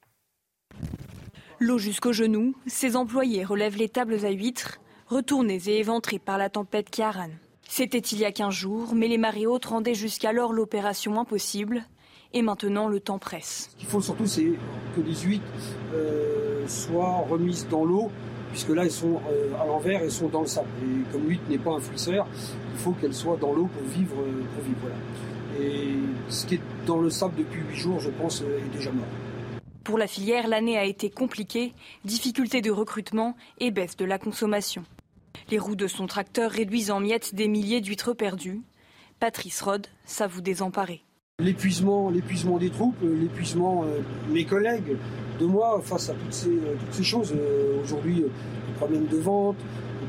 L'eau jusqu'aux genoux, ses employés relèvent les tables à huîtres, retournées et éventrées par la tempête Kiaran. C'était il y a 15 jours, mais les marées hautes rendaient jusqu'alors l'opération impossible. Et maintenant, le temps presse. Ce qu'il faut surtout, c'est que les huîtres euh, soient remises dans l'eau, puisque là, elles sont euh, à l'envers, elles sont dans le sable. Et comme l'huître n'est pas un fluisseur, il faut qu'elle soit dans l'eau pour vivre. Euh, pour vivre Et ce qui est dans le sable depuis 8 jours, je pense, est déjà mort. Pour la filière, l'année a été compliquée, difficulté de recrutement et baisse de la consommation. Les roues de son tracteur réduisent en miettes des milliers d'huîtres perdues. Patrice Rod s'avoue désemparé. L'épuisement, l'épuisement des troupes, l'épuisement de euh, mes collègues, de moi face à toutes ces, euh, toutes ces choses. Euh, aujourd'hui, les problèmes de vente,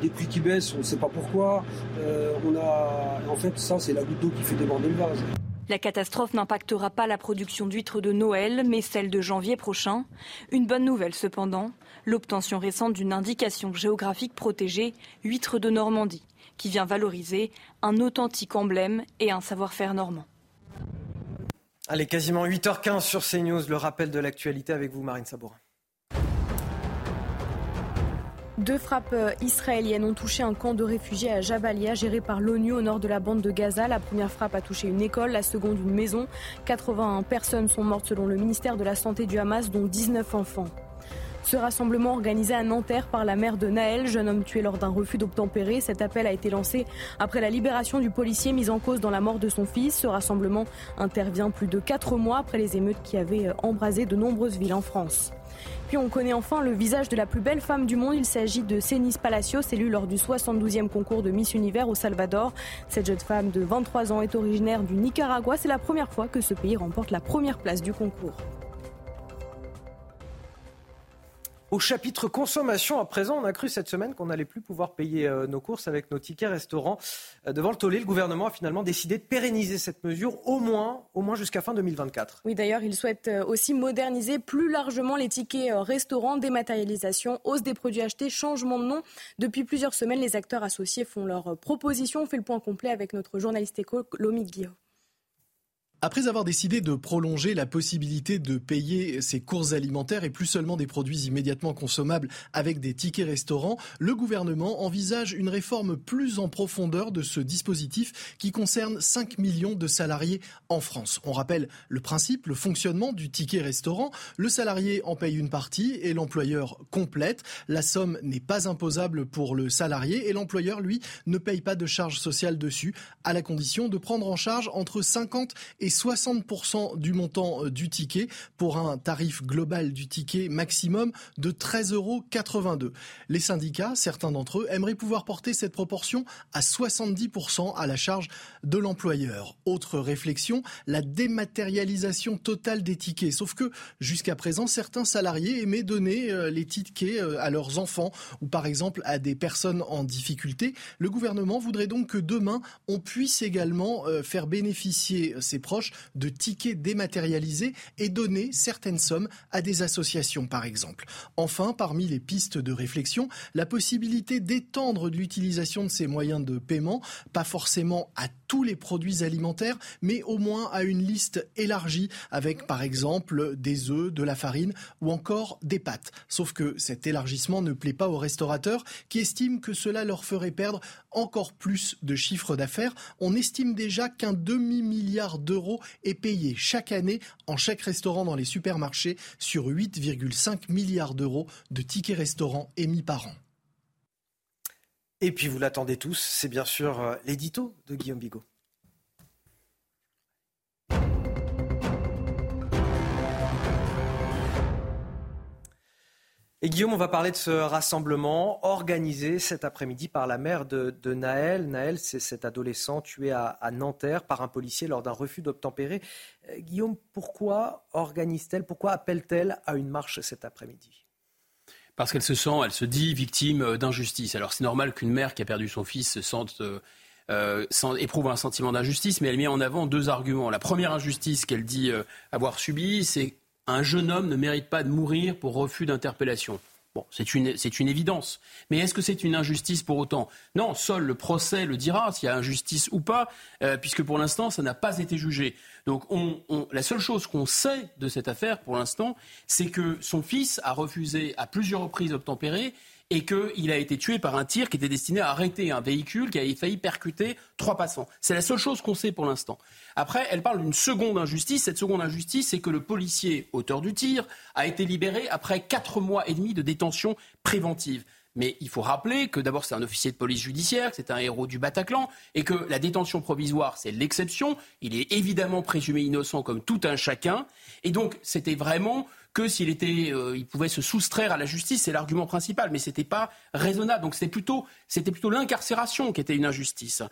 des prix qui baissent, on ne sait pas pourquoi. on a, en fait, ça, c'est la goutte d'eau qui fait déborder le vase. La catastrophe n'impactera pas la production d'huîtres de Noël, mais celle de janvier prochain. Une bonne nouvelle cependant, l'obtention récente d'une indication géographique protégée, huîtres de Normandie, qui vient valoriser un authentique emblème et un savoir-faire normand. Allez, quasiment 8h15 sur CNews, le rappel de l'actualité avec vous, Marine Sabourin. Deux frappes israéliennes ont touché un camp de réfugiés à Jabalia, géré par l'ONU au nord de la bande de Gaza. La première frappe a touché une école, la seconde une maison. 81 personnes sont mortes selon le ministère de la Santé du Hamas, dont 19 enfants. Ce rassemblement organisé à Nanterre par la mère de Naël, jeune homme tué lors d'un refus d'obtempérer. Cet appel a été lancé après la libération du policier mis en cause dans la mort de son fils. Ce rassemblement intervient plus de quatre mois après les émeutes qui avaient euh, embrasé de nombreuses villes en France. Puis on connaît enfin le visage de la plus belle femme du monde. Il s'agit de Cenis Palacios, élue lors du 72e concours de Miss Univers au Salvador. Cette jeune femme de 23 ans est originaire du Nicaragua. C'est la première fois que ce pays remporte la première place du concours. Au chapitre consommation, à présent, on a cru cette semaine qu'on n'allait plus pouvoir payer euh, nos courses avec nos tickets restaurants. Euh, devant le tollé, le gouvernement a finalement décidé de pérenniser cette mesure au moins, au moins jusqu'à fin 2024. Oui, d'ailleurs, il souhaite euh, aussi moderniser plus largement les tickets restaurants, dématérialisation, hausse des produits achetés, changement de nom. Depuis plusieurs semaines, les acteurs associés font leurs propositions. On fait le point complet avec notre journaliste éco, Lomi Guillaume. Après avoir décidé de prolonger la possibilité de payer ses courses alimentaires et plus seulement des produits immédiatement consommables avec des tickets restaurants, le gouvernement envisage une réforme plus en profondeur de ce dispositif qui concerne 5 millions de salariés en France. On rappelle le principe, le fonctionnement du ticket restaurant. Le salarié en paye une partie et l'employeur complète. La somme n'est pas imposable pour le salarié et l'employeur, lui, ne paye pas de charges sociales dessus à la condition de prendre en charge entre 50 et 60% du montant euh, du ticket pour un tarif global du ticket maximum de 13,82 euros. Les syndicats, certains d'entre eux, aimeraient pouvoir porter cette proportion à 70% à la charge de l'employeur. Autre réflexion, la dématérialisation totale des tickets. Sauf que jusqu'à présent, certains salariés aimaient donner euh, les tickets euh, à leurs enfants ou par exemple à des personnes en difficulté. Le gouvernement voudrait donc que demain, on puisse également faire bénéficier ses proches de tickets dématérialisés et donner certaines sommes à des associations, par exemple. Enfin, parmi les pistes de réflexion, la possibilité d'étendre l'utilisation de ces moyens de paiement, pas forcément à tous les produits alimentaires, mais au moins à une liste élargie avec, par exemple, des œufs, de la farine ou encore des pâtes. Sauf que cet élargissement ne plaît pas aux restaurateurs qui estiment que cela leur ferait perdre encore plus de chiffre d'affaires. On estime déjà qu'un demi-milliard d'euros est payé chaque année en chèque restaurant dans les supermarchés sur 8,5 milliards d'euros de tickets restaurants émis par an. Et puis vous l'attendez tous, c'est bien sûr euh, l'édito de Guillaume Bigot. Et Guillaume, on va parler de ce rassemblement organisé cet après-midi par la mère de, Naël. Naël, c'est cet adolescent tué à, Nanterre par un policier lors d'un refus d'obtempérer. Euh, Guillaume, pourquoi organise-t-elle, pourquoi appelle-t-elle à une marche cet après-midi? Parce qu'elle se sent, elle se dit victime d'injustice. Alors c'est normal qu'une mère qui a perdu son fils se sente... Euh, euh, éprouve un sentiment d'injustice, mais elle met en avant deux arguments. La première injustice qu'elle dit euh, avoir subie, c'est un jeune homme ne mérite pas de mourir pour refus d'interpellation. Bon, c'est une, c'est une évidence. Mais est-ce que c'est une injustice pour autant? Non, seul le procès le dira s'il y a injustice ou pas, euh, puisque pour l'instant, ça n'a pas été jugé. Donc, on, la seule chose qu'on sait de cette affaire pour l'instant, c'est que son fils a refusé à plusieurs reprises d'obtempérer et qu'il a été tué par un tir qui était destiné à arrêter un véhicule qui avait failli percuter trois passants. C'est la seule chose qu'on sait pour l'instant. Après, elle parle d'une seconde injustice. Cette seconde injustice, c'est que le policier auteur du tir a été libéré après quatre mois et demi de détention préventive. Mais il faut rappeler que d'abord c'est un officier de police judiciaire, c'est un héros du Bataclan, et que la détention provisoire c'est l'exception. Il est évidemment présumé innocent comme tout un chacun, et donc c'était vraiment que s'il était, euh, il pouvait se soustraire à la justice, c'est l'argument principal, mais c'était pas raisonnable. Donc c'était plutôt, c'était plutôt l'incarcération qui était une injustice.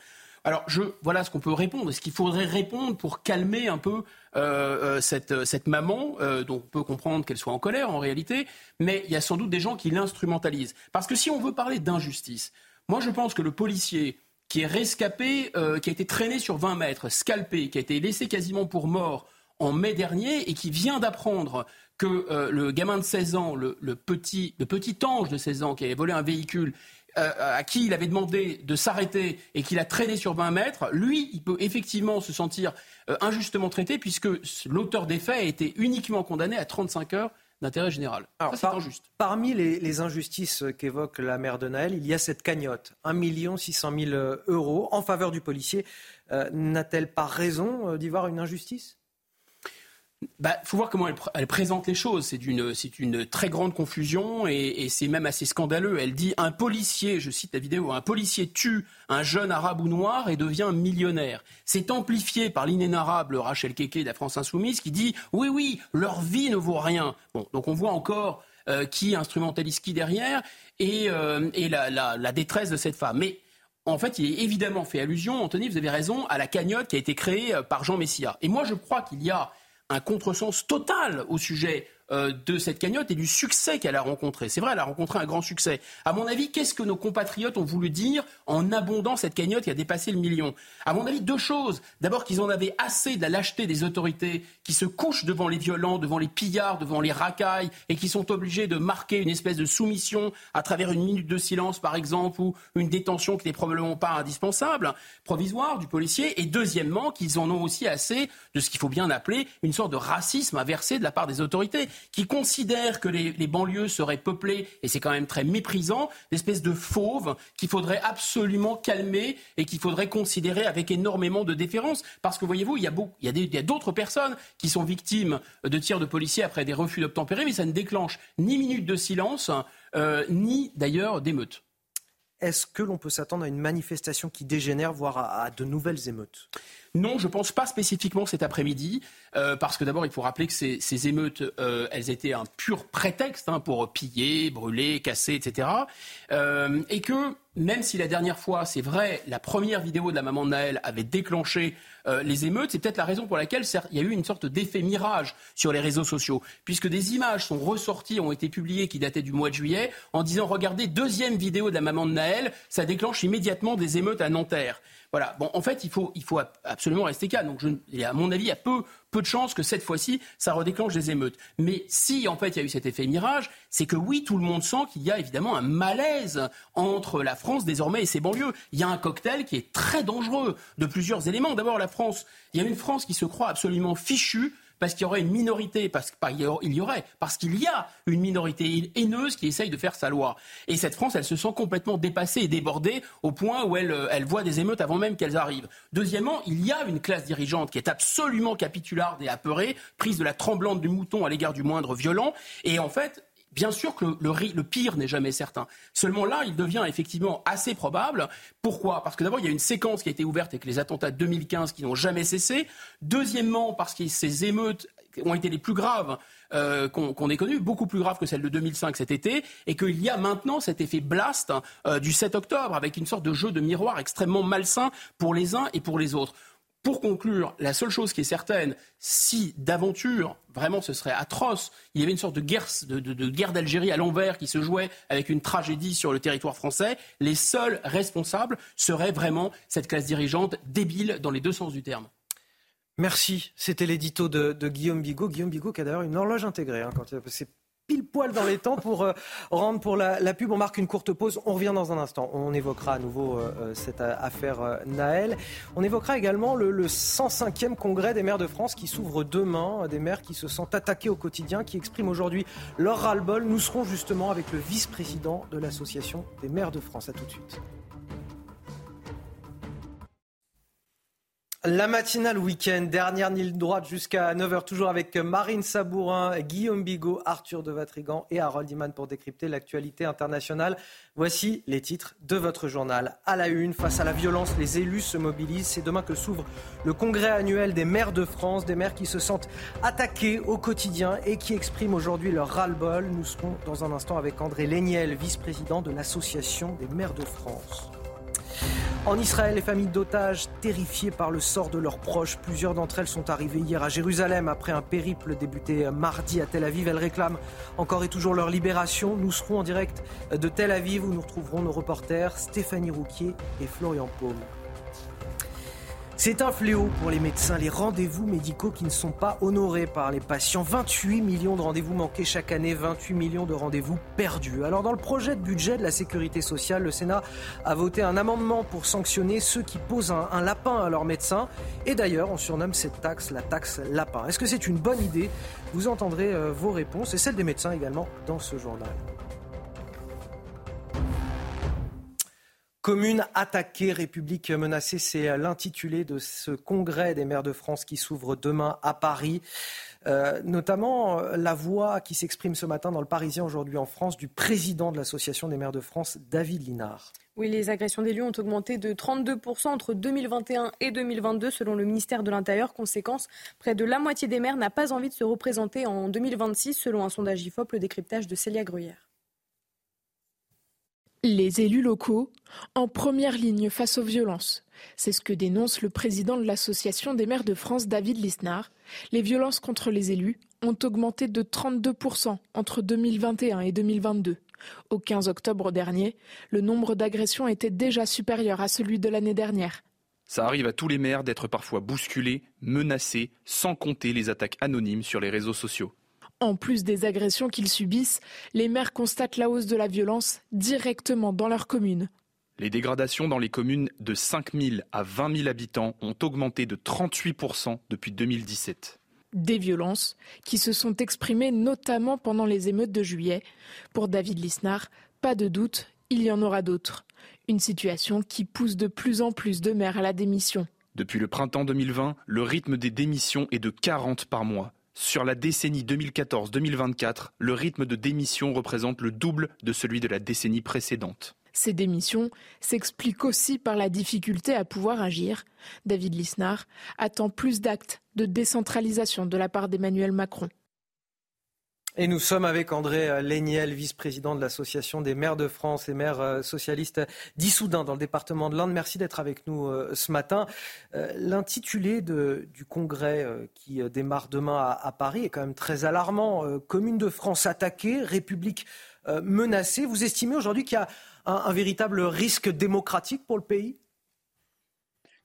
Alors, je, voilà ce qu'on peut répondre. Est-ce qu'il faudrait répondre pour calmer un peu euh, euh, cette, cette, maman, dont on peut comprendre qu'elle soit en colère en réalité, mais il y a sans doute des gens qui l'instrumentalisent. Parce que si on veut parler d'injustice, moi je pense que le policier qui est rescapé, qui a été traîné sur 20 mètres, scalpé, qui a été laissé quasiment pour mort en mai dernier et qui vient d'apprendre que euh, le gamin de 16 ans, le, petit, le petit ange de 16 ans qui avait volé un véhicule, euh, à qui il avait demandé de s'arrêter et qu'il a traîné sur 20 mètres, lui, il peut effectivement se sentir euh, injustement traité puisque l'auteur des faits a été uniquement condamné à 35 heures d'intérêt général. Alors, Ça, c'est injuste. Parmi les, injustices qu'évoque la mère de Naël, il y a cette cagnotte, 1 600 000 euros en faveur du policier. N'a-t-elle pas raison d'y voir une injustice? Il bah, faut voir comment elle, présente les choses. C'est une, très grande confusion et, c'est même assez scandaleux. Elle dit un policier, je cite la vidéo, un policier tue un jeune arabe ou noir et devient millionnaire. C'est amplifié par l'inénarrable Rachel Keke de la France Insoumise qui dit oui, oui, leur vie ne vaut rien. Donc on voit encore euh, qui instrumentalise qui derrière et, euh, la, la détresse de cette femme. Mais en fait, il est évidemment fait allusion, Anthony, vous avez raison, à la cagnotte qui a été créée euh, par Jean Messia. Et moi, je crois qu'il y a un contresens total au sujet euh, de cette cagnotte et du succès qu'elle a rencontré. C'est vrai, elle a rencontré un grand succès. À mon avis, qu'est-ce que nos compatriotes ont voulu dire en abondant cette cagnotte qui a dépassé le million? À mon avis, deux choses. D'abord, qu'ils en avaient assez de la lâcheté des autorités qui se couchent devant les violents, devant les pillards, devant les racailles et qui sont obligés de marquer une espèce de soumission à travers une minute de silence, par exemple, ou une détention qui n'est probablement pas indispensable, provisoire du policier. Et deuxièmement, qu'ils en ont aussi assez de ce qu'il faut bien appeler une sorte de racisme inversé de la part des autorités qui considèrent que les, banlieues seraient peuplées, et c'est quand même très méprisant, d'espèces de fauves qu'il faudrait absolument calmer et qu'il faudrait considérer avec énormément de déférence. Parce que voyez-vous, il y a, il y a d'autres personnes qui sont victimes de tirs de policiers après des refus d'obtempérer, mais ça ne déclenche ni minute de silence, euh, ni d'ailleurs d'émeutes. Est-ce que l'on peut s'attendre à une manifestation qui dégénère, voire à de nouvelles émeutes? Non, je pense pas spécifiquement cet après-midi, euh, parce que d'abord, il faut rappeler que ces, émeutes, euh, elles étaient un pur prétexte hein, pour piller, brûler, casser, etc. Euh, et que même si la dernière fois, c'est vrai, la première vidéo de la maman de Naël avait déclenché les émeutes, c'est peut-être la raison pour laquelle il y a eu une sorte d'effet mirage sur les réseaux sociaux, puisque des images sont ressorties, ont été publiées, qui dataient du mois de juillet, en disant regardez, deuxième vidéo de la maman de Naël, ça déclenche immédiatement des émeutes à Nanterre. Voilà. Bon, en fait, il faut, absolument rester calme. Donc, à mon avis, il y a peu, peu de chances que cette fois-ci, ça redéclenche des émeutes. Mais si, en fait, il y a eu cet effet mirage, c'est que oui, tout le monde sent qu'il y a évidemment un malaise entre la France désormais et ses banlieues. Il y a un cocktail qui est très dangereux de plusieurs éléments. D'abord, la France, il y a une France qui se croit absolument fichue parce qu'il y aurait une minorité, parce qu'il y aurait, parce qu'il y a une minorité haineuse qui essaye de faire sa loi. Et cette France, elle se sent complètement dépassée et débordée au point où elle, elle voit des émeutes avant même qu'elles arrivent. Deuxièmement, il y a une classe dirigeante qui est absolument capitularde et apeurée, prise de la tremblante du mouton à l'égard du moindre violent. Et en fait, Bien sûr que le, pire n'est jamais certain. Seulement là, il devient effectivement assez probable. Pourquoi? Parce que d'abord, il y a une séquence qui a été ouverte avec les attentats de 2015 qui n'ont jamais cessé. Deuxièmement, parce que ces émeutes ont été les plus graves euh, qu'on ait connues, beaucoup plus graves que celles de 2005 cet été, et qu'il y a maintenant cet effet blast euh, du 7 octobre, avec une sorte de jeu de miroir extrêmement malsain pour les uns et pour les autres. Pour conclure, la seule chose qui est certaine, si d'aventure, vraiment ce serait atroce, il y avait une sorte de guerre, d'Algérie à l'envers qui se jouait avec une tragédie sur le territoire français, les seuls responsables seraient vraiment cette classe dirigeante débile dans les deux sens du terme. Merci. C'était l'édito de, Guillaume Bigot. Guillaume Bigot qui a d'ailleurs une horloge intégrée. Hein, quand c'est pile poil dans les temps pour euh, rendre pour la, pub. On marque une courte pause. On revient dans un instant. On évoquera à nouveau euh, euh, cette affaire Naël. On évoquera également le, 105e congrès des maires de France qui s'ouvre demain. Des maires qui se sentent attaqués au quotidien, qui expriment aujourd'hui leur ras-le-bol. Nous serons justement avec le vice-président de l'Association des maires de France. À tout de suite. La matinale week-end, dernière ligne droite jusqu'à 9h, toujours avec Marine Sabourin, Guillaume Bigot, Arthur de Vatrigan et Harold Iman pour décrypter l'actualité internationale. Voici les titres de votre journal. À la une, face à la violence, les élus se mobilisent. C'est demain que s'ouvre le congrès annuel des maires de France, des maires qui se sentent attaqués au quotidien et qui expriment aujourd'hui leur ras-le-bol. Nous serons dans un instant avec André Léniel, vice-président de l'Association des maires de France. En Israël, les familles d'otages terrifiées par le sort de leurs proches, plusieurs d'entre elles sont arrivées hier à Jérusalem après un périple débuté mardi à Tel Aviv. Elles réclament encore et toujours leur libération. Nous serons en direct de Tel Aviv où nous retrouverons nos reporters Stéphanie Rouquier et Florian Paume. C'est un fléau pour les médecins, les rendez-vous médicaux qui ne sont pas honorés par les patients. 28 millions de rendez-vous manqués chaque année, 28 millions de rendez-vous perdus. Alors dans le projet de budget de la sécurité sociale, le Sénat a voté un amendement pour sanctionner ceux qui posent un, lapin à leurs médecins. Et d'ailleurs, on surnomme cette taxe la taxe lapin. Est-ce que c'est une bonne idée? Vous entendrez euh, vos réponses et celles des médecins également dans ce journal. Commune attaquée, République menacée, c'est l'intitulé de ce congrès des maires de France qui s'ouvre demain à Paris. Euh, notamment euh, la voix qui s'exprime ce matin dans le Parisien aujourd'hui en France du président de l'Association des maires de France, David Linard. Oui, les agressions d'élus ont augmenté de 32% entre 2021 et 2022 selon le ministère de l'Intérieur. Conséquence, près de la moitié des maires n'a pas envie de se représenter en 2026 selon un sondage IFOP, le décryptage de Célia Gruyère. Les élus locaux en première ligne face aux violences. C'est ce que dénonce le président de l'Association des maires de France, David Lisnard. Les violences contre les élus ont augmenté de 32% entre 2021 et 2022. Au 15 octobre dernier, le nombre d'agressions était déjà supérieur à celui de l'année dernière. Ça arrive à tous les maires d'être parfois bousculés, menacés, sans compter les attaques anonymes sur les réseaux sociaux. En plus des agressions qu'ils subissent, les maires constatent la hausse de la violence directement dans leur commune. Les dégradations dans les communes de 5 000 à 20 000 habitants ont augmenté de 38% depuis 2017. Des violences qui se sont exprimées notamment pendant les émeutes de juillet. Pour David Lisnard, pas de doute, il y en aura d'autres. Une situation qui pousse de plus en plus de maires à la démission. Depuis le printemps 2020, le rythme des démissions est de 40 par mois. Sur la décennie 2014-2024, le rythme de démission représente le double de celui de la décennie précédente. Ces démissions s'expliquent aussi par la difficulté à pouvoir agir. David Lisnard attend plus d'actes de décentralisation de la part d'Emmanuel Macron. Et nous sommes avec André euh, Léniel, vice-président de l'Association des maires de France et maires euh, socialistes d'Issoudun dans le département de l'Inde. Merci d'être avec nous euh, ce matin. L'intitulé du congrès qui démarre demain à, Paris est quand même très alarmant. Commune de France attaquée, République menacée. Vous estimez aujourd'hui qu'il y a un véritable risque démocratique pour le pays?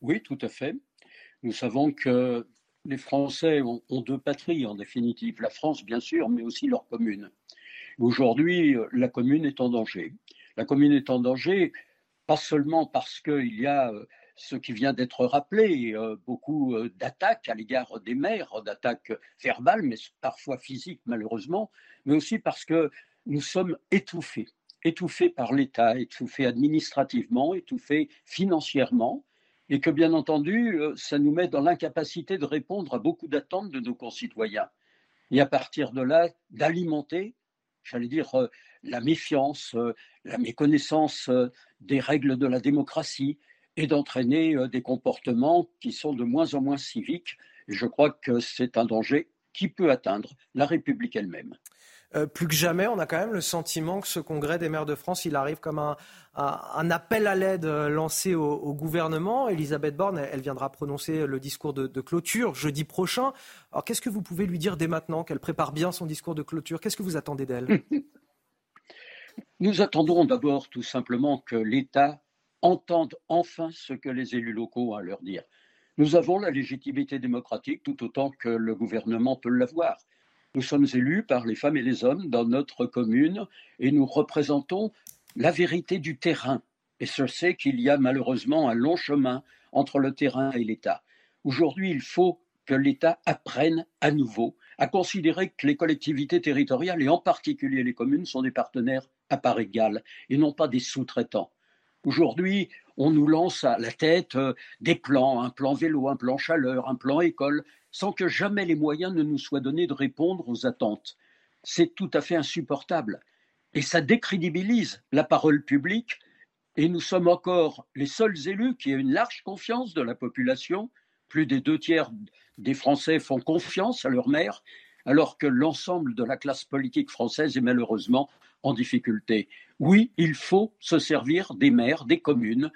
Oui, tout à fait. Nous savons que les Français ont, deux patries en définitive, la France bien sûr, mais aussi leur commune. Aujourd'hui, la commune est en danger. La commune est en danger pas seulement parce qu'il y a euh, ce qui vient d'être rappelé, euh, beaucoup euh, d'attaques à l'égard des maires, d'attaques verbales, mais parfois physiques malheureusement, mais aussi parce que nous sommes étouffés, étouffés par l'État, étouffés administrativement, étouffés financièrement, et que bien entendu, euh, ça nous met dans l'incapacité de répondre à beaucoup d'attentes de nos concitoyens. Et à partir de là, d'alimenter, j'allais dire, euh, la méfiance, euh, la méconnaissance des règles de la démocratie et d'entraîner des comportements qui sont de moins en moins civiques. Et je crois que c'est un danger qui peut atteindre la République elle-même. Euh, plus que jamais, on a quand même le sentiment que ce congrès des maires de France, il arrive comme un, appel à l'aide euh, lancé au, gouvernement. Elisabeth Borne, elle, viendra prononcer le discours de, clôture jeudi prochain. Alors qu'est-ce que vous pouvez lui dire dès maintenant qu'elle prépare bien son discours de clôture? Qu'est-ce que vous attendez d'elle? [laughs] Nous attendons d'abord tout simplement que l'État entende enfin ce que les élus locaux ont à leur dire. Nous avons la légitimité démocratique tout autant que le gouvernement peut l'avoir. Nous sommes élus par les femmes et les hommes dans notre commune et nous représentons la vérité du terrain. Et je sais qu'il y a malheureusement un long chemin entre le terrain et l'État. Aujourd'hui, il faut que l'État apprenne à nouveau à considérer que les collectivités territoriales, et en particulier les communes, sont des partenaires à part égale et non pas des sous-traitants. Aujourd'hui, on nous lance à la tête euh, des plans, un plan vélo, un plan chaleur, un plan école, sans que jamais les moyens ne nous soient donnés de répondre aux attentes. C'est tout à fait insupportable. Et ça décrédibilise la parole publique. Et nous sommes encore les seuls élus qui aient une large confiance de la population. Plus des deux tiers des Français font confiance à leur maire, alors que l'ensemble de la classe politique française est malheureusement en difficulté. Oui, il faut se servir des maires, des communes,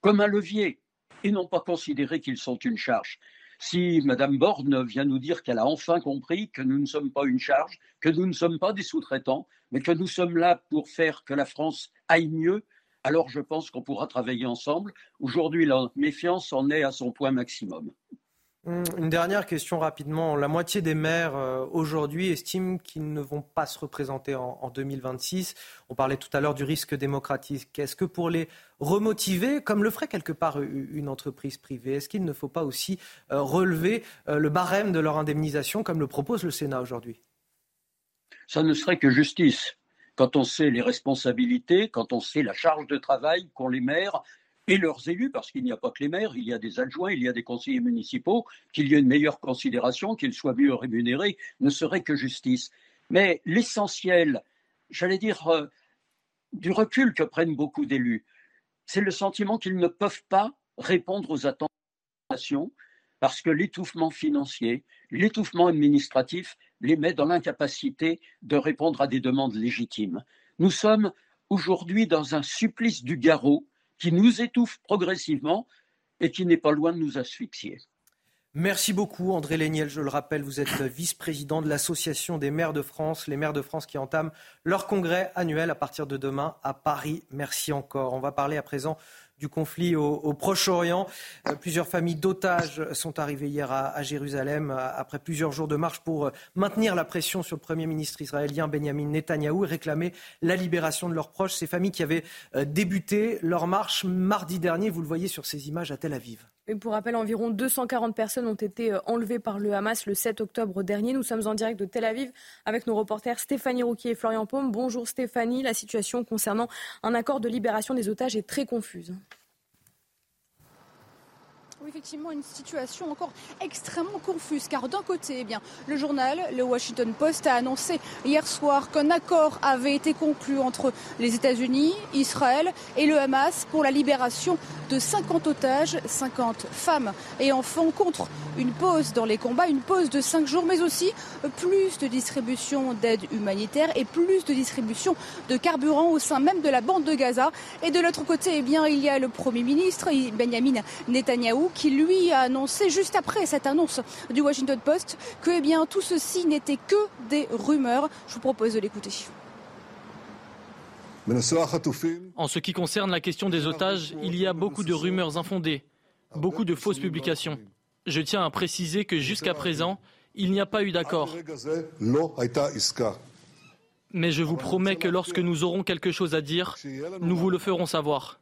comme un levier, et non pas considérer qu'ils sont une charge. Si Mme Borne vient nous dire qu'elle a enfin compris que nous ne sommes pas une charge, que nous ne sommes pas des sous-traitants, mais que nous sommes là pour faire que la France aille mieux, alors je pense qu'on pourra travailler ensemble. Aujourd'hui, la méfiance en est à son point maximum. Hum, une dernière question rapidement. La moitié des maires euh, aujourd'hui estiment qu'ils ne vont pas se représenter en, 2026. On parlait tout à l'heure du risque démocratique. Est-ce que pour les remotiver, comme le ferait quelque part une entreprise privée, est-ce qu'il ne faut pas aussi euh, relever euh, le barème de leur indemnisation comme le propose le Sénat aujourd'hui? Ça ne serait que justice. Quand on sait les responsabilités, quand on sait la charge de travail qu'ont les maires, et leurs élus, parce qu'il n'y a pas que les maires, il y a des adjoints, il y a des conseillers municipaux, qu'il y ait une meilleure considération, qu'ils soient mieux rémunérés, ne serait que justice. Mais l'essentiel, j'allais dire, euh, du recul que prennent beaucoup d'élus, c'est le sentiment qu'ils ne peuvent pas répondre aux attentes de la nation parce que l'étouffement financier, l'étouffement administratif les met dans l'incapacité de répondre à des demandes légitimes. Nous sommes aujourd'hui dans un supplice du garrot qui nous étouffe progressivement et qui n'est pas loin de nous asphyxier. Merci beaucoup André Léniel. Je le rappelle, vous êtes vice-président de l'Association des maires de France, les maires de France qui entament leur congrès annuel à partir de demain à Paris. Merci encore. On va parler à présent du conflit au, Proche-Orient. Euh, plusieurs familles d'otages sont arrivées hier à, Jérusalem euh, après plusieurs jours de marche pour euh, maintenir la pression sur le Premier ministre israélien Benjamin Netanyahou et réclamer la libération de leurs proches. Ces familles qui avaient débuté leur marche mardi dernier, vous le voyez sur ces images à Tel Aviv. Pour rappel, environ 240 personnes ont été enlevées par le Hamas le 7 octobre dernier. Nous sommes en direct de Tel Aviv avec nos reporters Stéphanie Rouquier et Florian Paume. Bonjour Stéphanie, la situation concernant un accord de libération des otages est très confuse effectivement une situation encore extrêmement confuse car d'un côté, eh le journal, le Washington Post a annoncé hier soir qu'un accord avait été conclu entre les États-Unis, Israël et le Hamas pour la libération de 50 otages, 50 femmes et enfants contre une pause dans les combats, une pause de 5 jours, mais aussi plus de distribution d'aide humanitaire et plus de distribution de carburant au sein même de la bande de Gaza. Et de l'autre côté, eh il y a le Premier ministre Benjamin Netanyahou lui a annoncé juste après cette annonce du Washington Post que eh bien, tout ceci n'était que des rumeurs. Je vous propose de l'écouter. En ce qui concerne la question des otages, il y a beaucoup de rumeurs infondées, beaucoup de fausses publications. Je tiens à préciser que jusqu'à présent, il n'y a pas eu d'accord. Mais je vous promets que lorsque nous aurons quelque chose à dire, nous vous le ferons savoir.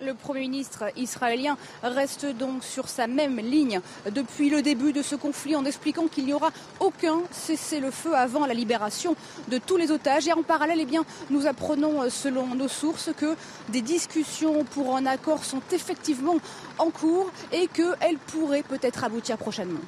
Le Premier ministre israélien reste donc sur sa même ligne depuis le début de ce conflit en expliquant qu'il n'y aura aucun cessez-le-feu avant la libération de tous les otages. Et en parallèle, eh nous apprenons selon nos sources que des discussions pour un accord sont effectivement en cours et qu'elles pourraient peut-être aboutir prochainement.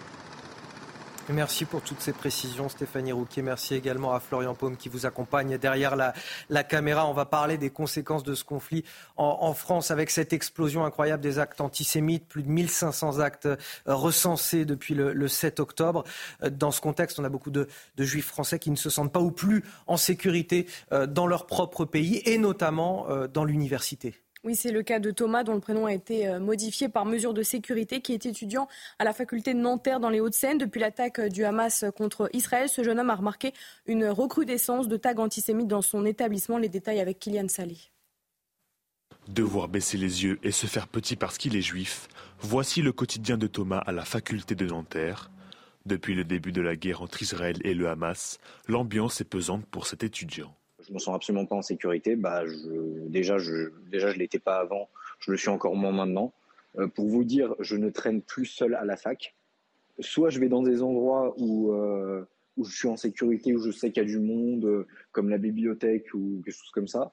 Merci pour toutes ces précisions, Stéphanie Rouquier. Merci également à Florian Paume qui vous accompagne derrière la, caméra. On va parler des conséquences de ce conflit en, France avec cette explosion incroyable des actes antisémites. Plus de 1500 actes euh, recensés depuis le, le 7 octobre. Euh, dans ce contexte, on a beaucoup de, de, juifs français qui ne se sentent pas ou plus en sécurité euh, dans leur propre pays et notamment dans l'université. Oui, c'est le cas de Thomas, dont le prénom a été euh, modifié par mesure de sécurité, qui est étudiant à la faculté de Nanterre dans les Hauts-de-Seine. Depuis l'attaque euh, du Hamas contre Israël, ce jeune homme a remarqué une recrudescence de tags antisémites dans son établissement. Les détails avec Kylian Salé. Devoir baisser les yeux et se faire petit parce qu'il est juif, voici le quotidien de Thomas à la faculté de Nanterre. Depuis le début de la guerre entre Israël et le Hamas, l'ambiance est pesante pour cet étudiant je me sens absolument pas en sécurité. Bah, déjà, je, déjà, je l'étais pas avant. Je le suis encore moins maintenant. Euh, pour vous dire, je ne traîne plus seul à la fac. Soit je vais dans des endroits où, euh, où je suis en sécurité, où je sais qu'il y a du monde, euh, comme la bibliothèque ou quelque chose comme ça.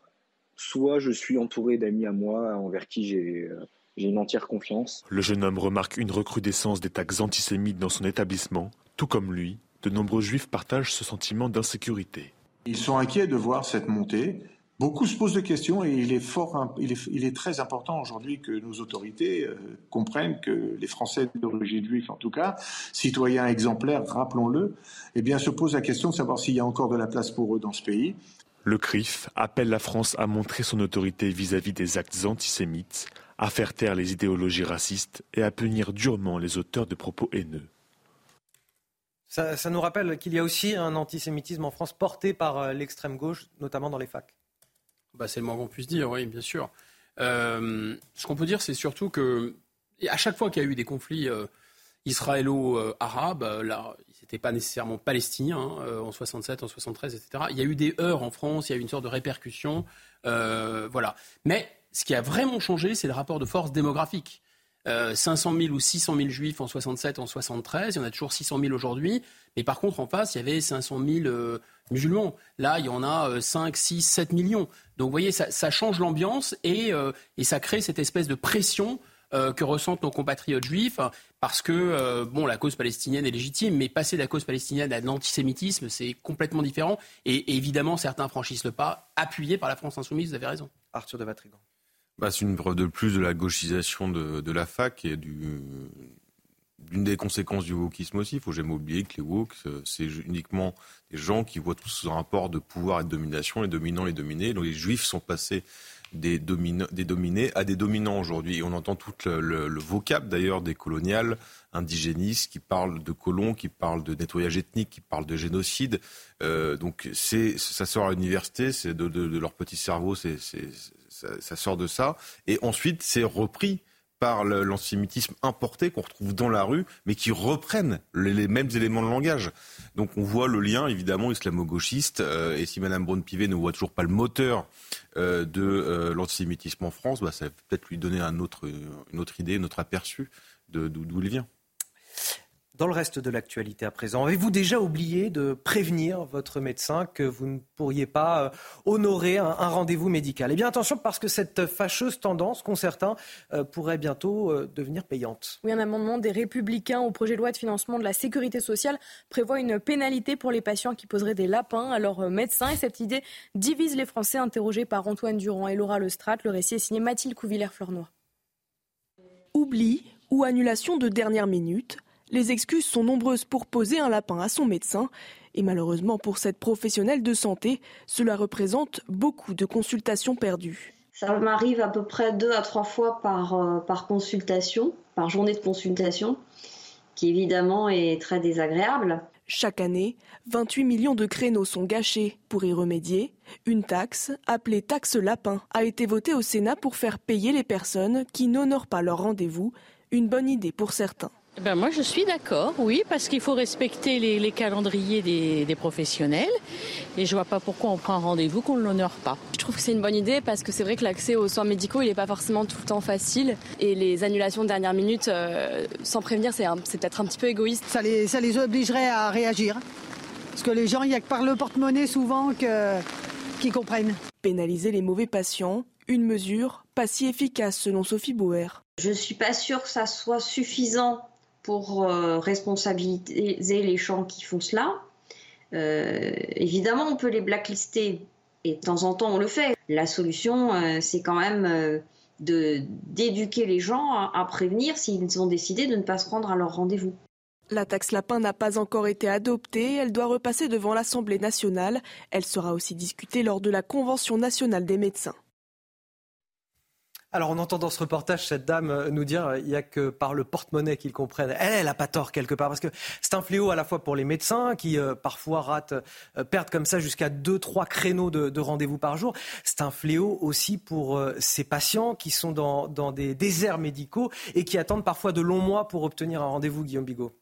Soit je suis entouré d'amis à moi envers qui j'ai une entière confiance. Le jeune homme remarque une recrudescence des tags antisémites dans son établissement. Tout comme lui, de nombreux juifs partagent ce sentiment d'insécurité. Ils sont inquiets de voir cette montée. Beaucoup se posent de questions et il est, très important aujourd'hui que nos autorités euh, comprennent que les Français d'origine juive, en tout cas, citoyens exemplaires, rappelons-le, eh bien, se posent la question de savoir s'il y a encore de la place pour eux dans ce pays. Le CRIF appelle la France à montrer son autorité vis-à-vis -vis des actes antisémites, à faire taire les idéologies racistes et à punir durement les auteurs de propos haineux. Ça, nous rappelle qu'il y a aussi un antisémitisme en France porté par euh, l'extrême gauche, notamment dans les facs. Bah, c'est le moins qu'on puisse dire, oui, bien sûr. Euh, ce qu'on peut dire, c'est surtout que à chaque fois qu'il y a eu des conflits euh, israélo-arabes, là, n'étaient pas nécessairement palestiniens, hein, en 67, en 73, etc. Il y a eu des heurts en France, il y a eu une sorte de répercussion, voilà. Mais ce qui a vraiment changé, c'est le rapport de force démographique. 500 000 ou 600 000 juifs en 67, en 73. Il y en a toujours 600 000 aujourd'hui. Mais par contre, en face, il y avait 500 000 euh, musulmans. Là, il y en a 5, 6, 7 millions. Donc, vous voyez, ça, change l'ambiance et, euh, et, ça crée cette espèce de pression euh, que ressentent nos compatriotes juifs. Parce que, euh, bon, la cause palestinienne est légitime, mais passer de la cause palestinienne à l'antisémitisme, c'est complètement différent. Et, et, évidemment, certains franchissent le pas, appuyés par la France insoumise, vous avez raison. Arthur de Vatrigan. Bah, c'est une preuve de plus de la gauchisation de, la fac et du, d'une des conséquences du wokisme aussi. Il faut jamais oublier que les woke, c'est uniquement des gens qui voient tout ce rapport de pouvoir et de domination, les dominants, les dominés. Donc les juifs sont passés des, dominés à des dominants aujourd'hui. Et on entend tout le, le, le vocable d'ailleurs des coloniales indigénistes qui parlent de colons, qui parlent de nettoyage ethnique, qui parlent de génocide. Euh, donc ça sort à l'université, c'est de, de, de, leur petit cerveau, c'est, ça, ça, sort de ça. Et ensuite, c'est repris par l'antisémitisme importé qu'on retrouve dans la rue, mais qui reprennent les, mêmes éléments de langage. Donc on voit le lien, évidemment, islamo-gauchiste. Euh, et si Mme Braun-Pivet ne voit toujours pas le moteur euh, de euh, l'antisémitisme en France, bah, ça va peut-être lui donner un autre, une autre idée, un autre aperçu d'où il vient. Dans le reste de l'actualité à présent, avez-vous déjà oublié de prévenir votre médecin que vous ne pourriez pas euh, honorer un, un rendez-vous médical? Eh bien attention parce que cette fâcheuse tendance qu'ont certains euh, pourrait bientôt euh, devenir payante. Oui, un amendement des Républicains au projet de loi de financement de la sécurité sociale prévoit une pénalité pour les patients qui poseraient des lapins à leurs médecins. Et cette idée divise les Français interrogés par Antoine Durand et Laura Lestrade. Le récit est signé Mathilde Couvillère-Fleurnoy. Oubli ou annulation de dernière minute les excuses sont nombreuses pour poser un lapin à son médecin et malheureusement pour cette professionnelle de santé, cela représente beaucoup de consultations perdues. Ça m'arrive à peu près deux à trois fois par, euh, par consultation, par journée de consultation, qui évidemment est très désagréable. Chaque année, 28 millions de créneaux sont gâchés. Pour y remédier, une taxe, appelée taxe lapin, a été votée au Sénat pour faire payer les personnes qui n'honorent pas leur rendez-vous. Une bonne idée pour certains. Ben moi, je suis d'accord, oui, parce qu'il faut respecter les, les calendriers des, des, professionnels. Et je vois pas pourquoi on prend un rendez-vous qu'on ne l'honore pas. Je trouve que c'est une bonne idée parce que c'est vrai que l'accès aux soins médicaux, il n'est pas forcément tout le temps facile. Et les annulations de dernière minute, euh, sans prévenir, c'est peut-être un petit peu égoïste. Ça les, ça les obligerait à réagir. Parce que les gens, il n'y a que par le porte-monnaie souvent que, qui comprennent. Pénaliser les mauvais patients, une mesure pas si efficace selon Sophie Bauer. Je suis pas sûre que ça soit suffisant pour responsabiliser les gens qui font cela. évidemment, on peut les blacklister et de temps en temps on le fait. La solution, c'est quand même d'éduquer les gens à prévenir s'ils ont décidé de ne pas se rendre à leur rendez-vous. La taxe lapin n'a pas encore été adoptée, elle doit repasser devant l'Assemblée nationale. Elle sera aussi discutée lors de la Convention nationale des médecins. Alors on entend dans ce reportage cette dame euh, nous dire euh, il n'y a que par le porte-monnaie qu'ils comprennent. Elle, elle n'a pas tort quelque part parce que c'est un fléau à la fois pour les médecins qui euh, parfois ratent, perdent comme ça jusqu'à 2-3 créneaux de, rendez-vous par jour. C'est un fléau aussi pour ces patients qui sont dans, dans des déserts médicaux et qui attendent parfois de longs mois pour obtenir un rendez-vous, Guillaume Bigot.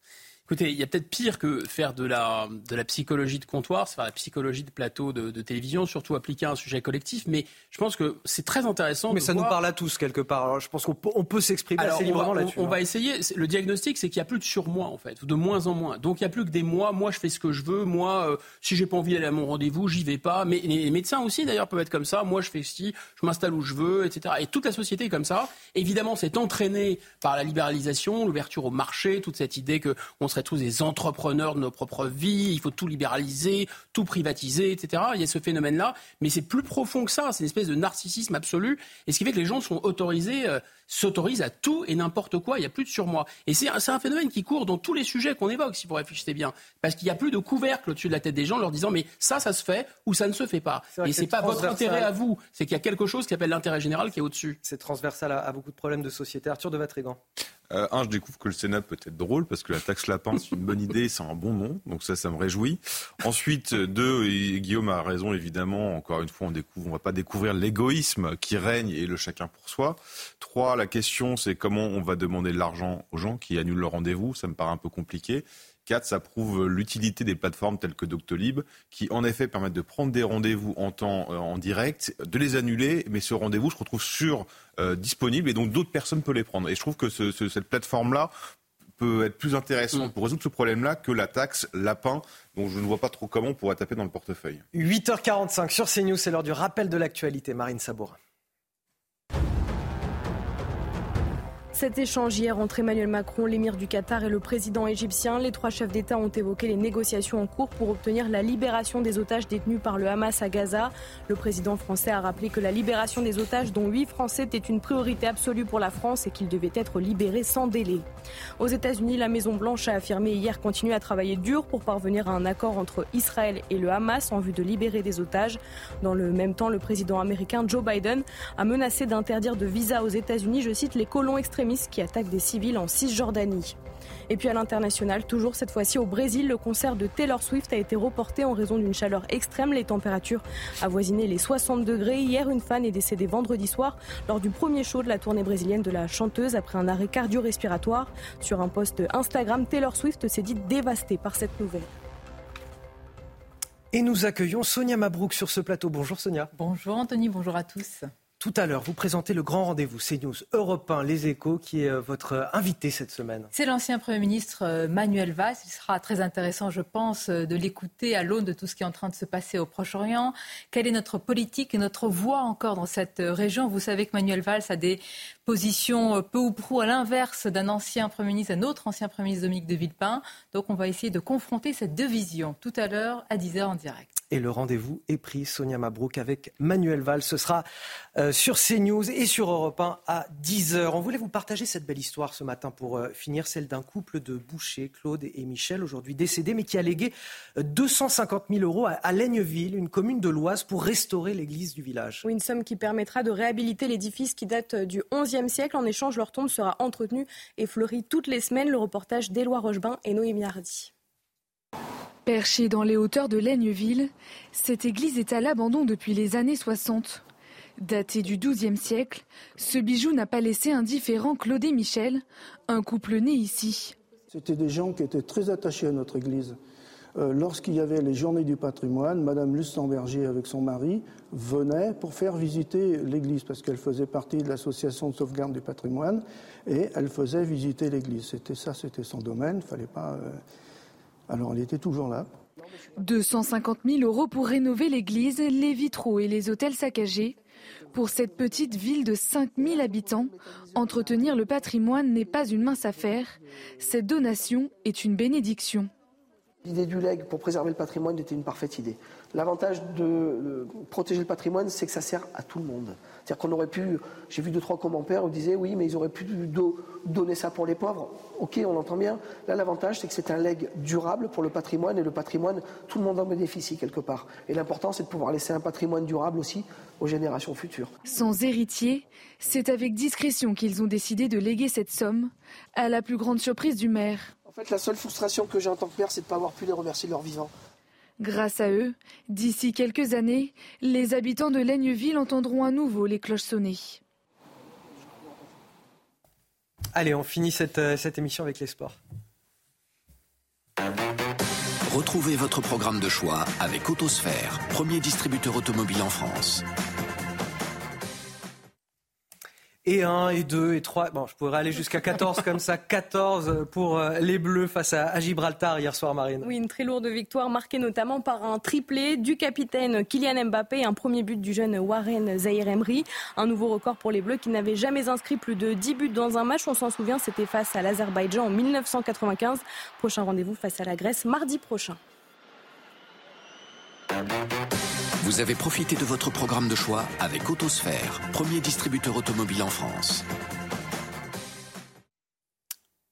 Écoutez, il y a peut-être pire que faire de la, de la psychologie de comptoir, c'est faire la psychologie de plateau de, télévision, surtout appliquer à un sujet collectif. Mais je pense que c'est très intéressant. Mais ça nous parle à tous quelque part. Alors, je pense qu'on peut, on peut s'exprimer assez librement là-dessus. On, va hein. essayer. Le diagnostic, c'est qu'il n'y a plus de surmoi en fait, de moins en moins. Donc il n'y a plus que des mois. Moi, je fais ce que je veux. Moi, euh, si j'ai pas envie d'aller à mon rendez-vous, j'y vais pas. Mais les médecins aussi, d'ailleurs, peuvent être comme ça. Moi, je fais ci, je m'installe où je veux, etc. Et toute la société est comme ça. Évidemment, c'est entraîné par la libéralisation, l'ouverture au marché, toute cette idée que on serait tous des entrepreneurs de nos propres vies, il faut tout libéraliser, tout privatiser, etc. Il y a ce phénomène-là, mais c'est plus profond que ça, c'est une espèce de narcissisme absolu, et ce qui fait que les gens sont autorisés, euh, s'autorisent à tout et n'importe quoi, il n'y a plus de surmoi. Et c'est un, un, phénomène qui court dans tous les sujets qu'on évoque, si vous réfléchissez bien, parce qu'il n'y a plus de couvercle au-dessus de la tête des gens leur disant mais ça, ça se fait ou ça ne se fait pas. Et c'est pas votre intérêt à vous, c'est qu'il y a quelque chose qui s'appelle l'intérêt général qui est au-dessus. C'est transversal à, beaucoup de problèmes de société. Arthur de Vatrigan. Euh, un, je découvre que le Sénat peut être drôle parce que la taxe lapin, c'est une bonne idée, c'est un bon nom, donc ça, ça me réjouit. Ensuite, deux, et Guillaume a raison évidemment. Encore une fois, on découvre, on va pas découvrir l'égoïsme qui règne et le chacun pour soi. Trois, la question, c'est comment on va demander de l'argent aux gens qui annulent leur rendez-vous. Ça me paraît un peu compliqué. 4, ça prouve l'utilité des plateformes telles que Doctolib, qui en effet permettent de prendre des rendez-vous en temps euh, en direct, de les annuler, mais ce rendez-vous se retrouve sur euh, disponible et donc d'autres personnes peuvent les prendre. Et je trouve que ce, cette plateforme-là peut être plus intéressante mm. pour résoudre ce problème-là que la taxe lapin, dont je ne vois pas trop comment on pourrait taper dans le portefeuille. 8h45 sur CNews, c'est l'heure du rappel de l'actualité. Marine Sabourin. Cet échange hier entre Emmanuel Macron, l'émir du Qatar et le président égyptien, les trois chefs d'État ont évoqué les négociations en cours pour obtenir la libération des otages détenus par le Hamas à Gaza. Le président français a rappelé que la libération des otages, dont huit Français, était une priorité absolue pour la France et qu'ils devaient être libérés sans délai. Aux États-Unis, la Maison-Blanche a affirmé hier continuer à travailler dur pour parvenir à un accord entre Israël et le Hamas en vue de libérer des otages. Dans le même temps, le président américain Joe Biden a menacé d'interdire de visa aux États-Unis, je cite, les colons extrémistes qui attaquent des civils en Cisjordanie. Et puis à l'international, toujours cette fois-ci au Brésil, le concert de Taylor Swift a été reporté en raison d'une chaleur extrême. Les températures avoisinaient les 60 degrés. Hier, une fan est décédée vendredi soir lors du premier show de la tournée brésilienne de la chanteuse après un arrêt cardio-respiratoire. Sur un post Instagram, Taylor Swift s'est dit dévastée par cette nouvelle. Et nous accueillons Sonia Mabrouk sur ce plateau. Bonjour Sonia. Bonjour Anthony, bonjour à tous. Tout à l'heure, vous présentez le grand rendez-vous CNews Europe 1, Les Échos, qui est euh, votre euh, invité cette semaine. C'est l'ancien Premier ministre euh, Manuel Valls. Il sera très intéressant, je pense, de l'écouter à l'aune de tout ce qui est en train de se passer au Proche-Orient. Quelle est notre politique et notre voix encore dans cette région? Vous savez que Manuel Valls a des positions peu ou prou à l'inverse d'un ancien Premier ministre, d'un autre ancien Premier ministre Dominique de Villepin. Donc on va essayer de confronter cette deux visions tout à l'heure à 10h en direct. Et le rendez-vous est pris, Sonia Mabrouk, avec Manuel Valls. Ce sera euh, sur CNews et sur Europe 1 à 10h. On voulait vous partager cette belle histoire ce matin pour euh, finir, celle d'un couple de bouchers, Claude et Michel, aujourd'hui décédés, mais qui a légué 250 euh, 000 euros à, à une commune de l'Oise, pour restaurer l'église du village. une somme qui permettra de réhabiliter l'édifice qui date du XIe siècle. En échange, leur tombe sera entretenue et fleurie toutes les semaines. Le reportage d'Éloi Rochebin et Noémie Hardy. Perchée dans les hauteurs de Laigneville, cette église est à l'abandon depuis les années 60. Daté du XIIe siècle, ce bijou n'a pas laissé indifférent Claude et Michel, un couple né ici. C'était des gens qui étaient très attachés à notre église. Euh, lorsqu'il y avait les journées du patrimoine, Madame Lustenberger avec son mari venait pour faire visiter l'église parce qu'elle faisait partie de l'association de sauvegarde du patrimoine et elle faisait visiter l'église. C'était ça, c'était son domaine. Il fallait pas. Euh, alors elle était toujours là. 250 000 euros pour rénover l'église, les vitraux et les hôtels saccagés. Pour cette petite ville de 5000 habitants, entretenir le patrimoine n'est pas une mince affaire. Cette donation est une bénédiction. L'idée du leg pour préserver le patrimoine était une parfaite idée. L'avantage de protéger le patrimoine, c'est que ça sert à tout le monde. C'est-à-dire qu'on aurait pu, j'ai vu deux, trois commentaires où disaient oui, mais ils auraient pu donner ça pour les pauvres. Ok, on entend bien. Là, l'avantage, c'est que c'est un leg durable pour le patrimoine et le patrimoine, tout le monde en bénéficie quelque part. Et l'important, c'est de pouvoir laisser un patrimoine durable aussi aux générations futures. Sans héritier, c'est avec discrétion qu'ils ont décidé de léguer cette somme, à la plus grande surprise du maire. En fait, la seule frustration que j'ai en tant que père, c'est de ne pas avoir pu les remercier de leur vivant. Grâce à eux, d'ici quelques années, les habitants de Laigneville entendront à nouveau les cloches sonner. Allez, on finit cette, euh, cette émission avec les sports. Retrouvez votre programme de choix avec Autosphère, premier distributeur automobile en France. Et 1, et 2, et 3. Bon, je pourrais aller jusqu'à 14 comme ça. 14 pour euh, les Bleus face à, Gibraltar hier soir, Marine. Oui, une très lourde victoire marquée notamment par un triplé du capitaine Kylian Mbappé un premier but du jeune Warren Zahir. Un nouveau record pour les Bleus qui n'avaient jamais inscrit plus de 10 buts dans un match. On s'en souvient, c'était face à l'Azerbaïdjan en 1995. Prochain rendez-vous face à la Grèce mardi prochain. Vous avez profité de votre programme de choix avec Autosphère, premier distributeur automobile en France.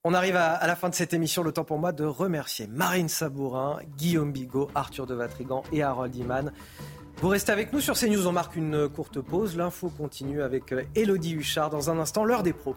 On arrive à, la fin de cette émission. Le temps pour moi de remercier Marine Sabourin, Guillaume Bigot, Arthur de Vatrigan et Harold Iman. Vous restez avec nous sur CNews. On marque une courte pause. L'info continue avec Elodie Huchard dans un instant, l'heure des pros.